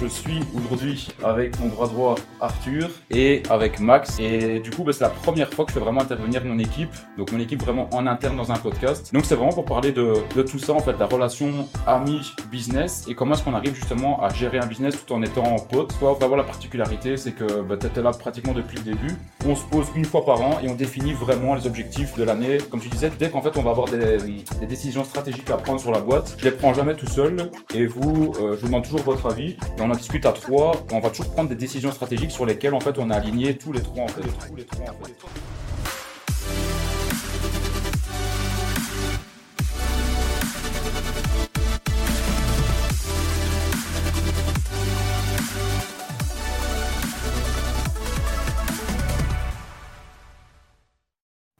Je suis aujourd'hui avec mon bras droit Arthur et avec Max. Et du coup, bah, c'est la première fois que je fais vraiment intervenir mon équipe. Donc mon équipe vraiment en interne dans un podcast. Donc c'est vraiment pour parler de, tout ça, en fait, la relation ami-business et comment est-ce qu'on arrive justement à gérer un business tout en étant pote. Toi, vraiment la particularité, c'est que bah, tu étais là pratiquement depuis le début. On se pose une fois par an et on définit vraiment les objectifs de l'année. Comme tu disais, dès qu'en fait on va avoir des, des, décisions stratégiques à prendre sur la boîte, je les prends jamais tout seul. Et vous, euh, je vous demande toujours votre avis. On en discute à trois. On va toujours prendre des décisions stratégiques sur lesquelles en fait on a aligné tous les trois. Tous les trois, en fait.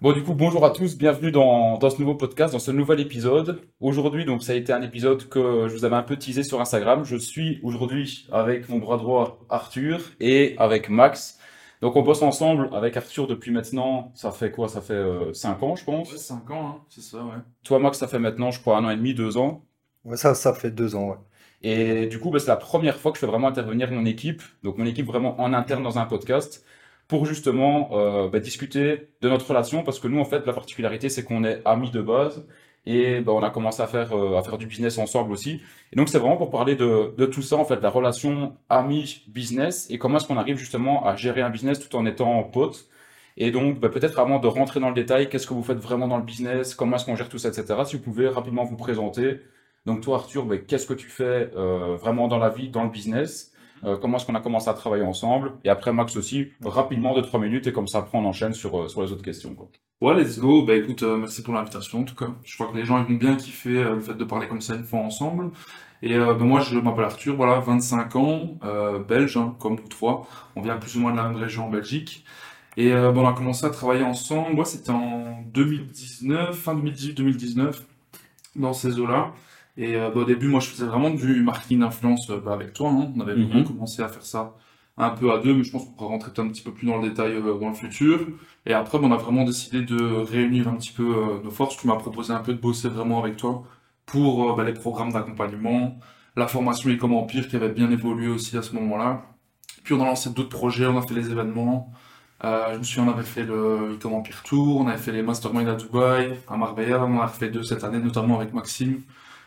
Bon, du coup, bonjour à tous, bienvenue dans, dans ce nouveau podcast, dans ce nouvel épisode. Aujourd'hui, donc, ça a été un épisode que je vous avais un peu teasé sur Instagram. Je suis aujourd'hui avec mon bras droit Arthur et avec Max. Donc, on bosse ensemble avec Arthur depuis maintenant, ça fait quoi? Ça fait 5 euh, ans, je pense Ouais, 5 ans, hein, c'est ça, ouais. Toi, Max, ça fait maintenant, je crois, un an et demi, deux ans. Ouais, ça, ça fait deux ans, ouais. Et du coup, bah, c'est la première fois que je fais vraiment intervenir mon équipe. Donc, mon équipe vraiment en interne dans un podcast pour justement euh, bah, discuter de notre relation parce que nous en fait la particularité c'est qu'on est amis de base et bah, on a commencé à faire euh, à faire du business ensemble aussi. Et donc c'est vraiment pour parler de, de tout ça en fait la relation ami business et comment est-ce qu'on arrive justement à gérer un business tout en étant pote et donc bah, peut-être avant de rentrer dans le détail qu'est-ce que vous faites vraiment dans le business comment est-ce qu'on gère tout ça etc si vous pouvez rapidement vous présenter. Donc toi Arthur bah, qu'est-ce que tu fais euh, vraiment dans la vie dans le business? Euh, comment est-ce qu'on a commencé à travailler ensemble, et après Max aussi, rapidement de trois minutes, et comme ça après on enchaîne sur, euh, sur les autres questions. Quoi. Ouais, let's go. Bah écoute, euh, merci pour l'invitation en tout cas. Je crois que les gens ils vont bien kiffer le fait de parler comme ça une fois ensemble. Et bah, moi je m'appelle Arthur, voilà, 25 ans, belge, hein, comme vous trois. On vient plus ou moins de la même région en Belgique. Et bah, on a commencé à travailler ensemble, moi c'était en 2019, fin 2018-2019, dans ces eaux-là. Et euh, bah, au début, moi, je faisais vraiment du marketing d'influence euh, bah, avec toi. Hein. On avait vraiment mhm. commencé à faire ça un peu à deux, mais je pense qu'on pourra rentrer un petit peu plus dans le détail euh, dans le futur. Et après, bah, on a vraiment décidé de réunir un petit peu nos forces. Tu m'as proposé un peu de bosser vraiment avec toi pour les programmes d'accompagnement, la formation e-com Empire qui avait bien évolué aussi à ce moment-là. Puis on a lancé d'autres projets, on a fait les événements. je me souviens, on avait fait le e-com Empire Tour, on avait fait les Mastermind à Dubaï, à Marbella, on en a fait deux cette année, notamment avec Maxime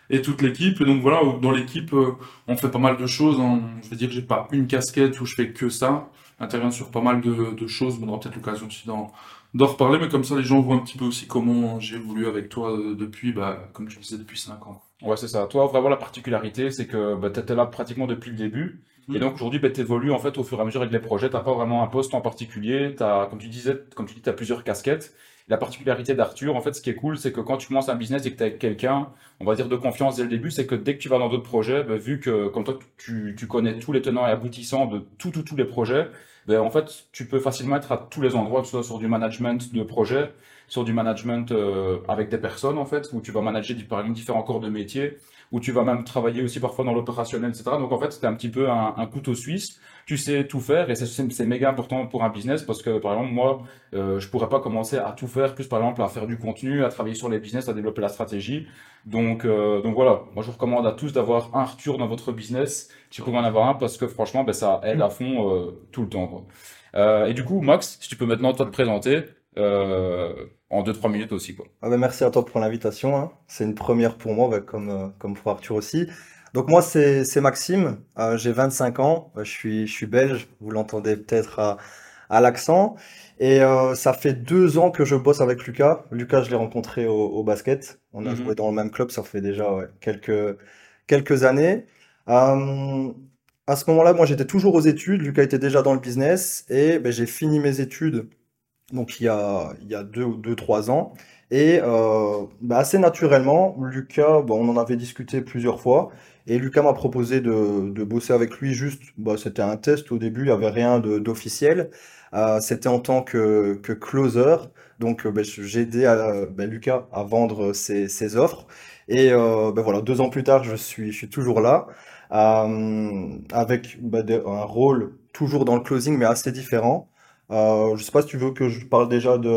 et toute l'équipe. Et donc voilà, dans l'équipe, euh, on fait pas mal de choses. Hein. Je veux dire, j'ai pas une casquette où je fais que ça. J'interviens sur pas mal de, de choses. On aura peut-être l'occasion aussi d'en, d'en reparler, mais comme ça, les gens voient un petit peu aussi comment j'ai évolué avec toi euh, depuis, bah, comme tu disais, depuis 5 ans. Ouais, c'est ça. Toi, vraiment, la particularité, c'est que bah, tu étais là pratiquement depuis le début. Et donc aujourd'hui, bah, tu évolues en fait au fur et à mesure avec les projets. Tu pas vraiment un poste en particulier. As, comme tu disais, comme tu dis, tu as plusieurs casquettes. La particularité d'Arthur, en fait, ce qui est cool, c'est que quand tu commences un business et que tu es avec quelqu'un, on va dire de confiance dès le début, c'est que dès que tu vas dans d'autres projets, bah, vu que comme toi, tu, tu, connais tous les tenants et aboutissants de tous tout, tous les projets, ben, en fait, tu peux facilement être à tous les endroits, que ce soit sur du management de projet, sur du management euh, avec des personnes, en fait, où tu vas manager par exemple différents corps de métier, où tu vas même travailler aussi parfois dans l'opérationnel, etc. Donc en fait, c'était un petit peu un, un, couteau suisse. Tu sais tout faire et c'est méga important pour un business parce que par exemple moi, euh, je pourrais pas commencer à tout faire, plus par exemple à faire du contenu, à travailler sur les business, à développer la stratégie. Donc euh, donc voilà, moi je vous recommande à tous d'avoir un Arthur dans votre business. Tu peux en avoir un parce que franchement, ben, ça aide à fond euh, tout le temps. Quoi. Euh, et du coup, Max, si tu peux maintenant toi te présenter. Euh, en 2-3 minutes aussi. Quoi. Ah ben merci à toi pour l'invitation. Hein. C'est une première pour moi, comme, euh, comme pour Arthur aussi. Donc moi, c'est Maxime, euh, j'ai 25 ans, je, suis, je suis belge, vous l'entendez peut-être à, à l'accent. Et euh, ça fait deux ans que je bosse avec Lucas. Lucas, je l'ai rencontré au, au, basket. On a mhm. joué dans le même club, ça fait déjà ouais, quelques, quelques années. Euh, à ce moment-là, moi, j'étais toujours aux études. Lucas était déjà dans le business. Et ben, j'ai fini mes études donc il y a, il y a deux, deux, trois ans. Et euh, bah, assez naturellement, Lucas, bon, on en avait discuté plusieurs fois, et Lucas m'a proposé de, de, bosser avec lui juste, bah, c'était un test au début, il n'y avait rien d'officiel. Euh, c'était en tant que, que closer, donc bah, j'ai aidé à, bah, Lucas à vendre ses, ses offres. Et euh, bah, voilà, deux ans plus tard, je suis, je suis toujours là, euh, avec bah, un rôle toujours dans le closing, mais assez différent. Euh, je sais pas si tu veux que je parle déjà de.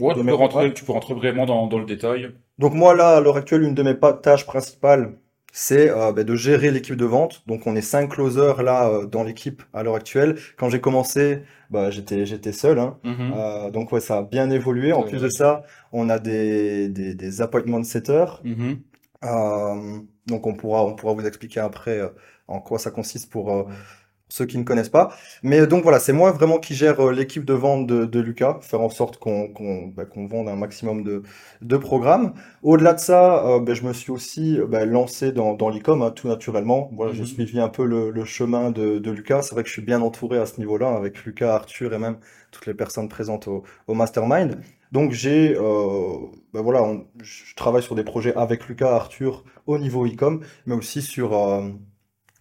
Ouais, tu, peux rentrer, tu peux rentrer vraiment dans, dans le détail. Donc moi là, à l'heure actuelle, une de mes tâches principales, c'est euh, bah, de gérer l'équipe de vente. Donc on est cinq closers là euh, dans l'équipe à l'heure actuelle. Quand j'ai commencé, bah, j'étais j'étais seul. Hein. Mhm. Euh, donc ouais, ça a bien évolué. En Ouais, plus de ça, on a des, des, des appointment setters. Mhm. Euh, donc on pourra, on pourra vous expliquer après en quoi ça consiste pour ceux qui ne connaissent pas. Mais donc voilà, c'est moi vraiment qui gère euh, l'équipe de vente de, de Lucas, faire en sorte qu'on bah, qu'on vende un maximum de, de programmes. Au-delà de ça, euh, bah, je me suis aussi euh, bah, lancé dans, dans l'e-com, hein, tout naturellement. Voilà, j'ai Mhm. suivi un peu le, le chemin de, de Lucas. C'est vrai que je suis bien entouré à ce niveau-là, avec Lucas, Arthur et même toutes les personnes présentes au, au Mastermind. Donc j'ai, euh, voilà, on- je travaille sur des projets avec Lucas, Arthur au niveau e-com, mais aussi sur euh,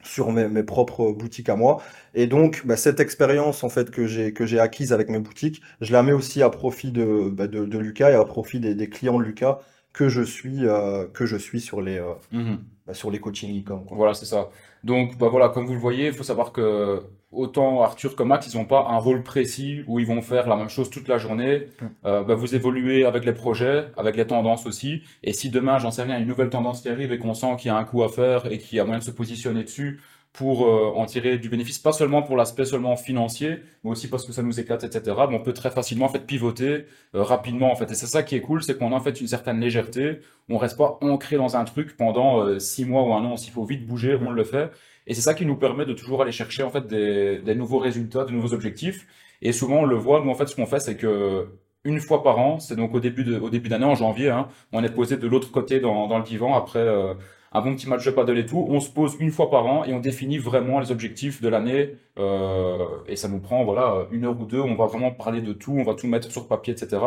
sur mes, mes propres boutiques à moi. Et donc bah, cette expérience en fait que j'ai que j'ai acquise avec mes boutiques, je la mets aussi à profit de bah, de, de Lucas et à profit des, des clients de Lucas que je suis euh, que je suis sur les euh, Mhm. bah, sur les coachings quoi. Voilà, c'est ça. Donc, bah voilà, comme vous le voyez, il faut savoir que autant Arthur que Max, ils n'ont pas un rôle précis où ils vont faire la même chose toute la journée. Mm. Euh, bah, vous évoluez avec les projets, avec les tendances aussi. Et si demain, j'en sais rien, une nouvelle tendance qui arrive et qu'on sent qu'il y a un coup à faire et qu'il y a moyen de se positionner dessus pour euh, en tirer du bénéfice, pas seulement pour l'aspect seulement financier, mais aussi parce que ça nous éclate, etc. Mais on peut très facilement en fait pivoter euh, rapidement en fait. Et c'est ça qui est cool, c'est qu'on a en fait une certaine légèreté. On reste pas ancré dans un truc pendant euh, six mois ou un an. S'il faut vite bouger, on le fait. Et c'est ça qui nous permet de toujours aller chercher en fait des, des nouveaux résultats, de nouveaux objectifs. Et souvent on le voit, nous en fait ce qu'on fait c'est que une fois par an, c'est donc au début au début d'année en janvier, hein, on est posé de l'autre côté dans, dans le divan après euh, un bon petit match de paddle et tout. On se pose une fois par an et on définit vraiment les objectifs de l'année. euh, et ça nous prend voilà une heure ou deux. On va vraiment parler de tout, on va tout mettre sur papier, etc.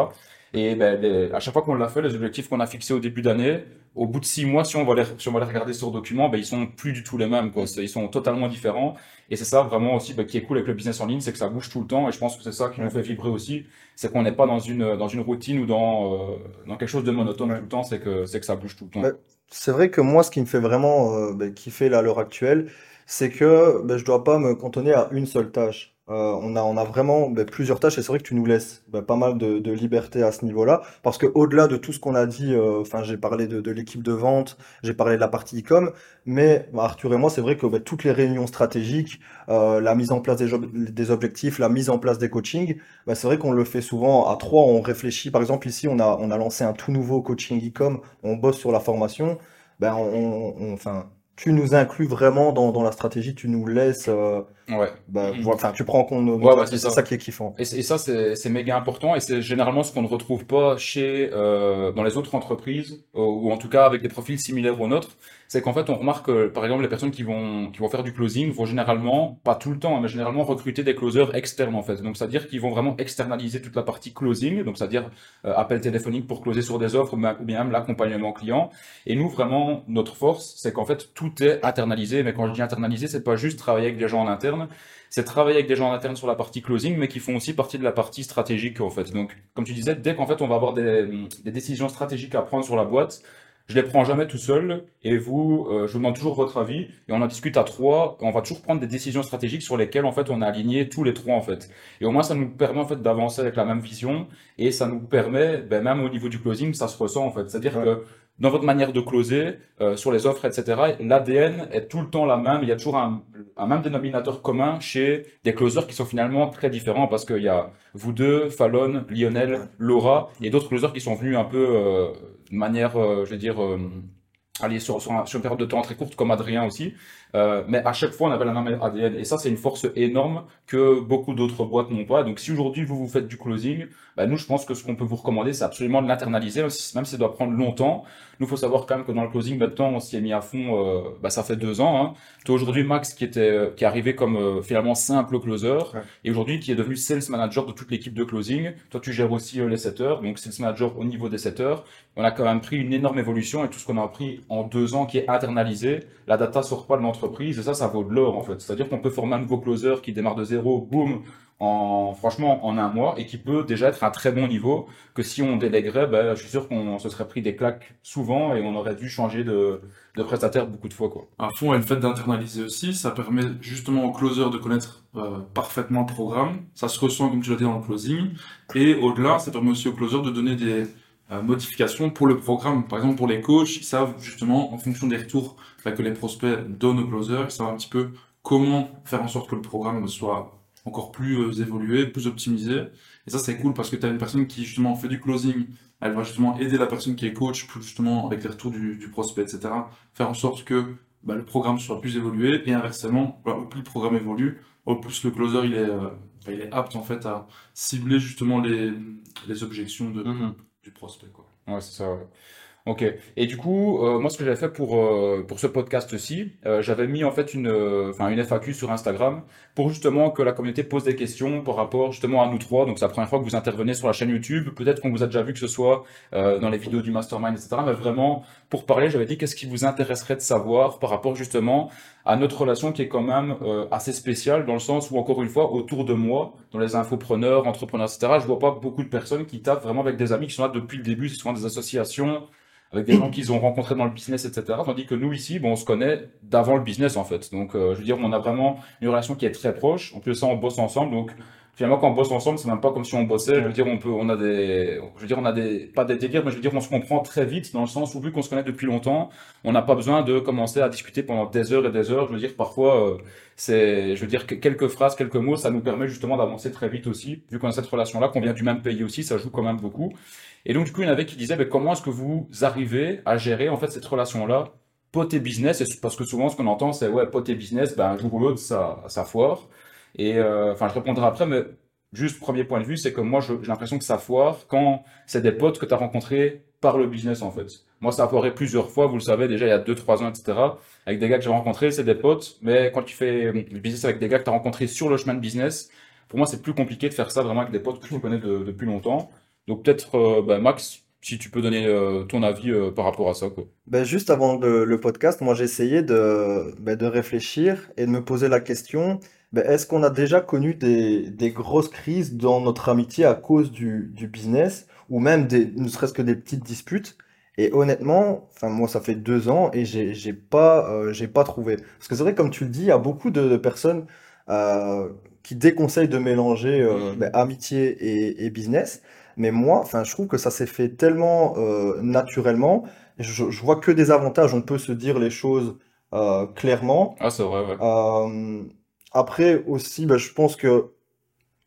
Et ben, les- à chaque fois qu'on l'a fait, les objectifs qu'on a fixés au début d'année, au bout de six mois, si on va les, si on va les regarder sur document, ben, ils sont plus du tout les mêmes, quoi. Ils sont totalement différents. Et c'est ça vraiment aussi ben, qui est cool avec le business en ligne, c'est que ça bouge tout le temps. Et je pense que c'est ça qui nous fait vibrer aussi. C'est qu'on n'est pas dans une, dans une routine ou dans, euh, dans quelque chose de monotone tout le temps. C'est que, que ça bouge tout le temps. Ouais. C'est vrai que moi, ce qui me fait vraiment euh, bah, kiffer là, à l'heure actuelle, c'est que bah, je dois pas me cantonner à une seule tâche. Euh, on a, a vraiment bah, plusieurs tâches et c'est vrai que tu nous laisses bah, pas mal de, de liberté à ce niveau-là. Parce que au-delà de tout ce qu'on a dit, euh, enfin, j'ai parlé de, l'équipe de vente, j'ai parlé de la partie e-com, mais bah, Arthur et moi, c'est vrai que toutes les réunions stratégiques, euh, la mise en place des, des objectifs, la mise en place des coachings, c'est vrai qu'on le fait souvent à trois. On réfléchit. Par exemple, ici, on a, on a lancé un tout nouveau coaching e-com. On bosse sur la formation. Ben, on- enfin, tu nous inclus vraiment dans, dans la stratégie. Tu nous laisses. euh, Ouais. voilà, enfin, tu prends en compte nos, nos Ouais, bah, c'est ça. ça qui est kiffant. Et, ça, c'est c'est méga important et c'est généralement ce qu'on ne retrouve pas chez, euh, dans les autres entreprises, ou en tout cas avec des profils similaires aux nôtres. C'est qu'en fait, on remarque que, par exemple, les personnes qui vont, qui vont faire du closing vont généralement, pas tout le temps, hein, mais généralement recruter des closers externes, en fait. Donc, c'est-à-dire qu'ils vont vraiment externaliser toute la partie closing, donc c'est-à-dire euh, appel téléphonique pour closer sur des offres, ou bien l'accompagnement client. Et nous, vraiment, notre force, c'est qu'en fait, tout est internalisé. Mais quand je dis internalisé, c'est pas juste travailler avec des gens en interne, c'est travailler avec des gens en interne sur la partie closing, mais qui font aussi partie de la partie stratégique, en fait. Donc, comme tu disais, dès qu'en fait, on va avoir des, des décisions stratégiques à prendre sur la boîte, je les prends jamais tout seul, et vous, euh, je vous demande toujours votre avis, et on en discute à trois, et on va toujours prendre des décisions stratégiques sur lesquelles, en fait, on est alignés tous les trois, en fait. Et au moins, ça nous permet, en fait, d'avancer avec la même vision, et ça nous permet, ben, même au niveau du closing, ça se ressent, en fait. C'est-à-dire Ouais. que, dans votre manière de closer, euh, sur les offres, etc., l'ADN est tout le temps la même. Il y a toujours un, même dénominateur commun chez des closers qui sont finalement très différents parce qu'il y a vous deux, Fallon, Lionel, Laura et d'autres closers qui sont venus un peu euh, de manière, euh, je vais dire, euh, aller sur, sur une période de temps très courte comme Adrien aussi. Euh, mais à chaque fois, on avait la même ADN. Et ça, c'est une force énorme que beaucoup d'autres boîtes n'ont pas. Donc, si aujourd'hui, vous vous faites du closing, bah, nous, je pense que ce qu'on peut vous recommander, c'est absolument de l'internaliser, même si même si ça doit prendre longtemps. Nous, faut savoir quand même que dans le closing, maintenant, on s'y est mis à fond, euh, bah, ça fait deux ans. Hein. Aujourd'hui, Max, qui était, euh, qui est arrivé comme euh, finalement simple closer, Ouais. et aujourd'hui, qui est devenu sales manager de toute l'équipe de closing. Toi, tu gères aussi les setters, donc sales manager au niveau des setters. On a quand même pris une énorme évolution et tout ce qu'on a appris en deux ans qui est internalisé, la data sort pas de l'entreprise et ça, ça vaut de l'or en fait. C'est-à-dire qu'on peut former un nouveau closer qui démarre de zéro, boum, en franchement en un mois et qui peut déjà être à un très bon niveau que si on délèguerait, ben, je suis sûr qu'on se serait pris des claques souvent et on aurait dû changer de, prestataire beaucoup de fois quoi. À fond, et le fait d'internaliser aussi, ça permet justement au closer de connaître euh, parfaitement le programme. Ça se ressent, comme tu l'as dit, dans le closing. Et au-delà, ça permet aussi au closer de donner des, modifications pour le programme. Par exemple, pour les coachs, ils savent justement, en fonction des retours que les prospects donnent aux closers, ils savent un petit peu comment faire en sorte que le programme soit encore plus euh, évolué, plus optimisé. Et ça, c'est cool parce que tu as une personne qui justement fait du closing, elle va justement aider la personne qui est coach, plus justement avec les retours du, prospect, etc. Faire en sorte que bah, le programme soit plus évolué et inversement, bah, au plus le programme évolue, au plus le closer il est, euh, bah, apte en fait à cibler justement les, les objections de, Mhm. Prospect. Quoi. Ouais, c'est ça, ouais. Ok. Et du coup, euh, moi, ce que j'avais fait pour, euh, pour ce podcast-ci, euh, j'avais mis en fait une, euh, une FAQ sur Instagram pour justement que la communauté pose des questions par rapport justement à nous trois. Donc, c'est la première fois que vous intervenez sur la chaîne YouTube. Peut-être qu'on vous a déjà vu que ce soit euh, dans les vidéos du Mastermind, etc. Mais vraiment, pour parler, j'avais dit qu'est-ce qui vous intéresserait de savoir par rapport justement à notre relation qui est quand même euh, assez spéciale dans le sens où, encore une fois, autour de moi, dans les infopreneurs, entrepreneurs, etc., je vois pas beaucoup de personnes qui tapent vraiment avec des amis qui sont là depuis le début, c'est souvent des associations, avec des gens qu'ils ont rencontrés dans le business, etc. Tandis que nous, ici, bon, on se connaît d'avant le business, en fait. Donc, euh, je veux dire, on a vraiment une relation qui est très proche. En plus ça, on bosse ensemble. Donc, finalement, quand on bosse ensemble, c'est même pas comme si on bossait. Je veux dire, on peut, on a des, je veux dire, on a des, pas des délires, mais je veux dire, on se comprend très vite dans le sens où, vu qu'on se connaît depuis longtemps, on n'a pas besoin de commencer à discuter pendant des heures et des heures. Je veux dire, parfois, euh, c'est, je veux dire, que quelques phrases, quelques mots, ça nous permet justement d'avancer très vite aussi. Vu qu'on a cette relation-là, qu'on vient du même pays aussi, ça joue quand même beaucoup. Et donc, du coup, il y en avait qui disaient, mais comment est-ce que vous arrivez à gérer, en fait, cette relation-là, pote et business? Parce que souvent, ce qu'on entend, c'est, ouais, pote et business, ben, un jour ou l'autre, ça, ça foire. Et, euh, enfin, je répondrai après, mais juste premier point de vue, c'est que moi, j'ai l'impression que ça foire quand c'est des potes que tu as rencontrés par le business, en fait. Moi, ça a foiré plusieurs fois, vous le savez, déjà, il y a deux, trois ans, etc. Avec des gars que j'ai rencontrés, c'est des potes, mais quand tu fais euh, du business avec des gars que tu as rencontrés sur le chemin de business, pour moi, c'est plus compliqué de faire ça vraiment avec des potes que tu connais de- depuis longtemps. Donc peut-être, euh, bah, Max, si tu peux donner ton avis par rapport à ça. Ben, juste avant le, le podcast, moi j'ai essayé de, ben, de réfléchir et de me poser la question, ben, est-ce qu'on a déjà connu des, des grosses crises dans notre amitié à cause du, du business ou même des, ne serait-ce que des petites disputes? Et honnêtement, enfin moi ça fait deux ans et j'ai j'ai pas euh, j'ai pas trouvé. Parce que c'est vrai comme tu le dis, il y a beaucoup de, de personnes euh, qui déconseillent de mélanger euh, ben, amitié et, et business. Mais moi, enfin je trouve que ça s'est fait tellement euh, naturellement. Je, je vois que des avantages, on peut se dire les choses euh, clairement. Ah, c'est vrai, ouais. Après aussi, ben, je pense que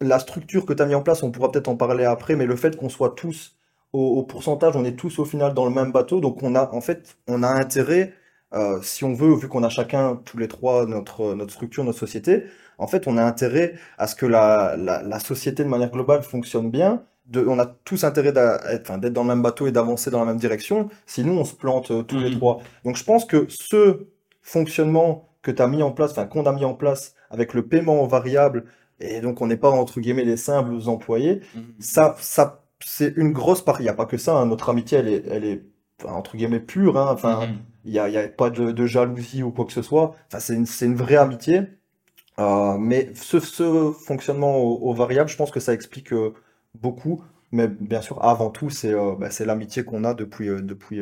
la structure que tu as mis en place, on pourra peut-être en parler après, mais le fait qu'on soit tous au, au pourcentage, on est tous au final dans le même bateau, donc on a en fait, on a intérêt, euh, si on veut, vu qu'on a chacun, tous les trois, notre, notre structure, notre société, en fait, on a intérêt à ce que la, la, la société de manière globale fonctionne bien. De, on a tous intérêt d'à- être- enfin, d'être dans le même bateau et d'avancer dans la même direction, sinon on se plante euh, tous les Mhm. trois. Donc je pense que ce fonctionnement que tu as mis en place, enfin qu'on a mis en place avec le paiement variable, et donc on n'est pas entre guillemets les simples employés, Mhm. ça, ça, c'est une grosse part. Il n'y a pas que ça, hein. Notre amitié, elle est, elle est entre guillemets pure. hein. Enfin, Mhm. il n'y a, il y a pas de, de jalousie ou quoi que ce soit. Enfin, c'est une, une vraie amitié. Euh, mais ce, ce fonctionnement au, au variable, je pense que ça explique euh, beaucoup. Mais bien sûr, avant tout, c'est euh, bah, l'amitié qu'on a depuis, euh, depuis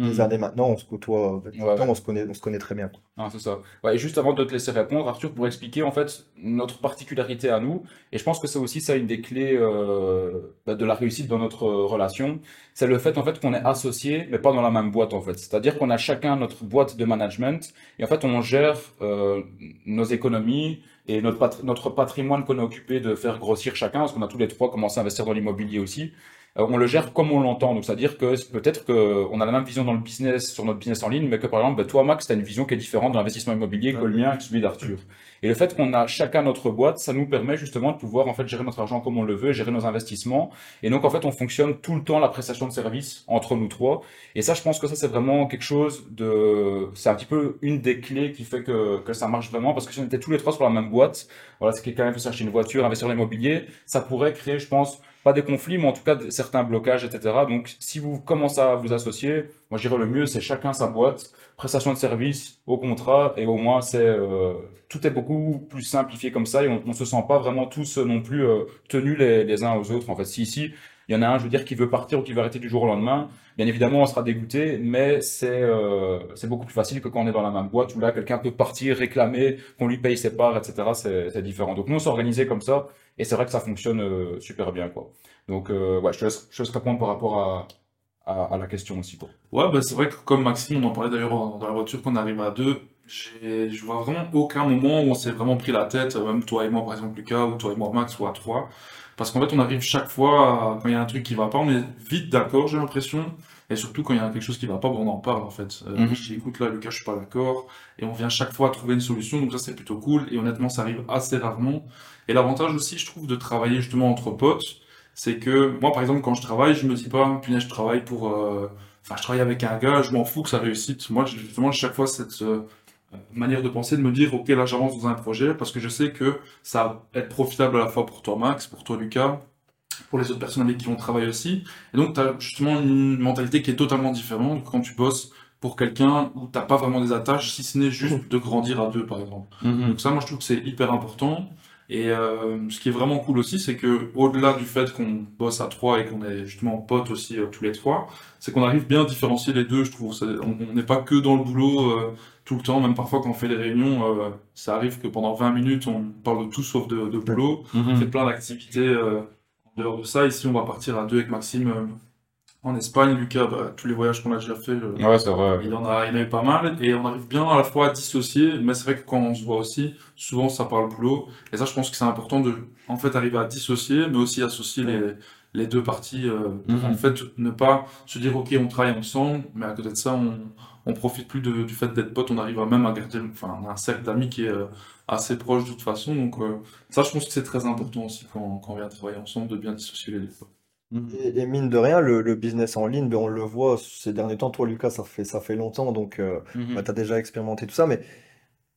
des Mhm. années maintenant. On se côtoie, euh, Ouais, ouais. on se connaît, on se connaît très bien. Ah, c'est ça. Ouais, et juste avant de te laisser répondre, Arthur, pour expliquer en fait notre particularité à nous, et je pense que c'est aussi ça une des clés euh, bah, de la réussite dans notre euh, relation, c'est le fait en fait qu'on est associés, mais pas dans la même boîte en fait. C'est-à-dire qu'on a chacun notre boîte de management, et en fait on gère euh, nos économies et notre, pat- notre patrimoine qu'on est occupé de faire grossir chacun, parce qu'on a tous les trois commencé à investir dans l'immobilier aussi. Euh, on le gère comme on l'entend. Donc, c'est-à-dire que peut-être qu'on a la même vision dans le business, sur notre business en ligne, mais que par exemple, ben, toi, Max, tu une vision qui est différente de l'investissement immobilier que le mien, que celui d'Arthur. Et le fait qu'on a chacun notre boîte, ça nous permet justement de pouvoir en fait gérer notre argent comme on le veut, gérer nos investissements. Et donc, en fait, on fonctionne tout le temps la prestation de service entre nous trois. Et ça, je pense que ça, c'est vraiment quelque chose de, c'est un petit peu une des clés qui fait que, que ça marche vraiment. Parce que si on était tous les trois sur la même boîte, voilà, quelqu'un qui veut s'acheter une voiture, investir dans l'immobilier, ça pourrait créer, je pense, pas des conflits, mais en tout cas certains blocages, etc. Donc, si vous commencez à vous associer, moi je le mieux, c'est chacun sa boîte, prestation de service au contrat, et au moins c'est euh, tout est beaucoup plus simplifié comme ça, et on, se sent pas vraiment tous euh, non plus euh, tenus les, uns aux autres. En fait, si ici il y en a un, je veux dire, qui veut partir ou qui veut arrêter du jour au lendemain, bien évidemment on sera dégoûté, mais c'est c'est beaucoup plus facile que quand on est dans la même boîte où là quelqu'un peut partir, réclamer qu'on lui paye ses parts, etc. C'est différent. Donc nous on s'est organisé comme ça. Et c'est vrai que ça fonctionne super bien, quoi. Donc, ouais, je te laisse, je te laisse répondre par rapport à, à, à la question aussi. Quoi. Ouais, bah, c'est vrai que comme Maxime, on en parlait d'ailleurs dans la voiture qu'on arrive à deux, j'ai- je vois vraiment aucun moment où on s'est vraiment pris la tête, euh, même toi et moi par exemple Lucas, ou toi et moi Max, ou à trois. Parce qu'en fait on arrive chaque fois, à- quand il y a un truc qui va pas, on est vite d'accord j'ai l'impression. Et surtout quand il y a quelque chose qui va pas, bon, on en parle en fait. Euh, Mhm. Je dis écoute là Lucas je suis pas d'accord. Et on vient chaque fois trouver une solution, donc ça c'est plutôt cool. Et honnêtement ça arrive assez rarement. Et l'avantage aussi je trouve de travailler justement entre potes, c'est que moi par exemple quand je travaille, je me dis pas, punaise je travaille pour... euh, Enfin, je travaille avec un gars, je m'en fous que ça réussisse. Moi, j'ai justement, chaque fois, cette euh, manière de penser, de me dire, OK, là, j'avance dans un projet parce que je sais que ça va être profitable à la fois pour toi, Max, pour toi, Lucas, pour les autres personnes avec qui on travaille aussi. Et donc, tu as justement une mentalité qui est totalement différente quand tu bosses pour quelqu'un où t'as pas vraiment des attaches, si ce n'est juste de grandir à deux, par exemple. Donc ça, moi, je trouve que c'est hyper important. Et euh, ce qui est vraiment cool aussi, c'est que au-delà du fait qu'on bosse à trois et qu'on est justement potes aussi euh, tous les trois, c'est qu'on arrive bien à différencier les deux, je trouve. C'est- On n'est pas que dans le boulot euh, tout le temps, même parfois quand on fait les réunions, ça arrive que pendant 20 minutes, on parle de tout sauf de, de boulot. On fait plein d'activités en dehors de ça. Ici, on va partir à deux avec Maxime en Espagne. Lucas, bah, tous les voyages qu'on a déjà fait, euh, Ouais, vrai. il en a, il en a eu pas mal, et on arrive bien à la fois à dissocier, mais c'est vrai que quand on se voit aussi, souvent ça parle boulot, et ça je pense que c'est important de, en fait, arriver à dissocier, mais aussi associer les, les deux parties, euh, Mhm. en fait, ne pas se dire, ok, on travaille ensemble, mais à côté de ça, on, on profite plus de- du fait d'être potes, on arrive à même à garder, enfin, on a un cercle d'amis qui est euh, assez proche de toute façon, donc euh, ça je pense que c'est très important aussi quand, quand on vient travailler ensemble, de bien dissocier les deux. Quoi. Et, et mine de rien, le, le business en ligne, ben, on le voit ces derniers temps. Toi, Lucas, ça fait, ça fait longtemps, donc euh, Mhm. bah, tu as déjà expérimenté tout ça. Mais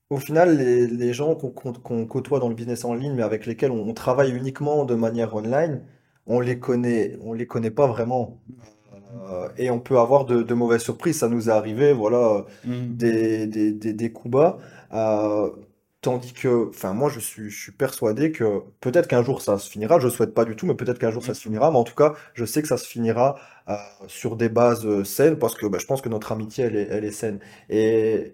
au final, les, les gens qu'on qu'on côtoie dans le business en ligne, mais avec lesquels on, on travaille uniquement de manière online, on les connaît, on les connaît pas vraiment. Euh, et on peut avoir de, de mauvaises surprises. Ça nous est arrivé, voilà, des, des, des, des coups bas. Euh, tandis que, enfin, moi, je suis, je suis persuadé que peut-être qu'un jour ça se finira. Je souhaite pas du tout, mais peut-être qu'un jour ça se finira. Mais en tout cas, je sais que ça se finira euh, sur des bases euh, saines parce que bah, je pense que notre amitié, elle est, elle est saine. Et,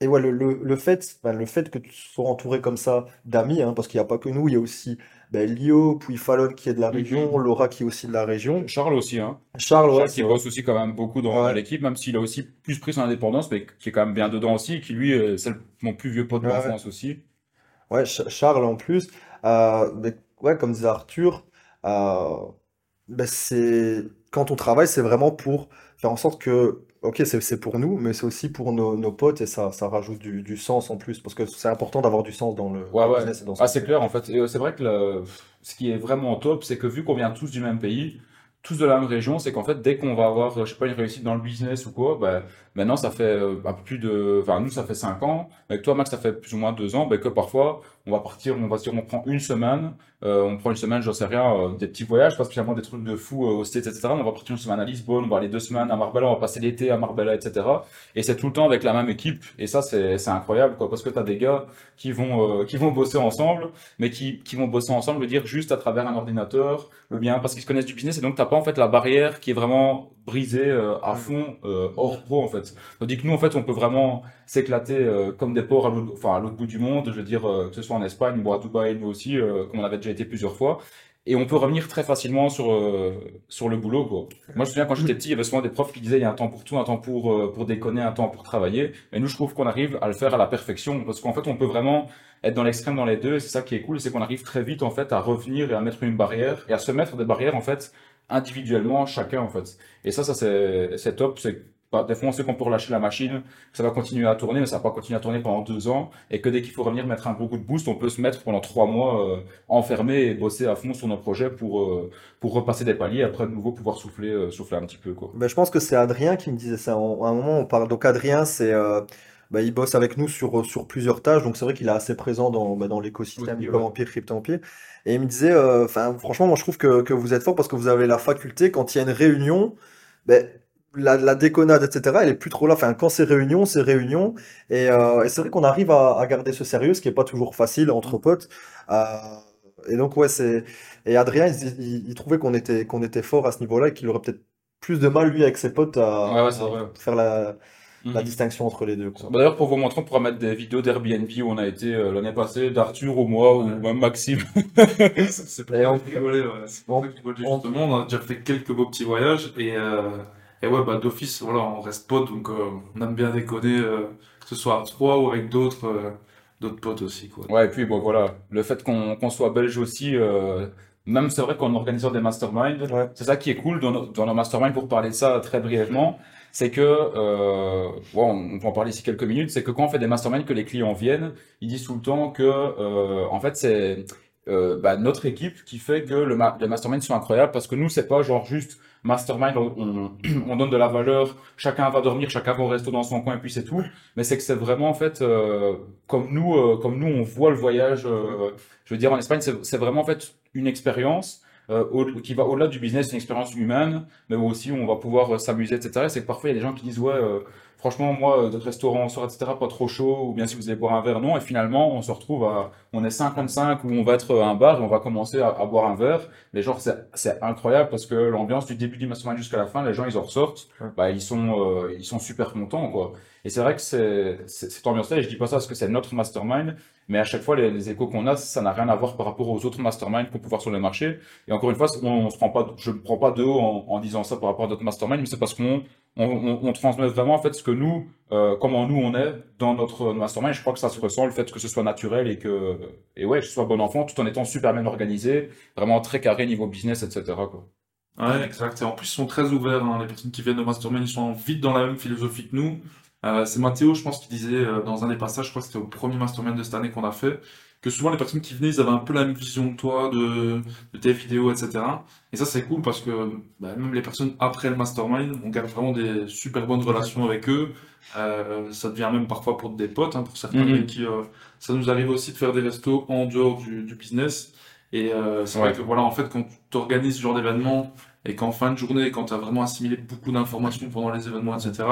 et ouais, le, le, le fait, ben, le fait que tu sois entouré comme ça d'amis, hein, parce qu'il n'y a pas que nous, il y a aussi ben, Lio, puis Fallon qui est de la région, Laura qui est aussi de la région, Charles aussi, hein. Charles, Charles qui bosse aussi quand même beaucoup dans Ouais. l'équipe, même s'il a aussi plus pris son indépendance, mais qui est quand même bien dedans aussi, qui lui, euh, c'est mon plus vieux pote ouais. d'enfance aussi. Ouais, Ch- Charles en plus. Euh, mais ouais, comme disait Arthur, euh, ben, c'est quand on travaille, c'est vraiment pour faire en sorte que, ok, c'est pour nous, mais c'est aussi pour nos, nos potes et ça, ça rajoute du, du sens en plus parce que c'est important d'avoir du sens dans le, Ouais, ouais. business et dans Ah, c'est clair, en fait. Et euh, c'est vrai que le- ce qui est vraiment top, c'est que vu qu'on vient tous du même pays, tous de la même région, c'est qu'en fait, dès qu'on va avoir, euh, je sais pas, une réussite dans le business ou quoi, ben, maintenant, ça fait euh, un peu plus de, enfin, nous, ça fait 5 ans. Avec toi, Max, ça fait plus ou moins 2 ans, ben, que parfois, on va partir, on va dire, on prend une semaine, euh, on prend une semaine, j'en sais rien, euh, des petits voyages, pas spécialement des trucs de fou euh, aux States, etc. On va partir une semaine à Lisbonne, on va aller deux semaines à Marbella, on va passer l'été à Marbella, etc. Et c'est tout le temps avec la même équipe. Et ça, c'est, incroyable, quoi, parce que t'as des gars qui vont, euh, qui vont bosser ensemble, mais qui, qui vont bosser ensemble, je veux dire, juste à travers un ordinateur, le bien, parce qu'ils se connaissent du business, et donc t'as pas, en fait, la barrière qui est vraiment brisée euh, à fond, euh, hors pro, en fait. Tandis que nous, en fait, on peut vraiment s'éclater euh, comme des porcs à l'autre, enfin, bout du monde, je veux dire, euh, que ce soit en Espagne ou à Dubaï, nous aussi, euh, comme on avait déjà été plusieurs fois. Et on peut revenir très facilement sur, euh, sur le boulot, quoi. Moi, je me souviens quand j'étais petit, il y avait souvent des profs qui disaient il y a un temps pour tout, un temps pour, euh, pour déconner, un temps pour travailler. Mais nous, je trouve qu'on arrive à le faire à la perfection parce qu'en fait, on peut vraiment être dans l'extrême dans les deux. Et c'est ça qui est cool, c'est qu'on arrive très vite, en fait, à revenir et à mettre une barrière et à se mettre des barrières, en fait, individuellement, chacun, en fait. Et ça, ça, c'est, top. C'est, des fois, on sait qu'on peut relâcher la machine, ça va continuer à tourner, mais ça va pas continuer à tourner pendant deux ans. Et que dès qu'il faut revenir mettre un gros coup de boost, on peut se mettre pendant trois mois, euh, enfermé et bosser à fond sur nos projets pour, euh, pour repasser des paliers et après de nouveau pouvoir souffler, euh, souffler un petit peu, quoi. Ben, je pense que c'est Adrien qui me disait ça. À un moment, on parle. Donc, Adrien, c'est, euh, ben, il bosse avec nous sur, sur plusieurs tâches. Donc, c'est vrai qu'il est assez présent dans, ben, dans l'écosystème Oui, du ouais. Empire, Crypto Empire. Et il me disait, euh, franchement, moi, je trouve que, que vous êtes fort parce que vous avez la faculté, quand il y a une réunion, ben, la, la déconnade, etc., elle est plus trop là. Enfin, quand c'est réunion, c'est réunion. Et, euh, et c'est vrai qu'on arrive à, à garder ce sérieux, ce qui est pas toujours facile entre potes. Euh, et donc, ouais, c'est. Et Adrien, il, il- il trouvait qu'on était, qu'on était fort à ce niveau-là et qu'il aurait peut-être plus de mal, lui, avec ses potes, à, Ouais, ouais, c'est à vrai. faire la, la Mhm. distinction entre les deux. Bah, D'ailleurs, pour vous montrer, on pourra mettre des vidéos d'Airbnb où on a été euh, l'année passée, d'Arthur ou moi, ou même Maxime. C'est Et on- rigoler, ouais. C'est pour on- justement. On a déjà fait quelques beaux petits voyages et, euh, et ouais, bah, d'office, voilà, on reste potes, donc euh, on aime bien déconner, euh, que ce soit à trois ou avec d'autres euh, d'autres potes aussi, quoi. Ouais, et puis bon, voilà, le fait qu'on soit belge aussi, euh, même c'est vrai qu'on organise des masterminds, Ouais. c'est ça qui est cool dans nos, dans nos masterminds, pour parler de ça très brièvement, c'est que, euh, bon, on peut en parler ici quelques minutes, c'est que quand on fait des masterminds, que les clients viennent, ils disent tout le temps que, euh, en fait, c'est euh, bah, notre équipe qui fait que le ma les masterminds sont incroyables, parce que nous, c'est pas genre juste mastermind, on, on, on donne de la valeur, chacun va dormir, chacun va au resto dans son coin, et puis c'est tout, mais c'est que c'est vraiment, en fait, euh, comme nous, euh, comme nous, on voit le voyage, euh, je veux dire, en Espagne, c'est vraiment, en fait, une expérience euh, au- qui va au-delà du business, une expérience humaine, mais aussi on va pouvoir euh, s'amuser, etc. Et C'est que parfois, il y a des gens qui disent, ouais, euh, franchement, moi, euh, de restaurant, soir, etc., pas trop chaud, ou bien si vous allez boire un verre, non. Et finalement, on se retrouve à, on est 55 où on va être à un bar et on va commencer à, à boire un verre. Mais genre, c'est incroyable parce que l'ambiance du début du mastermind jusqu'à la fin, les gens, ils en ressortent, bah, ils sont, euh, ils sont super contents, quoi. Et c'est vrai que c'est cette ambiance-là, et je dis pas ça parce que c'est notre mastermind, mais à chaque fois, les, les échos qu'on a, ça n'a rien à voir par rapport aux autres masterminds qu'on peut voir sur le marché. Et encore une fois, on, on se prend pas, je ne prends pas de haut en, en disant ça par rapport à d'autres masterminds, mais c'est parce qu'on on, on, on transmet vraiment en fait ce que nous, euh, comment nous on est dans notre mastermind. Je crois que ça se ressent, le fait que ce soit naturel et que, et ouais, ce soit bon enfant, tout en étant super bien organisé, vraiment très carré niveau business, etc. Quoi. Ouais, exact. Et en plus, ils sont très ouverts, hein. Les personnes qui viennent au mastermind, ils sont vite dans la même philosophie que nous. Euh, c'est Mathéo, je pense, qui disait euh, dans un des passages, je crois que c'était au premier mastermind de cette année qu'on a fait, que souvent les personnes qui venaient, ils avaient un peu la même vision que toi de, de tes vidéos, etc. Et ça, c'est cool parce que bah, même les personnes après le mastermind, on garde vraiment des super bonnes relations avec eux. Euh, ça devient même parfois pour des potes, hein, pour certains avec qui euh, ça nous arrive aussi de faire des restos en dehors du, du business. Et euh, c'est vrai que voilà, en fait, quand tu organises ce genre d'événement et qu'en fin de journée, quand tu as vraiment assimilé beaucoup d'informations pendant les événements, etc.,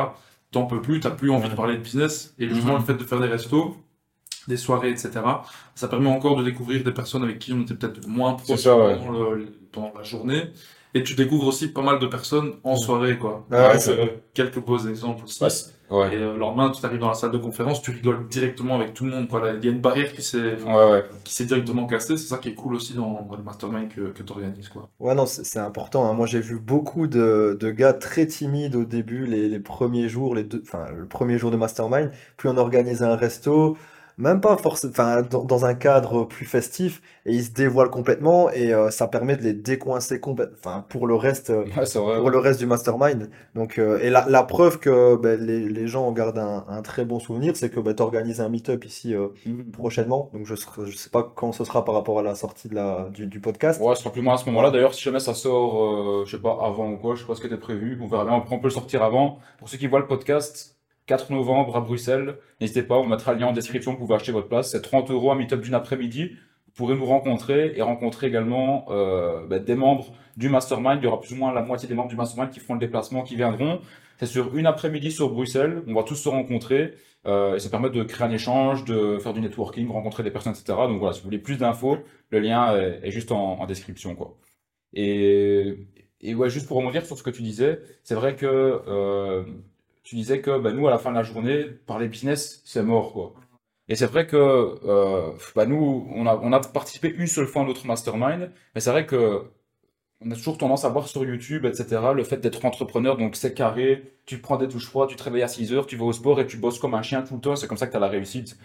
t'en peux plus, t'as plus envie de parler de business. Et justement, Mhm. le fait de faire des restos, des soirées, etc., ça permet encore de découvrir des personnes avec qui on était peut-être moins C'est proches ça, ouais. pendant, le- pendant la journée. Et tu découvres aussi pas mal de personnes en soirée, quoi. Ah ouais, Avec, c'est euh, quelques beaux exemples aussi. Ouais. Et le lendemain, tu arrives dans la salle de conférence, tu rigoles directement avec tout le monde, quoi. Là, Il y a une barrière qui s'est Ouais, ouais. qui s'est directement cassée. C'est ça qui est cool aussi dans, dans le mastermind que, que tu organises, quoi. Ouais, non, c'est c'est important. hein. Moi, j'ai vu beaucoup de, de gars très timides au début, les, les premiers jours, les deux, enfin, le premier jour de mastermind. Puis on organisait un resto, même pas forcément, enfin, dans, dans un cadre plus festif, et ils se dévoilent complètement, et euh, ça permet de les décoincer complètement, enfin, pour le reste, euh, Ouais, c'est vrai. pour le reste du mastermind. Donc, euh, et la, la preuve que ben, les, les gens en gardent un, un très bon souvenir, c'est que ben, tu organises un meet-up ici euh, Mhm. prochainement. Donc, je je sais pas quand ce sera par rapport à la sortie de la, du, du podcast. Ouais, ce sera plus moi à ce moment-là. D'ailleurs, si jamais ça sort, euh, je sais pas, avant ou quoi, je sais pas ce qui était prévu. On verra bien. On peut le sortir avant. Pour ceux qui voient le podcast, 4 novembre à Bruxelles. N'hésitez pas, on mettra le lien en description. Vous pouvez acheter votre place. C'est 30 euros un meet-up d'une après-midi. Vous pourrez nous rencontrer et rencontrer également euh, bah, des membres du mastermind. Il y aura plus ou moins la moitié des membres du mastermind qui feront le déplacement, qui viendront. C'est sur une après-midi sur Bruxelles. On va tous se rencontrer. Euh, et ça permet de créer un échange, de faire du networking, rencontrer des personnes, etc. Donc voilà, si vous voulez plus d'infos, le lien est, juste en, description, quoi. Et, et ouais, juste pour rebondir sur ce que tu disais, c'est vrai que euh, tu disais que bah, nous, à la fin de la journée, parler business, c'est mort, quoi. Et c'est vrai que euh, bah, nous, on a, on a participé une seule fois à notre mastermind, mais c'est vrai que on a toujours tendance à voir sur YouTube, etc., le fait d'être entrepreneur, donc c'est carré, tu prends des douches froides, tu te réveilles à 6 heures, tu vas au sport et tu bosses comme un chien tout le temps, c'est comme ça que tu as la réussite.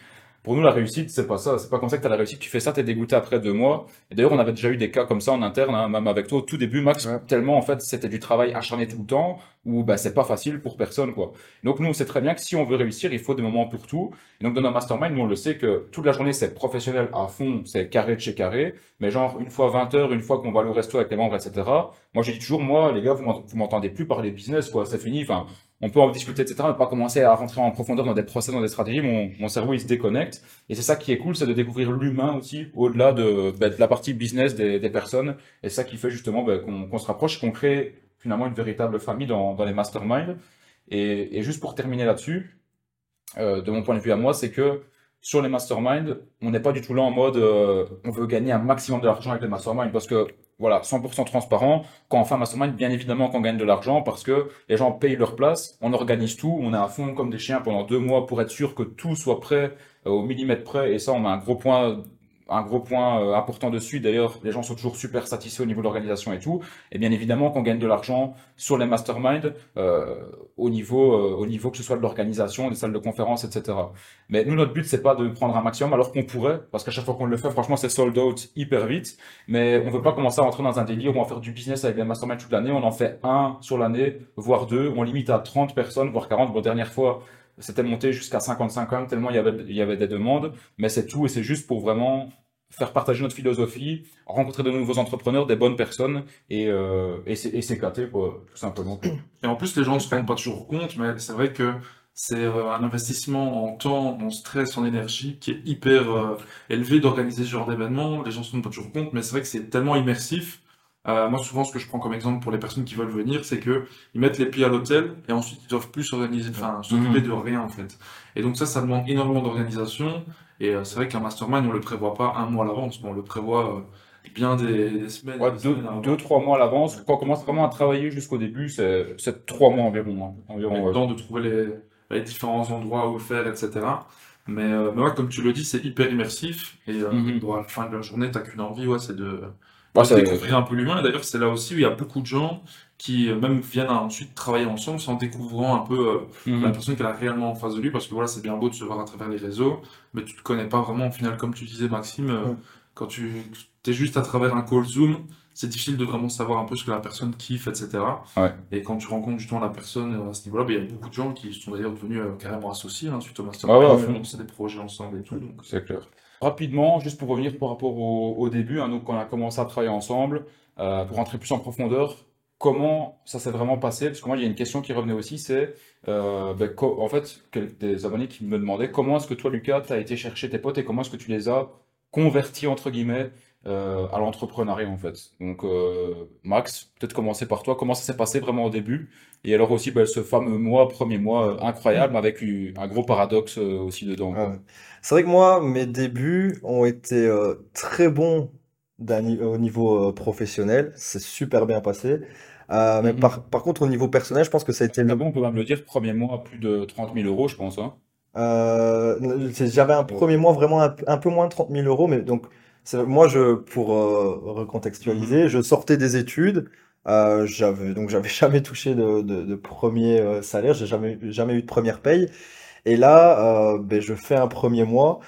Pour nous, la réussite, c'est pas ça, c'est pas comme ça que tu as la réussite, tu fais ça, t'es dégoûté après deux mois. Et d'ailleurs, on avait déjà eu des cas comme ça en interne, hein, même avec toi au tout début, Max, Ouais. tellement en fait c'était du travail acharné tout le temps, où bah, c'est pas facile pour personne, quoi. Donc nous, on sait très bien que si on veut réussir, il faut des moments pour tout. Et donc dans notre mastermind, nous on le sait que toute la journée c'est professionnel à fond, c'est carré de chez carré, mais genre une fois 20 heures, une fois qu'on va aller au resto avec les membres, etc. Moi je dis toujours, moi les gars, vous m'entendez plus parler business, quoi, c'est fini. Enfin, on peut en discuter, etc. Mais pas commencer à rentrer en profondeur dans des process, dans des stratégies. Mon, cerveau il se déconnecte. Et c'est ça qui est cool, c'est de découvrir l'humain aussi, au-delà de, de la partie business des, personnes. Et c'est ça qui fait justement bah, qu'on se rapproche, qu'on crée finalement une véritable famille dans, les masterminds. Et, et juste pour terminer là-dessus, euh, de mon point de vue à moi, c'est que sur les masterminds, on n'est pas du tout là en mode euh, on veut gagner un maximum d'argent avec les masterminds parce que voilà, 100% transparent. Quand on fait mastermind, bien évidemment qu'on gagne de l'argent parce que les gens payent leur place, on organise tout, on est à fond comme des chiens pendant deux mois pour être sûr que tout soit prêt euh, au millimètre près. Et ça, on met un gros point un gros point euh, important dessus. D'ailleurs, les gens sont toujours super satisfaits au niveau de l'organisation et tout. Et bien évidemment qu'on gagne de l'argent sur les masterminds euh, au niveau euh, au niveau que ce soit de l'organisation, des salles de conférence, etc. Mais nous, notre but, c'est pas de prendre un maximum, alors qu'on pourrait, parce qu'à chaque fois qu'on le fait, franchement, c'est sold out hyper vite. Mais on veut pas commencer à rentrer dans un délire où on va faire du business avec des masterminds toute l'année. On en fait un sur l'année, voire deux. On limite à 30 personnes, voire 40. Bon, dernière fois, c'était monté jusqu'à 55 ans, tellement il y avait, il y avait des demandes, mais c'est tout, et c'est juste pour vraiment faire partager notre philosophie, rencontrer de nouveaux entrepreneurs, des bonnes personnes, et, euh, et s'éclater, tout simplement. Et en plus, les gens ne se rendent pas toujours compte, mais c'est vrai que c'est euh, un investissement en temps, en stress, en énergie qui est hyper euh, élevé d'organiser ce genre d'événement. Les gens ne se rendent pas toujours compte, mais c'est vrai que c'est tellement immersif euh, moi, souvent, ce que je prends comme exemple pour les personnes qui veulent venir, c'est que ils mettent les pieds à l'hôtel et ensuite ils doivent plus s'organiser, enfin, s'occuper mhm. de rien en fait. Et donc ça, ça demande énormément d'organisation. Et euh, c'est vrai qu'un mastermind, on le prévoit pas un mois à l'avance, on le prévoit euh, bien des, semaines. Ouais, deux, trois mois à l'avance. Quand on commence vraiment à travailler jusqu'au début, c'est trois mois environ. Hein. environ le temps de trouver les, les, différents endroits où faire, etc. Mais, mais ouais, comme tu le dis, c'est hyper immersif. Et à la fin de la journée, t'as qu'une envie, ouais, c'est de ça découvrir un peu l'humain. D'ailleurs, c'est là aussi où il y a beaucoup de gens qui euh, même viennent ensuite travailler ensemble sans découvrant un peu euh, mhm. la personne qu'elle a réellement en face de lui. Parce que voilà, c'est bien beau de se voir à travers les réseaux, mais tu te connais pas vraiment au final, comme tu disais, Maxime. Euh, quand tu es juste à travers un call Zoom, c'est difficile de vraiment savoir un peu ce que la personne kiffe, etc. Et quand tu rencontres justement la personne à ce niveau-là, ben, il y a beaucoup de gens qui sont d'ailleurs devenus carrément associés hein, suite au master. Ah ouais, des projets ensemble et tout. C'est clair. Rapidement, juste pour revenir par rapport au, début, hein, donc quand on a commencé à travailler ensemble, euh, pour rentrer plus en profondeur, comment ça s'est vraiment passé? Parce que moi, il y a une question qui revenait aussi, c'est euh, ben, en fait des abonnés qui me demandaient comment est-ce que toi, Lucas, tu été chercher tes potes et comment est-ce que tu les as convertis entre guillemets euh, à l'entrepreneuriat en fait? Donc Max, peut-être commencer par toi. Comment ça s'est passé vraiment au début? Et alors aussi ben, ce fameux mois, premier mois incroyable avec un gros paradoxe aussi dedans. C'est vrai que moi, mes débuts ont été euh, très bons au niveau euh, professionnel. C'est super bien passé. Euh, mais mhm. par, par contre, au niveau personnel, je pense que ça a été bon, on peut même le dire, premier mois, plus de 30 000 euros, je pense. Hein. j'avais un premier mois vraiment un, peu moins de 30 000 euros, mais donc moi, je, pour recontextualiser, mhm. je sortais des études. J'avais donc j'avais jamais touché de, de, de premier salaire, j'ai jamais jamais eu de première paye. Et là, euh, ben, je fais un premier mois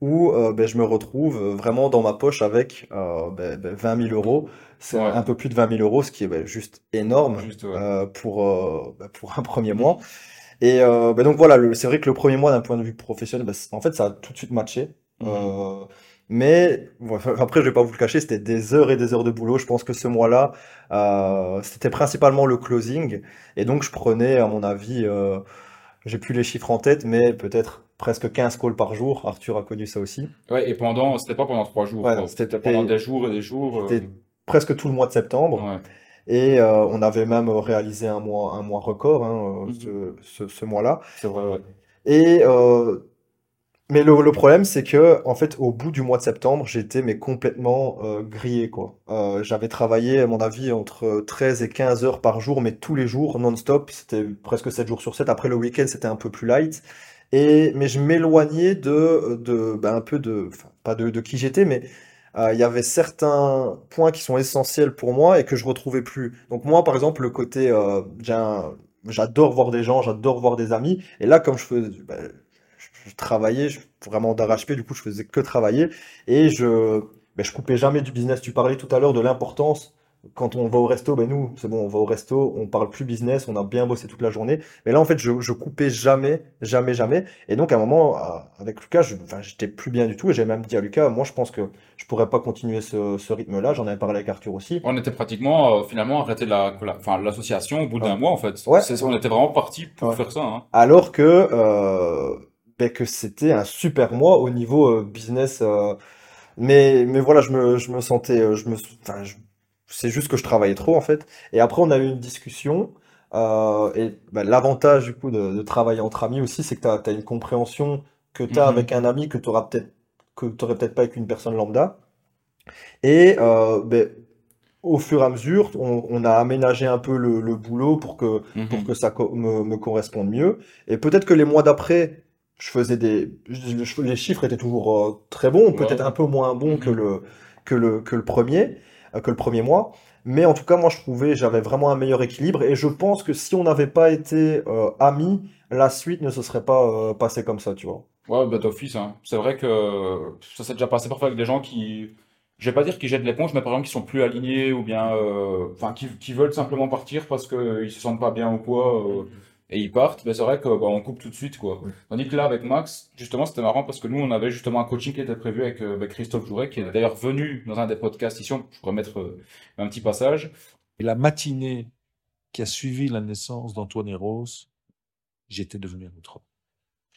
où euh, ben, je me retrouve vraiment dans ma poche avec euh, ben, 20 000 euros. C'est un peu plus de 20 000 euros, ce qui est ben, juste énorme euh, pour, euh, ben, pour un premier mois. Et euh, ben, donc voilà, c'est vrai que le premier mois, d'un point de vue professionnel, ben, en fait, ça a tout de suite matché. Mhm. Euh, mais après, je vais pas vous le cacher, c'était des heures et des heures de boulot. Je pense que ce mois-là, euh, c'était principalement le closing. Et donc, je prenais, à mon avis, euh, j'ai plus les chiffres en tête, mais peut-être presque 15 calls par jour. Arthur a connu ça aussi. Ouais, et pendant, c'était pas pendant trois jours. c'était pendant des jours et des jours. Euh. C'était presque tout le mois de septembre. Et euh, on avait même réalisé un mois, un mois record hein, euh, mhm. ce, ce, mois-là. C'est vrai, ouais. Et mais le, problème, c'est que en fait, au bout du mois de septembre, j'étais mais complètement euh, grillé quoi. Euh, j'avais travaillé, à mon avis, entre 13 et 15 heures par jour, mais tous les jours, non-stop. C'était presque 7 jours sur 7. Après le week-end, c'était un peu plus light. Et mais je m'éloignais de, de ben, un peu de, pas de, de qui j'étais, mais euh, il y avait certains points qui sont essentiels pour moi et que je retrouvais plus. Donc moi, par exemple, le côté, j'adore voir des gens, j'adore voir des amis. Et là, comme je fais, ben, je travaillais je, vraiment d'arrache-pied, du coup, je faisais que travailler et je, ben, je coupais jamais du business. Tu parlais tout à l'heure de l'importance. Quand on va au resto, ben nous, c'est bon, on va au resto, on parle plus business, on a bien bossé toute la journée. Mais là, en fait, je, je coupais jamais, jamais, jamais. Et donc, à un moment, avec Lucas, je, enfin, j'étais plus bien du tout. Et j'ai même dit à Lucas, moi, je pense que je pourrais pas continuer ce, ce rythme-là. J'en avais parlé avec Arthur aussi. On était pratiquement, euh, finalement, arrêté la, enfin, l'association au bout d'un mois, en fait. Ouais. on était vraiment parti pour faire ça. Hein. Alors que, euh, ben, que c'était un super mois au niveau euh, business. Euh, mais, mais voilà, je me, je me sentais. Euh, je me, enfin, c'est juste que je travaillais trop en fait. Et après, on a eu une discussion. et ben, l'avantage du coup de, de travailler entre amis aussi, c'est que tu as, une compréhension que tu as Mhm. avec un ami que tu auras peut-être peut-être pas avec une personne lambda. Et euh, ben, au fur et à mesure, on, on a aménagé un peu le, le boulot pour que, pour Mhm. que ça co- me, me corresponde mieux. Et peut-être que les mois d'après, je faisais des, je- les chiffres étaient toujours euh, très bons, peut-être un peu moins bons que Mhm. le, que le, que le premier, euh, que le premier mois. Mais en tout cas, moi, je trouvais, j'avais vraiment un meilleur équilibre. Et je pense que si on n'avait pas été euh, amis, la suite ne se serait pas euh, passée comme ça, tu vois. Ouais, bah d'office, hein. C'est vrai que ça s'est déjà passé parfois avec des gens qui, je vais pas dire qu'ils jettent l'éponge, mais par exemple qui sont plus alignés ou bien, euh, enfin, qui, qui veulent simplement partir parce qu'ils se sentent pas bien ou quoi, euh, et ils partent. Mais c'est vrai que bah, on coupe tout de suite, quoi. Tandis que là, avec Max, justement, c'était marrant parce que nous, on avait justement un coaching qui était prévu avec, euh, avec Christophe Jouret, qui est d'ailleurs venu dans un des podcasts ici. Je pourrais mettre euh, un petit passage. Et la matinée qui a suivi la naissance d'Antoine et Rose, j'étais devenu un autre homme.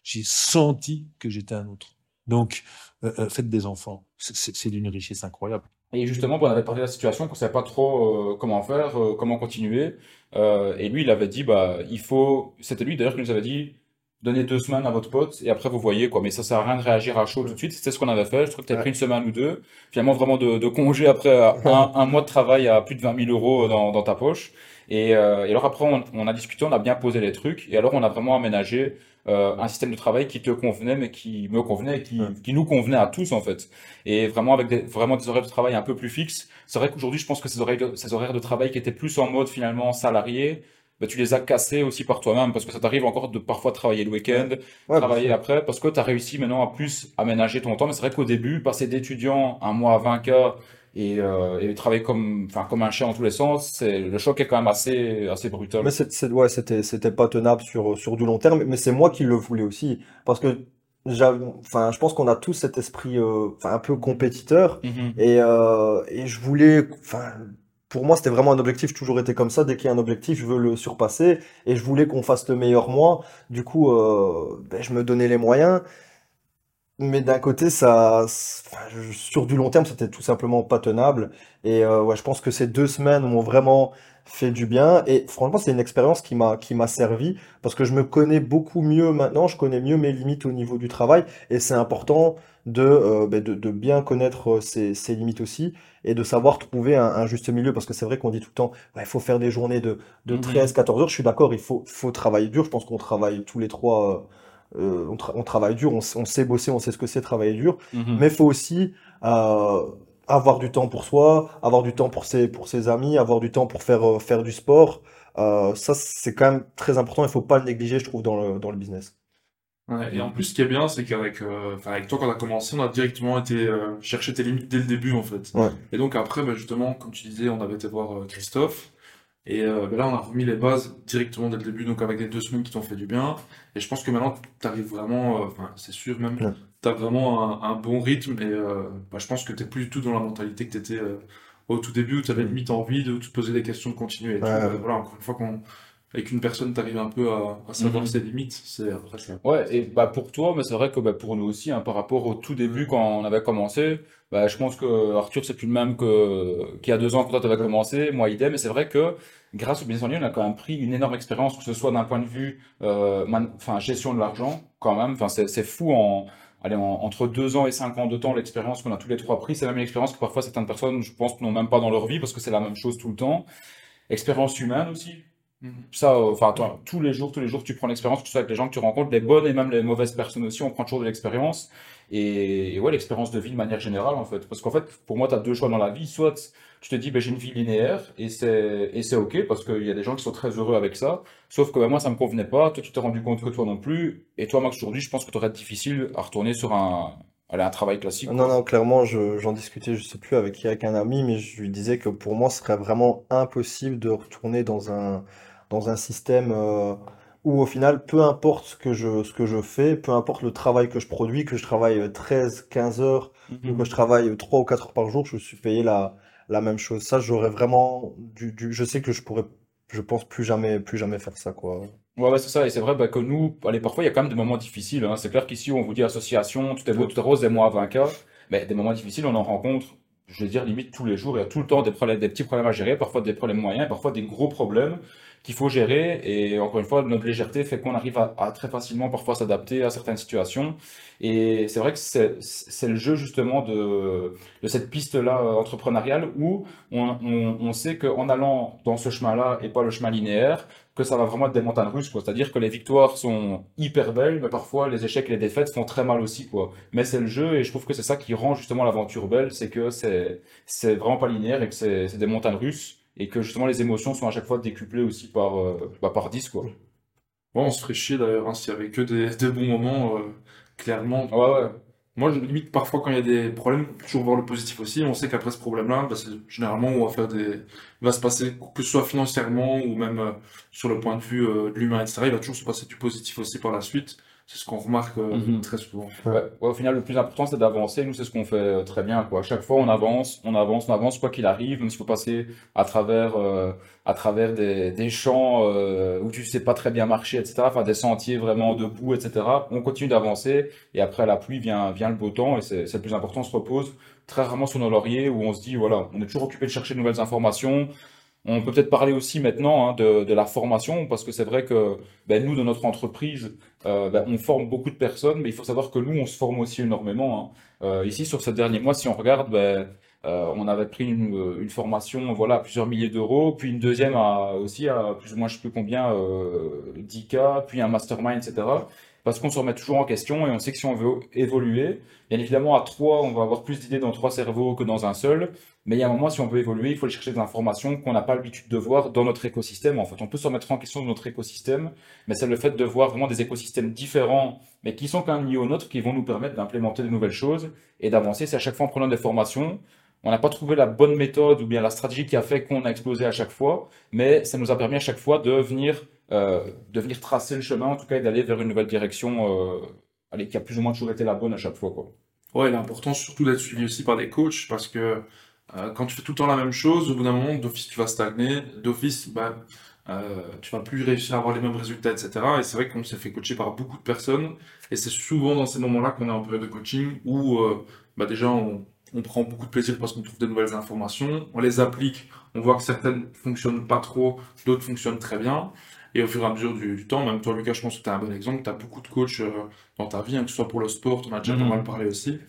J'ai senti que j'étais un autre. Donc, euh, euh, faites des enfants. C'est d'une richesse incroyable. Et justement, on avait parlé de la situation, qu'on savait pas trop euh, comment faire, euh, comment continuer. Euh, et lui, il avait dit, bah, il faut. C'était lui d'ailleurs qui nous avait dit, donnez deux semaines à votre pote et après vous voyez quoi. Mais ça sert à rien de réagir à chaud tout de suite. C'était ce qu'on avait fait. Je crois que tu as Ouais. pris une semaine ou deux. Finalement, vraiment de, de congé après un, un mois de travail à plus de 20 000 euros dans, dans ta poche. Et, et alors après, on, on a discuté, on a bien posé les trucs. Et alors, on a vraiment aménagé euh, un système de travail qui te convenait, mais qui me convenait qui, Ouais. qui nous convenait à tous en fait. Et vraiment avec des, vraiment des horaires de travail un peu plus fixes. C'est vrai qu'aujourd'hui, je pense que ces horaires, de, ces horaires de travail qui étaient plus en mode finalement salarié, bah, tu les as cassés aussi par toi-même parce que ça t'arrive encore de parfois travailler le week-end, Ouais, travailler après, parce que tu as réussi maintenant à plus aménager ton temps. Mais c'est vrai qu'au début, passer d'étudiant un mois à 20K et, euh, et travailler comme, enfin, comme un chien dans tous les sens, c'est, le choc est quand même assez, assez brutal. Mais c'est, ouais, c'était, c'était pas tenable sur, sur du long terme, mais c'est moi qui le voulais aussi. Parce que enfin, je pense qu'on a tous cet esprit euh, enfin, un peu compétiteur. Mhm. Et, euh, et je voulais, enfin, pour moi, c'était vraiment un objectif. J'ai toujours été comme ça. Dès qu'il y a un objectif, je veux le surpasser. Et je voulais qu'on fasse le meilleur moi. Du coup, euh, ben, je me donnais les moyens. Mais d'un côté, ça, enfin, sur du long terme, c'était tout simplement pas tenable. Et euh, ouais, je pense que ces deux semaines m'ont vraiment fait du bien. Et franchement, c'est une expérience qui m'a qui m'a servi parce que je me connais beaucoup mieux maintenant. Je connais mieux mes limites au niveau du travail. Et c'est important de, euh, ben, de, de bien connaître euh, ses, ses limites aussi et de savoir trouver un, un juste milieu. Parce que c'est vrai qu'on dit tout le temps, ouais, il faut faire des journées de, de Mhm. 13, 14 heures. Je suis d'accord, il faut, faut travailler dur. Je pense qu'on travaille tous les trois. euh, euh, on, tra- on travaille dur, on, sait bosser, on sait ce que c'est travailler dur, Mhm. mais il faut aussi euh, avoir du temps pour soi, avoir du temps pour ses, pour ses amis, avoir du temps pour faire, euh, faire du sport. Ça, c'est quand même très important, il faut pas le négliger, je trouve, dans le, dans le business. Ouais, et en plus, ce qui est bien, c'est qu'avec avec toi, quand on a commencé, on a directement été chercher tes limites dès le début, en fait. Ouais. Et donc après, bah, justement, comme tu disais, on avait été voir Christophe. Et euh, bah, là, on a remis les bases directement dès le début, donc avec les deux semaines qui t'ont fait du bien. Et je pense que maintenant, tu arrives vraiment, euh, enfin, c'est sûr même, Ouais. tu as vraiment un, un bon rythme. Et euh, bah, je pense que tu n'es plus du tout dans la mentalité que tu étais au tout début, où tu avais Mm. limite envie de te poser des questions de continuer. Et tout. Ouais. Voilà, encore une fois, qu'on, avec une personne, tu arrives un peu à, à savoir Mhm. ses limites. C'est. Ouais, et bah pour toi, mais c'est vrai que bah, pour nous aussi, hein, par rapport au tout début quand on avait commencé, bah, je pense que Arthur, c'est plus le même que qu'il y a deux ans quand toi tu avais commencé, moi idem, mais c'est vrai que grâce au business en ligne, on a quand même pris une énorme expérience, que ce soit d'un point de vue euh, enfin, gestion de l'argent, quand même, enfin, c'est fou en, allez, en- entre deux ans et cinq ans de temps, l'expérience qu'on a tous les trois pris, c'est même une expérience que parfois certaines personnes, je pense, n'ont même pas dans leur vie parce que c'est la même chose tout le temps. Expérience humaine aussi. Ça, euh, enfin, tous les jours, tous les jours, tu prends l'expérience, que ce soit avec les gens que tu rencontres, les bonnes et même les mauvaises personnes aussi, on prend toujours de l'expérience. Et, et ouais, l'expérience de vie de manière générale, en fait. Parce qu'en fait, pour moi, tu as deux choix dans la vie. Soit tu te dis, ben, j'ai une vie linéaire et c'est, et c'est OK parce qu'il y a des gens qui sont très heureux avec ça. Sauf que ben, moi, ça me convenait pas. Toi, tu t'es rendu compte que toi non plus. Et toi, Max, aujourd'hui, je pense que tu aurais difficile à retourner sur un, allez, un travail classique. Non, non, clairement, je- j'en discutais, je sais plus avec qui, avec un ami, mais je lui disais que pour moi, ce serait vraiment impossible de retourner dans un, dans un système euh, où, au final, peu importe ce que je, ce que je fais, peu importe le travail que je produis, que je travaille 13, 15 heures, ou Mhm. que je travaille 3 ou 4 heures par jour, je suis payé la, la même chose. Ça, j'aurais vraiment du, du- je sais que je pourrais, je pense plus jamais, plus jamais faire ça, quoi. Ouais, ouais, c'est ça. Et c'est vrai bah, que nous, allez, parfois, il y a quand même des moments difficiles. hein. C'est clair qu'ici, on vous dit association, tout est beau, tout est rose, et moi à 20K. Mais des moments difficiles, on en rencontre, je vais dire, limite tous les jours. Il y a tout le temps des problèmes, des petits problèmes à gérer, parfois des problèmes moyens, parfois des gros problèmes qu'il faut gérer. Et encore une fois, notre légèreté fait qu'on arrive à, à très facilement parfois s'adapter à certaines situations. Et c'est vrai que c'est le jeu justement de, de cette piste-là euh, entrepreneuriale où on, on, on sait qu'en allant dans ce chemin-là et pas le chemin linéaire, que ça va vraiment être des montagnes russes, quoi. C'est-à-dire que les victoires sont hyper belles, mais parfois les échecs et les défaites font très mal aussi, quoi. Mais c'est le jeu et je trouve que c'est ça qui rend justement l'aventure belle, c'est que c'est c'est vraiment pas linéaire et que c'est des montagnes russes et que justement les émotions sont à chaque fois décuplées aussi par euh, bah, par 10, quoi. Bon, on se ferait chier d'ailleurs hein, s'il y avait que des, des bons moments, euh, clairement. Ouais, ouais. Moi, je limite parfois quand il y a des problèmes, toujours voir le positif aussi. On sait qu'après ce problème-là, bah, c'est généralement on va faire des, il va se passer que ce soit financièrement ou même euh, sur le point de vue euh, de l'humain, etc. Il va toujours se passer du positif aussi par la suite. C'est ce qu'on remarque euh, Mhm. très souvent. Ouais, ouais, au final, le plus important, c'est d'avancer. Nous, c'est ce qu'on fait euh, très bien, quoi. À chaque fois, on avance, on avance, on avance, quoi qu'il arrive, même s'il faut passer à travers, euh, à travers des, des champs euh, où tu sais pas très bien marcher, etc. Enfin, des sentiers vraiment de boue, etc. On continue d'avancer et après la pluie vient, vient le beau temps et c'est c'est le plus important. On se repose très rarement sur nos lauriers où on se dit, voilà, on est toujours occupé de chercher de nouvelles informations. On peut peut-être parler aussi maintenant hein, de, de la formation parce que c'est vrai que ben, nous, dans notre entreprise, euh, ben, on forme beaucoup de personnes, mais il faut savoir que nous, on se forme aussi énormément. hein. Euh, ici, sur ces derniers mois, si on regarde, ben, euh, on avait pris une, une formation voilà, à plusieurs milliers d'euros, puis une deuxième à, aussi à plus ou moins, je sais plus combien, euh, 10K, puis un mastermind, etc. Parce qu'on se remet toujours en question et on sait que si on veut évoluer, bien évidemment, à trois, on va avoir plus d'idées dans trois cerveaux que dans un seul. Mais il y a un moment, si on veut évoluer, il faut aller chercher des informations qu'on n'a pas l'habitude de voir dans notre écosystème. En fait, on peut se remettre en question dans notre écosystème, mais c'est le fait de voir vraiment des écosystèmes différents, mais qui sont quand même liés aux nôtres, qui vont nous permettre d'implémenter de nouvelles choses et d'avancer. C'est à chaque fois en prenant des formations. On n'a pas trouvé la bonne méthode ou bien la stratégie qui a fait qu'on a explosé à chaque fois, mais ça nous a permis à chaque fois de venir, euh, de venir tracer le chemin, en tout cas, et d'aller vers une nouvelle direction, euh, allez, qui a plus ou moins toujours été la bonne à chaque fois, quoi. Ouais, l'important surtout d'être suivi aussi par des coachs parce que euh, quand tu fais tout le temps la même chose, au bout d'un moment, d'office, tu vas stagner. D'office, bah, euh, tu vas plus réussir à avoir les mêmes résultats, etc. Et c'est vrai qu'on s'est fait coacher par beaucoup de personnes. Et c'est souvent dans ces moments-là qu'on est en période de coaching où euh, bah, déjà on, on prend beaucoup de plaisir parce qu'on trouve de nouvelles informations, on les applique, on voit que certaines fonctionnent pas trop, d'autres fonctionnent très bien. Et au fur et à mesure du, du temps, même toi Lucas, je pense que tu as un bon exemple, tu as beaucoup de coachs euh, dans ta vie, hein, que ce soit pour le sport, on a déjà pas Mhm. mal parlé aussi.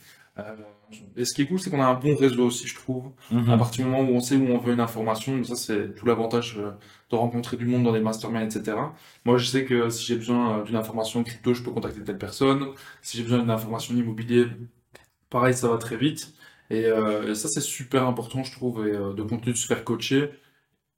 Et ce qui est cool, c'est qu'on a un bon réseau aussi, je trouve. Mhm. À partir du moment où on sait où on veut une information, ça c'est tout l'avantage euh, de rencontrer du monde dans des masterminds, etc. Moi je sais que si j'ai besoin euh, d'une information crypto, je peux contacter telle personne. Si j'ai besoin d'une information immobilier, pareil, ça va très vite. Et, euh, et ça c'est super important, je trouve, et, euh, de continuer de se faire coacher.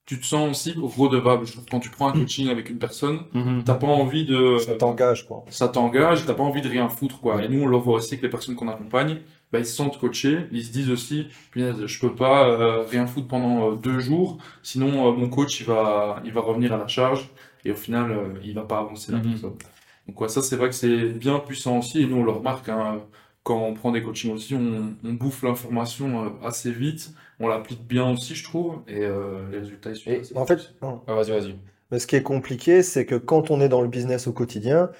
Tu te sens aussi redevable, je trouve. Quand tu prends un coaching avec une personne, Mhm. t'as pas envie de... Ça t'engage, quoi. ça t'engage, t'as pas envie de rien foutre, quoi. Et nous, on le voit aussi que les personnes qu'on accompagne, bah, ils se sentent coachés, ils se disent aussi, punaise, je peux pas euh, rien foutre pendant euh, deux jours, sinon euh, mon coach, il va, il va revenir à la charge, et au final, euh, il va pas avancer la Mhm. personne. Donc ouais, ça c'est vrai que c'est bien puissant aussi, et nous on le remarque, hein, quand on prend des coachings aussi, on, on bouffe l'information euh, assez vite, on l'applique bien aussi, je trouve, et euh, les résultats, ils sont Et assez En fait, non. Ah, vas-y, vas-y. Mais ce qui est compliqué, c'est que quand on est dans le business au quotidien,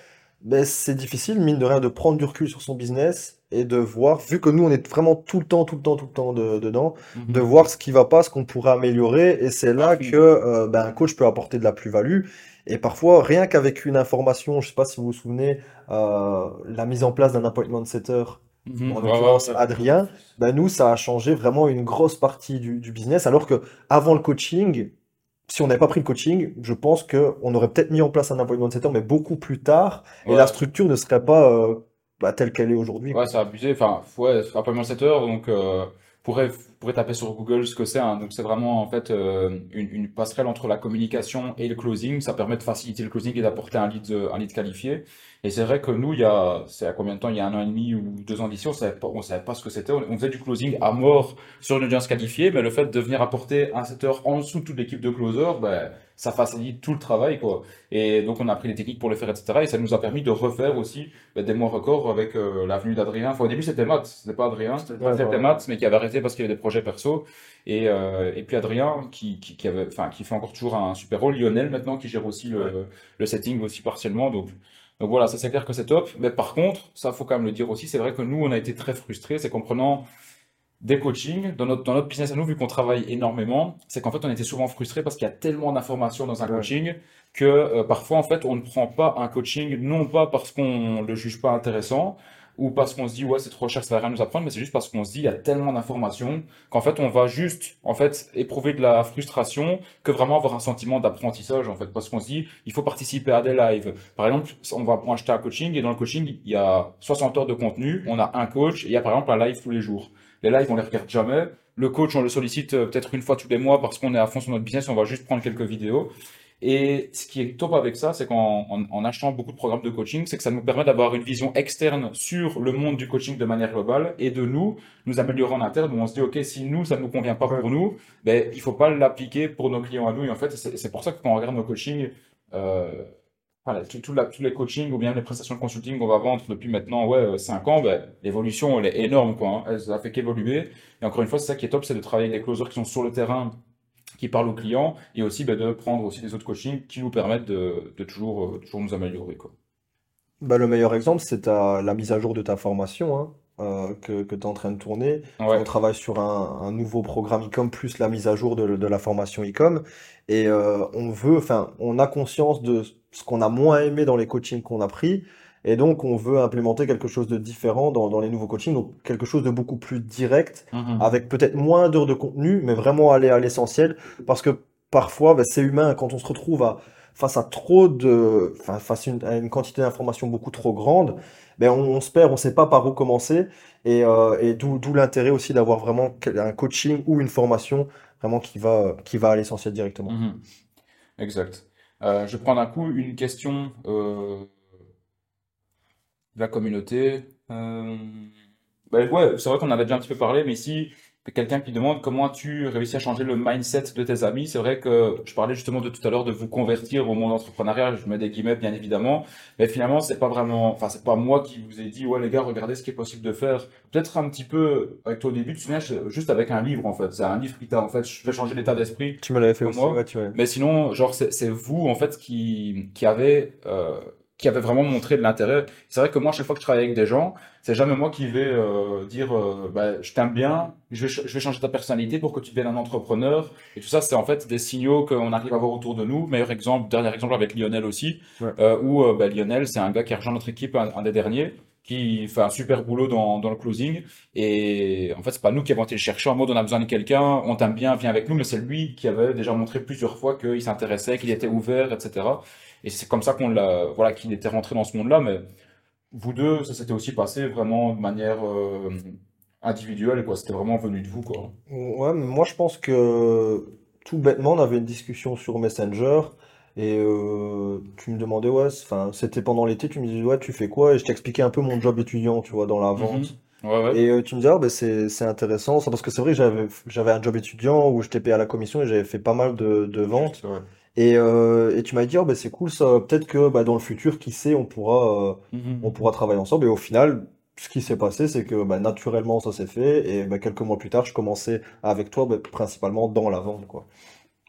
ben, c'est difficile, mine de rien, de prendre du recul sur son business et de voir, vu que nous, on est vraiment tout le temps, tout le temps, tout le temps de- dedans, Mhm. de voir ce qui va pas, ce qu'on pourrait améliorer. Et c'est là que euh, ben, un coach peut apporter de la plus-value. Et parfois, rien qu'avec une information, je sais pas si vous vous souvenez, euh, la mise en place d'un appointment setter, Mhm. en l'occurrence. Adrien, ben nous, ça a changé vraiment une grosse partie du, du business. Alors que avant le coaching, si on n'avait pas pris le coaching, je pense qu'on aurait peut-être mis en place un appointment setter, mais beaucoup plus tard, et la structure ne serait pas euh, bah, telle qu'elle est aujourd'hui. Ouais, c'est abusé. Enfin, ouais, apparemment 7 heures, donc euh, pourrait pourrait taper sur Google ce que c'est. hein. Donc c'est vraiment en fait euh, une, une passerelle entre la communication et le closing. Ça permet de faciliter le closing et d'apporter un lead euh, un lead qualifié. Et c'est vrai que nous, il y a c'est à combien de temps? Il y a un an et demi ou deux ans d'ici, on savait pas on savait pas ce que c'était. On, on faisait du closing à mort sur une audience qualifiée, mais le fait de venir apporter un setter en dessous de toute l'équipe de closers, ben ça facilite tout le travail quoi. Et donc on a appris les techniques pour le faire, etc. Et ça nous a permis de refaire aussi ben, des mois records avec euh, l'avenue d'Adrien. Enfin, au début, c'était Matt, c'était pas Adrien, c'était Ouais, ouais. Matt, mais qui avait arrêté parce qu'il y avait des projets perso. Et, euh, et puis Adrien, qui, qui, qui avait, enfin, qui fait encore toujours un super rôle. Lionel, maintenant, qui gère aussi le, le setting aussi partiellement. Donc, donc voilà, ça c'est clair que c'est top. Mais par contre, ça faut quand même le dire aussi, c'est vrai que nous, on a été très frustrés, c'est qu'en prenant des coachings, dans notre, dans notre business à nous, vu qu'on travaille énormément, c'est qu'en fait, on était souvent frustrés parce qu'il y a tellement d'informations dans un Ouais. coaching que euh, parfois, en fait, on ne prend pas un coaching, non pas parce qu'on le juge pas intéressant ou parce qu'on se dit, ouais, c'est trop cher, ça va rien nous apprendre, mais c'est juste parce qu'on se dit, il y a tellement d'informations qu'en fait, on va juste, en fait, éprouver de la frustration que vraiment avoir un sentiment d'apprentissage, en fait, parce qu'on se dit, il faut participer à des lives. Par exemple, on va acheter un coaching et dans le coaching, il y a 60 heures de contenu, on a un coach et il y a par exemple un live tous les jours. Les lives, on les regarde jamais. Le coach, on le sollicite euh, peut-être une fois tous les mois parce qu'on est à fond sur notre business, on va juste prendre quelques vidéos. Et ce qui est top avec ça, c'est qu'en en, en achetant beaucoup de programmes de coaching, c'est que ça nous permet d'avoir une vision externe sur le monde du coaching de manière globale et de nous, nous améliorer en interne où on se dit, OK, si nous, ça ne nous convient pas pour nous, ben, il faut pas l'appliquer pour nos clients à nous. Et en fait, c'est pour ça que quand on regarde nos coachings, euh, voilà, tout, tout la- tous les coachings ou bien les prestations de consulting qu'on va vendre depuis maintenant ouais, 5 ans, ben, l'évolution elle est énorme. Quoi, hein. Elle ça fait qu'évoluer. Et encore une fois, c'est ça qui est top, c'est de travailler avec des closers qui sont sur le terrain, qui parlent aux clients et aussi ben, de prendre aussi des autres coachings qui nous permettent de, de toujours, euh, toujours nous améliorer. Quoi. Bah, le meilleur exemple, c'est la mise à jour de ta formation hein, euh, que, que tu es en train de tourner. Ouais. On travaille sur un, un nouveau programme e-com plus la mise à jour de, de la formation e-com. Et euh, on veut, enfin, on a conscience de ce qu'on a moins aimé dans les coachings qu'on a pris. Et donc, on veut implémenter quelque chose de différent dans, dans les nouveaux coachings, donc quelque chose de beaucoup plus direct, Mhm. avec peut-être moins d'heures de contenu, mais vraiment aller à l'essentiel. Parce que parfois, bah, c'est humain, quand on se retrouve à, face à trop de, enfin, face à une, à une quantité d'informations beaucoup trop grande, ben on, on se perd, on sait pas par où commencer. Et, euh, et d'où, l'intérêt aussi d'avoir vraiment un coaching ou une formation vraiment qui va, qui va à l'essentiel directement. Mhm. Exact. Euh, je vais prendre un coup une question euh, de la communauté. Euh, ben ouais, c'est vrai qu'on avait déjà un petit peu parlé, mais a quelqu'un qui demande comment tu réussis à changer le mindset de tes amis. C'est vrai que je parlais justement de tout à l'heure de vous convertir au monde entrepreneurial. Je mets des guillemets, bien évidemment. Mais finalement, c'est pas vraiment, enfin, c'est pas moi qui vous ai dit, ouais, les gars, regardez ce qui est possible de faire. Peut-être un petit peu, avec toi au début, tu souviens, je- juste avec un livre, en fait. C'est un livre qui t'a, en fait, fait changer l'état d'esprit. Tu me l'avais fait aussi, moi. ouais, tu vois. Mais sinon, genre, c'est c'est vous, en fait, qui, qui avez, euh, qui avez vraiment montré de l'intérêt. C'est vrai que moi, chaque fois que je travaille avec des gens, c'est jamais moi qui vais euh, dire, euh, bah, je t'aime bien, je vais, je vais changer ta personnalité pour que tu deviennes un entrepreneur. Et tout ça, c'est en fait des signaux qu'on arrive à voir autour de nous. Meilleur exemple, dernier exemple avec Lionel aussi, Ouais. euh, où euh, bah, Lionel, c'est un gars qui a rejoint notre équipe, un, un des derniers, qui fait un super boulot dans, dans le closing. Et en fait, c'est pas nous qui avons été le chercher en mode on a besoin de quelqu'un, on t'aime bien, viens avec nous, mais c'est lui qui avait déjà montré plusieurs fois qu'il s'intéressait, qu'il était ouvert, etc. Et c'est comme ça qu'on l'a, voilà, qu'il était rentré dans ce monde-là. Mais vous deux, ça s'était aussi passé vraiment de manière euh, individuelle, quoi. C'était vraiment venu de vous, quoi. Ouais, mais moi je pense que tout bêtement, on avait une discussion sur Messenger et euh, tu me demandais, ouais, enfin, c'était pendant l'été, tu me disais, ouais, tu fais quoi? Et je t'expliquais un peu mon job étudiant, tu vois, dans la vente. Mhm. Ouais, ouais. Et euh, tu me disais, ah, ben, c'est, c'est intéressant, ça, parce que c'est vrai que j'avais, j'avais un job étudiant où j'étais payé à la commission et j'avais fait pas mal de, de ventes. Et, euh, et tu m'as dit, ah, ben, c'est cool ça, peut-être que bah, dans le futur, qui sait, on pourra, euh, Mhm. on pourra travailler ensemble. Et au final, ce qui s'est passé, c'est que bah, naturellement, ça s'est fait. Et bah, quelques mois plus tard, je commençais avec toi, bah, principalement dans la vente, quoi.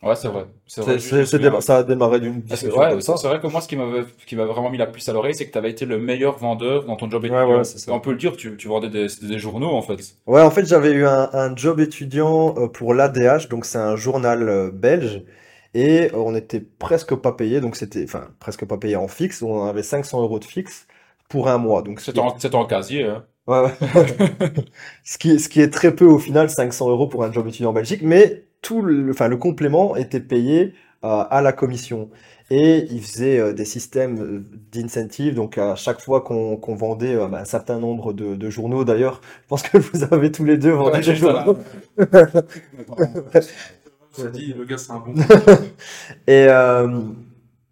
Ouais, c'est vrai. C'est vrai. Je ça a démarré d'une que, discussion ouais, c'est vrai que moi, ce qui m'a vraiment mis la puce à l'oreille, c'est que tu avais été le meilleur vendeur dans ton job Ouais, étudiant. ouais, ça. On peut le dire, tu, tu vendais des, des journaux, en fait. Ouais, en fait, j'avais eu un, un job étudiant euh, pour l'ADH, donc c'est un journal euh, belge, et euh, on n'était presque pas payé, donc c'était, enfin, presque pas payé en fixe, on avait 500 euros de fixe pour un mois. Donc, ce C'est en, en casier, hein. Ouais, ouais. Ce qui est, ce qui est très peu au final, 500 euros pour un job étudiant en Belgique, mais tout le, enfin, le complément était payé euh, à la commission. Et il faisait euh, des systèmes euh, d'incentive, donc à chaque fois qu'on vendait euh, bah, un certain nombre de, de journaux, d'ailleurs, je pense que vous avez tous les deux vendu Ouais, des journaux. S'est dit, le gars, c'est un bon. Et, euh,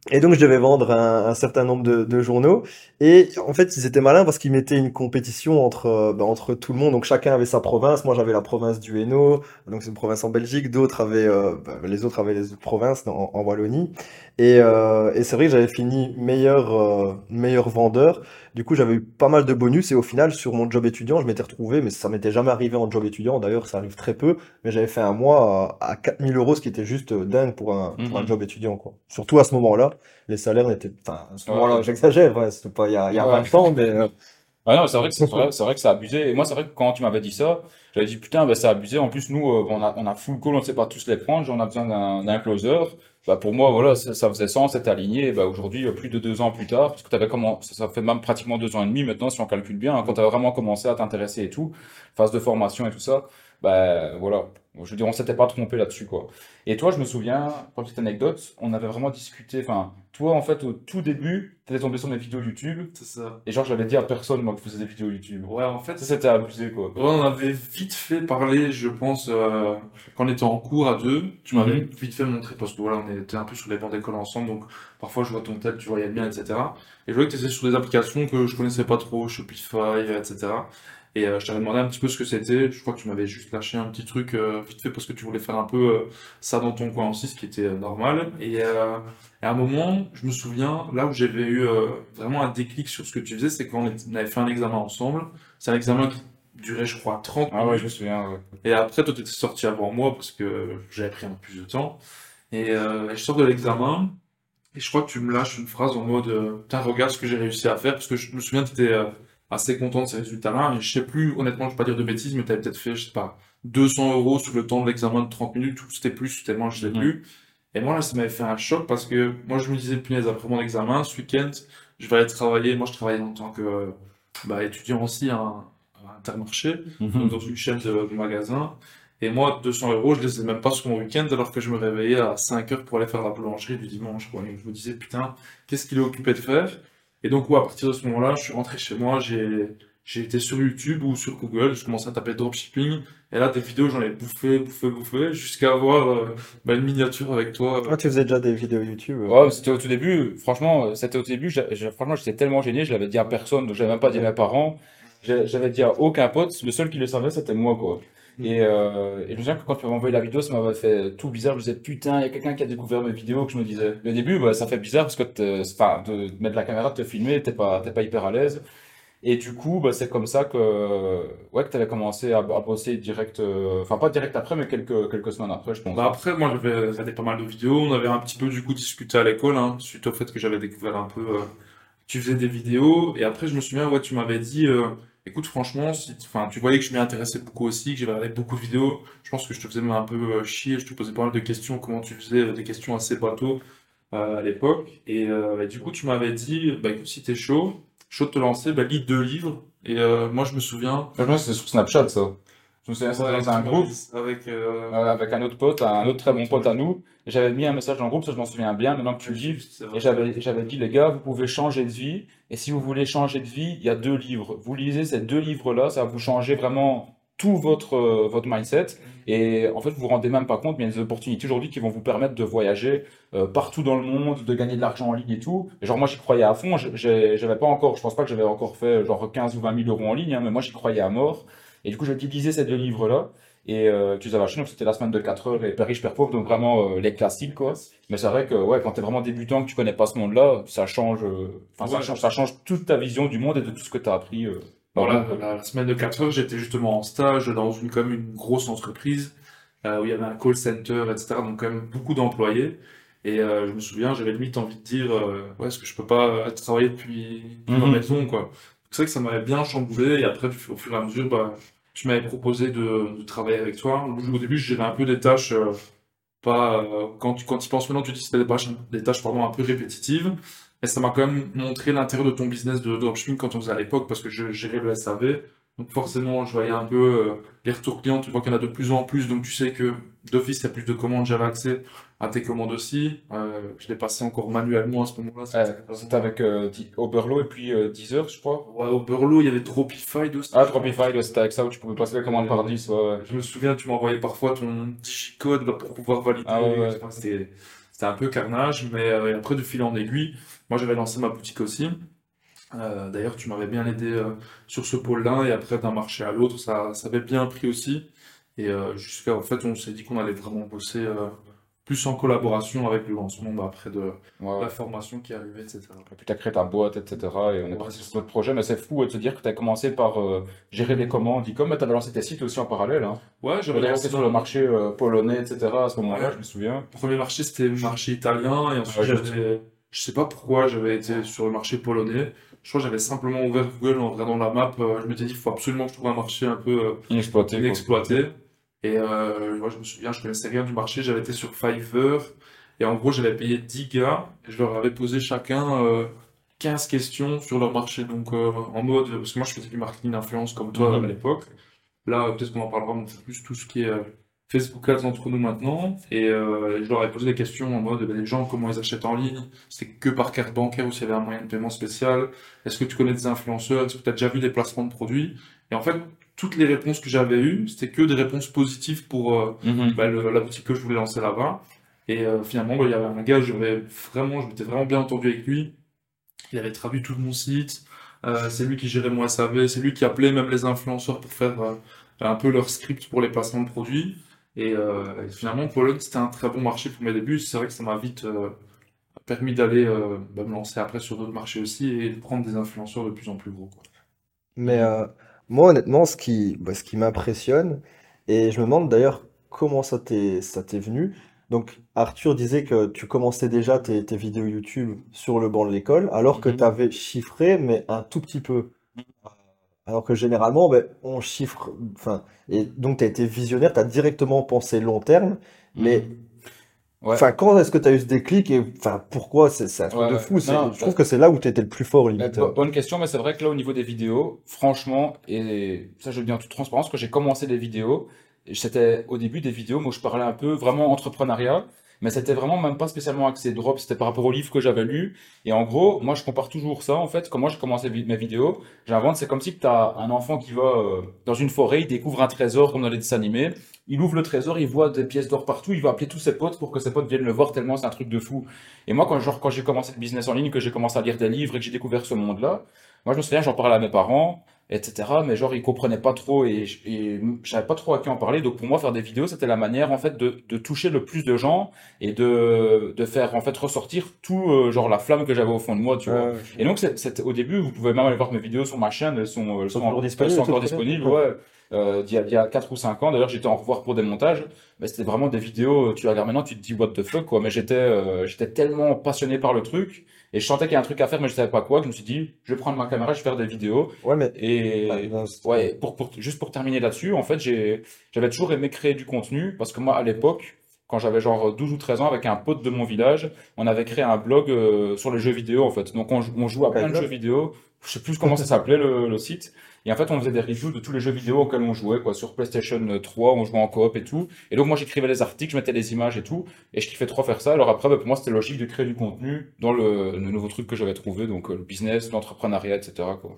et donc, je devais vendre un, un certain nombre de, de journaux. Et en fait, ils étaient malins parce qu'ils mettaient une compétition entre, euh, bah, entre tout le monde. Donc, chacun avait sa province. Moi, j'avais la province du Hainaut. Donc, c'est une province en Belgique. D'autres avaient, euh, bah, les autres avaient les autres provinces en, en Wallonie. Et, euh, et c'est vrai que j'avais fini meilleur, meilleur vendeur. Du coup, j'avais eu pas mal de bonus. Et au final, sur mon job étudiant, je m'étais retrouvé, mais ça m'était jamais arrivé en job étudiant. D'ailleurs, ça arrive très peu. Mais j'avais fait un mois à, à 4000 euros, ce qui était juste euh, dingue pour un, pour un Mhm. job étudiant, quoi. Surtout à ce moment-là, les salaires n'étaient, enfin, à ce Ouais. moment-là, j'exagère, ouais, c'était pas il y a, il y a Ouais. 20 ans, mais, euh, Ah non, c'est vrai que c'est vrai, c'est vrai que ça abusé. Et moi, c'est vrai que quand tu m'avais dit ça, j'avais dit putain, bah, ça a abusé. En plus, nous, euh, on a, on a full call, on ne sait pas tous les prendre. On a besoin d'un closer. Bah, pour moi, voilà, ça, faisait sens, c'était aligné. Bah, aujourd'hui, euh, plus de deux ans plus tard, parce que t'avais comment, ça, ça fait même pratiquement deux ans et demi maintenant, si on calcule bien, hein, quand tu as vraiment commencé à t'intéresser et tout, phase de formation et tout ça, bah, voilà. Je veux dire, on s'était pas trompé là-dessus, quoi. Et toi, je me souviens, pour petite anecdote, on avait vraiment discuté, enfin, toi, en fait, au tout début, t'étais tombé sur mes vidéos YouTube, C'est ça. et genre, j'avais dit à personne, moi, que je faisais des vidéos YouTube. Ouais, en fait, Ça, c'était abusé, quoi. Ouais, on avait vite fait parler, je pense, euh, quand on était en cours à deux, tu m'avais Mhm. vite fait montrer, parce que voilà, on était un peu sur les bancs d'école ensemble, donc parfois je vois ton tel, tu voyais bien, etc. Et je voyais que tu étais sur des applications que je connaissais pas trop, Shopify, etc. Et euh, je t'avais demandé un petit peu ce que c'était, je crois que tu m'avais juste lâché un petit truc euh, vite fait parce que tu voulais faire un peu euh, ça dans ton coin aussi, ce qui était normal. Et, à un moment, je me souviens, là où j'avais eu vraiment un déclic sur ce que tu faisais, c'est quand on avait fait un examen ensemble. C'est un examen qui durait, je crois, 30 Ah ouais, je me souviens, ouais. Et après, toi, tu étais sorti avant moi parce que j'avais pris un peu plus de temps. Et euh, je sors de l'examen et je crois que tu me lâches une phrase en mode Putain, regarde ce que j'ai réussi à faire. Parce que je me souviens que tu étais assez content de ces résultats-là. Et je sais plus, honnêtement, je vais pas dire de bêtises, mais tu avais peut-être fait, je sais pas, 200 euros sur le temps de l'examen de 30 minutes ou c'était plus, tellement je sais Mhm. plus. Et moi, là, ça m'avait fait un choc parce que moi, je me disais, punaise, après mon examen, ce week-end, je vais aller travailler. Moi, je travaillais en tant que euh, bah, étudiant aussi à, à Intermarché Mhm. dans une chaîne de, de magasins. Et moi, 200 euros, je les ai même pas sur mon week-end alors que je me réveillais à 5 heures pour aller faire la boulangerie du dimanche. Quoi. Et je me disais, putain, qu'est-ce qu'il est occupé de faire? Et donc, ouais, à partir de ce moment-là, je suis rentré chez moi, j'ai, j'ai été sur YouTube ou sur Google, je commençais à taper dropshipping. Et là, des vidéos, j'en ai bouffé, bouffé, bouffé, jusqu'à avoir euh, bah, une miniature avec toi. Ah, tu faisais déjà des vidéos YouTube. euh. Ouais, c'était au tout début, franchement, euh, c'était au tout début, j'ai- j'ai- franchement, j'étais tellement gêné, je l'avais dit à personne, donc j'avais même pas dit à mes parents, J'ai- j'avais dit à aucun pote, le seul qui le savait, c'était moi, quoi. Et, euh, et je me souviens que quand tu m'avais envoyé la vidéo, ça m'avait fait tout bizarre, je me disais, putain, il y a quelqu'un qui a découvert mes vidéos, que je me disais. Le début, bah, ça fait bizarre, parce que enfin, de mettre la caméra, de te filmer, t'es pas, t'es pas hyper à l'aise. Et du coup, bah, c'est comme ça que, ouais, que t'avais commencé à, à bosser direct, euh, enfin, pas direct après, mais quelques, quelques semaines après, je pense. Bah après, moi j'avais regardé pas mal de vidéos, on avait un petit peu du coup discuté à l'école, hein, suite au fait que j'avais découvert un peu, euh, tu faisais des vidéos, et après je me souviens, ouais, tu m'avais dit, euh, écoute, franchement, tu voyais que je m'y intéressais beaucoup aussi, que j'avais regardé beaucoup de vidéos, je pense que je te faisais un peu euh, chier, je te posais pas mal de questions, comment tu faisais, euh, des questions assez bateaux euh, à l'époque, et, du coup tu m'avais dit, bah écoute, si t'es chaud, chaud de te lancer, bah lis deux livres, et moi je me souviens, c'était sur Snapchat, ça. Je me souviens, c'était dans un groupe. avec, euh, Euh, avec un autre pote, un autre très bon pote à nous. J'avais mis un message dans le groupe, ça je m'en souviens bien, maintenant que tu le dis. Et j'avais, j'avais dit, les gars, vous pouvez changer de vie. Et si vous voulez changer de vie, il y a deux livres. Vous lisez ces deux livres-là, ça va vous changer vraiment tout votre, euh, votre mindset. Et en fait, vous vous rendez même pas compte, mais il y a des opportunités aujourd'hui qui vont vous permettre de voyager partout dans le monde, de gagner de l'argent en ligne et tout. Et genre, moi, j'y croyais à fond. J'avais pas encore, je pense pas que j'avais encore fait genre 15 ou 20 000 euros en ligne, hein, mais moi, j'y croyais à mort. Et du coup, j'ai lisez ces deux livres-là. Et euh, tu les avais achetés, donc c'était la semaine de 4 heures et Père riche, Père pauvre, donc vraiment euh, les classiques, quoi. Mais c'est vrai que ouais, quand t'es vraiment débutant, que tu connais pas ce monde-là, ça change, euh, ça change, ça change toute ta vision du monde et de tout ce que t'as appris. euh, Voilà, la, la semaine de 4 heures, j'étais justement en stage dans une, comme une grosse entreprise où il y avait un call center, etc. Donc, quand même beaucoup d'employés. Et euh, je me souviens, j'avais limite envie de dire euh, Ouais, est-ce que je peux pas travailler depuis, depuis ma Mhm. maison, quoi. C'est vrai que ça m'avait bien chamboulé. Et après, au fur et à mesure, bah, tu m'avais proposé de, travailler avec toi. Au début, je gérais un peu des tâches. euh, pas, euh, quand tu quand tu penses maintenant, tu dis que c'était des tâches, pardon, un peu répétitives. Et ça m'a quand même montré l'intérieur de ton business de dropshipping quand on faisait à l'époque, parce que je gérais le SAV. Donc forcément, je voyais un peu euh, les retours clients, tu vois qu'il y en a de plus en plus, donc tu sais que d'office, a plus de commandes, j'avais accès à tes commandes aussi. Euh, je l'ai passé encore manuellement à ce moment-là. C'était avec euh, Oberlo et puis Deezer, je crois. Ouais, au Burlo, il y avait Dropify aussi. Ah, Dropify, ouais, c'était avec ça où tu pouvais passer les commandes par 10. Ouais, ouais. Je me souviens, tu m'envoyais parfois ton petit code là, pour pouvoir valider. Ah ouais, C'était, un peu carnage, mais après, de fil en aiguille, moi j'avais lancé ma boutique aussi. Euh, d'ailleurs, tu m'avais bien aidé euh, sur ce pôle-là, et après, d'un marché à l'autre, ça, ça avait bien pris aussi. Et euh, jusqu'à, en fait, on s'est dit qu'on allait vraiment bosser plus en collaboration avec le lancement bah, après de Ouais, la formation qui arrivait, etc. Et puis t'as créé ta boîte, etc. Et on est Ouais, parti sur notre projet, mais c'est fou de te dire que t'as commencé par euh, gérer des commandes, e-com, mais t'avais lancé tes sites aussi en parallèle. Hein. Ouais, j'avais lancé sur le marché euh, polonais, etc. à ce moment-là, Ouais. je me souviens. Le premier marché, c'était le marché italien, et ensuite, je sais pas pourquoi j'avais été sur le marché polonais. Je crois que j'avais simplement ouvert Google en regardant la map. euh, je m'étais dit, il faut absolument que je trouve un marché un peu euh, Inexploité. Et euh, moi, je me souviens, je connaissais rien du marché. J'avais été sur Fiverr. Et en gros, j'avais payé 10 gars. Et je leur avais posé chacun euh, 15 questions sur leur marché. Donc, euh, en mode, parce que moi, je faisais du marketing d'influence comme toi Mhm. à l'époque. Là, peut-être qu'on en parlera, mais fait plus tout ce qui est euh, Facebook Ads entre nous maintenant. Et euh, je leur ai posé des questions en mode, ben, les gens, comment ils achètent en ligne? C'est que par carte bancaire ou s'il y avait un moyen de paiement spécial? Est-ce que tu connais des influenceurs? Est-ce que tu as déjà vu des placements de produits? Et en fait, toutes les réponses que j'avais eues, c'était que des réponses positives pour euh, Mhm. bah, le- la boutique que je voulais lancer là-bas. Et euh, finalement, bah, il y avait un gars, j'avais vraiment, je m'étais vraiment bien entendu avec lui. Il avait traduit tout mon site. Euh, c'est lui qui gérait mon SAV. C'est lui qui appelait même les influenceurs pour faire euh, un peu leur script pour les placements de produits. Et, euh, et finalement, Pologne, c'était un très bon marché pour mes débuts. C'est vrai que ça m'a vite euh, permis d'aller euh, bah, me lancer après sur d'autres marchés aussi et de prendre des influenceurs de plus en plus gros, quoi. Mais moi, honnêtement, ce qui, bah, ce qui m'impressionne, et je me demande d'ailleurs comment ça t'est, ça t'est venu. Donc, Arthur disait que tu commençais déjà tes, tes vidéos YouTube sur le banc de l'école, alors que Mhm. tu avais chiffré, mais un tout petit peu. Alors que généralement, ben, on chiffre, enfin, et donc tu as été visionnaire, tu as directement pensé long terme, mais Mhm. Ouais. enfin, quand est-ce que tu as eu ce déclic et enfin, pourquoi? C'est un truc Ouais, de fou. c'est- Non, je trouve que c'est là où tu étais le plus fort, Bah, limite. bo- bonne question, mais c'est vrai que là, au niveau des vidéos, franchement, et ça, je le dis en toute transparence, quand j'ai commencé les vidéos, c'était au début des vidéos, moi, je parlais un peu vraiment entrepreneuriat, mais c'était vraiment même pas spécialement axé drop, c'était par rapport au livre que j'avais lu. Et en gros, moi, je compare toujours ça, en fait, j'ai commencé vi- mes vidéos, j'invente, c'est comme si tu as un enfant qui va euh, dans une forêt, il découvre un trésor, comme dans les dessins animés, il ouvre le trésor, il voit des pièces d'or partout, il va appeler tous ses potes pour que ses potes viennent le voir tellement c'est un truc de fou. Et moi, quand, quand j'ai commencé le business en ligne, que j'ai commencé à lire des livres et que j'ai découvert ce monde-là, moi, je me souviens, j'en parlais à mes parents, etc. Mais genre, ils comprenaient pas trop et, et je savais pas trop à qui en parler. Donc, pour moi, faire des vidéos, c'était la manière, en fait, de, de toucher le plus de gens et de, de faire, en fait, ressortir tout, euh, genre, la flamme que j'avais au fond de moi, tu vois. Et donc, c'est- au début, vous pouvez même aller voir mes vidéos sur ma chaîne, elles sont, elles sont sont, elles disponibles, sont encore disponibles, ouais. Euh, d'il y a, d'il y a 4 ou 5 ans, d'ailleurs, j'étais en revoir pour des montages, mais c'était vraiment des vidéos, tu regardes maintenant, tu te dis what the fuck, quoi. Mais j'étais, euh, j'étais tellement passionné par le truc, et je sentais qu'il y a un truc à faire, mais je savais pas quoi, que je me suis dit, je vais prendre ma caméra, je vais faire des vidéos, Ouais, mais et, Ah, non, Ouais, pour, pour, juste pour terminer là-dessus, en fait, j'ai, j'avais toujours aimé créer du contenu parce que moi, à l'époque, quand j'avais genre 12 ou 13 ans, avec un pote de mon village, on avait créé un blog euh, sur les jeux vidéo, en fait. Donc, on, on jouait à plein de jeux vidéo. Je sais plus comment ça s'appelait, le, le site. Et en fait, on faisait des reviews de tous les jeux vidéo auxquels on jouait, quoi. Sur PlayStation 3, on jouait en coop et tout. Et donc, moi, j'écrivais les articles, je mettais les images et tout. Et je kiffais trop faire ça. Alors après, bah, pour moi, c'était logique de créer du contenu dans le, le nouveau truc que j'avais trouvé. Donc, euh, le business, l'entrepreneuriat, etc., quoi.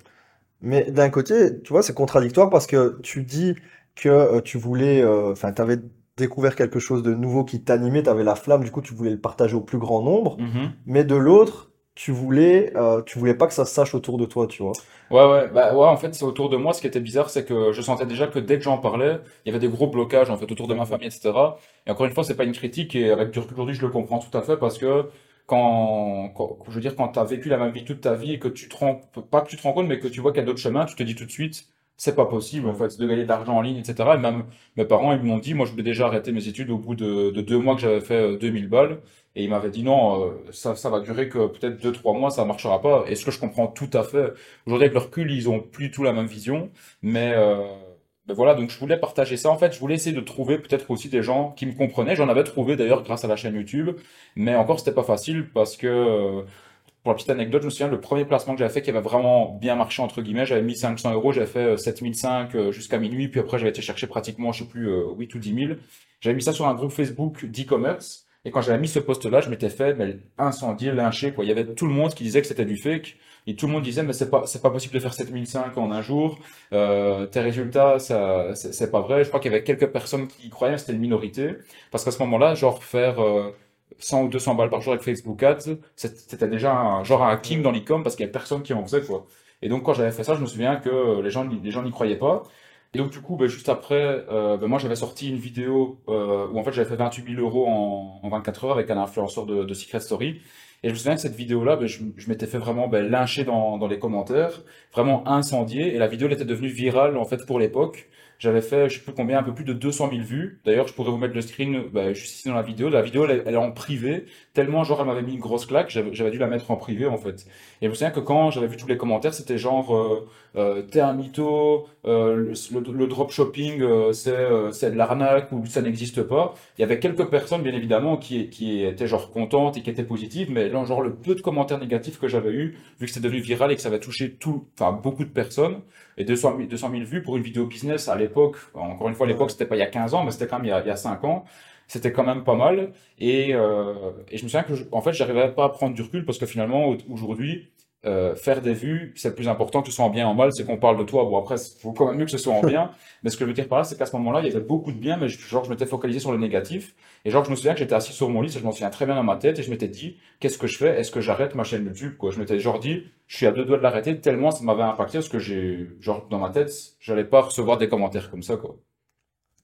Mais d'un côté, tu vois, c'est contradictoire parce que tu dis que euh, tu voulais, euh, enfin, tu avais découvert quelque chose de nouveau qui t'animait, tu avais la flamme, du coup, tu voulais le partager au plus grand nombre, Mhm. mais de l'autre, tu voulais, euh, tu voulais pas que ça se sache autour de toi, tu vois. Ouais, ouais, bah ouais, en fait, c'est autour de moi. Ce qui était bizarre, c'est que je sentais déjà que dès que j'en parlais, il y avait des gros blocages, en fait, autour de ma famille, etc. Et encore une fois, c'est pas une critique, et avec du aujourd'hui, je le comprends tout à fait, parce que quand, quand je veux dire, quand t'as vécu la même vie toute ta vie et que tu te rends, pas que tu te rends compte, mais que tu vois qu'il y a d'autres chemins, tu te dis tout de suite, c'est pas possible, en fait, de gagner de l'argent en ligne, etc. Et même mes parents, ils m'ont dit, moi, je voulais déjà arrêter mes études au bout de, de deux mois que j'avais fait euh, 2000 balles. Et ils m'avaient dit non, euh, ça, ça va durer que peut-être deux, trois mois, ça marchera pas. Et ce que je comprends tout à fait? Aujourd'hui, avec le recul, ils ont plus du tout la même vision. Mais, euh, ben voilà, donc je voulais partager ça. En fait, je voulais essayer de trouver peut-être aussi des gens qui me comprenaient. J'en avais trouvé d'ailleurs grâce à la chaîne YouTube. Mais encore, c'était pas facile parce que, euh, pour la petite anecdote, je me souviens, le premier placement que j'avais fait qui avait vraiment bien marché, entre guillemets, j'avais mis 500 euros, j'avais fait euh, 7005 euh, jusqu'à minuit. Puis après, j'avais été chercher pratiquement, je sais plus, euh, 8 ou 10 000. J'avais mis ça sur un groupe Facebook d'e-commerce. Et quand j'avais mis ce post-là, je m'étais fait mais, incendier, lyncher. Il y avait tout le monde qui disait que c'était du fake. Et tout le monde disait, mais c'est pas, c'est pas possible de faire 7005 en un jour. Euh, tes résultats, ça, c'est pas vrai. Je crois qu'il y avait quelques personnes qui y croyaient, c'était une minorité. Parce qu'à ce moment-là, genre, faire euh, 100 ou 200 balles par jour avec Facebook Ads, c'était déjà un, genre un hacking dans l'e-com parce qu'il y avait personne qui en faisait, quoi. Et donc, quand j'avais fait ça, je me souviens que les gens, les gens n'y croyaient pas. Et donc, du coup, ben, juste après, euh, ben, moi, j'avais sorti une vidéo euh, où en fait, j'avais fait 28 000 euros en, en 24 heures avec un influenceur de, de Secret Story. Et je me souviens que cette vidéo-là, ben, je, je m'étais fait vraiment ben, lyncher dans, dans les commentaires, vraiment incendié. Et la vidéo, elle était devenue virale en fait pour l'époque. J'avais fait, je sais plus combien, un peu plus de 200 000 vues. D'ailleurs, je pourrais vous mettre le screen ben, juste ici dans la vidéo. La vidéo, elle, elle est en privé, tellement genre elle m'avait mis une grosse claque, j'avais dû la mettre en privé en fait. Et je me souviens que quand j'avais vu tous les commentaires, c'était genre euh, euh, t'es un mytho, euh, le, le, le dropshipping euh, c'est euh, c'est de l'arnaque ou ça n'existe pas. Il y avait quelques personnes bien évidemment qui qui étaient genre contentes et qui étaient positives, mais là genre le peu de commentaires négatifs que j'avais eu, vu que c'était devenu viral et que ça avait touché tout, enfin beaucoup de personnes et 200 000, 200 000 vues pour une vidéo business à l'époque. Encore une fois, à l'époque c'était pas il y a 15 ans, mais c'était quand même il y a, il y a 5 ans c'était quand même pas mal. Et, euh, et je me souviens que, je- en fait, j'arrivais pas à prendre du recul parce que finalement, au- aujourd'hui, euh, faire des vues, c'est le plus important, que ce soit en bien ou en mal, c'est qu'on parle de toi. Bon, après, il faut quand même mieux que ce soit en bien. Mais ce que je veux dire par là, c'est qu'à ce moment-là, il y avait beaucoup de bien, mais je- genre, je m'étais focalisé sur le négatif. Et genre, je me souviens que j'étais assis sur mon lit, ça, je m'en souviens très bien dans ma tête, et je m'étais dit, qu'est-ce que je fais? Est-ce que j'arrête ma chaîne YouTube, quoi? Je m'étais genre dit, je suis à deux doigts de l'arrêter, tellement ça m'avait impacté, parce que j'ai, genre, dans ma tête, j'allais pas recevoir des commentaires comme ça, quoi.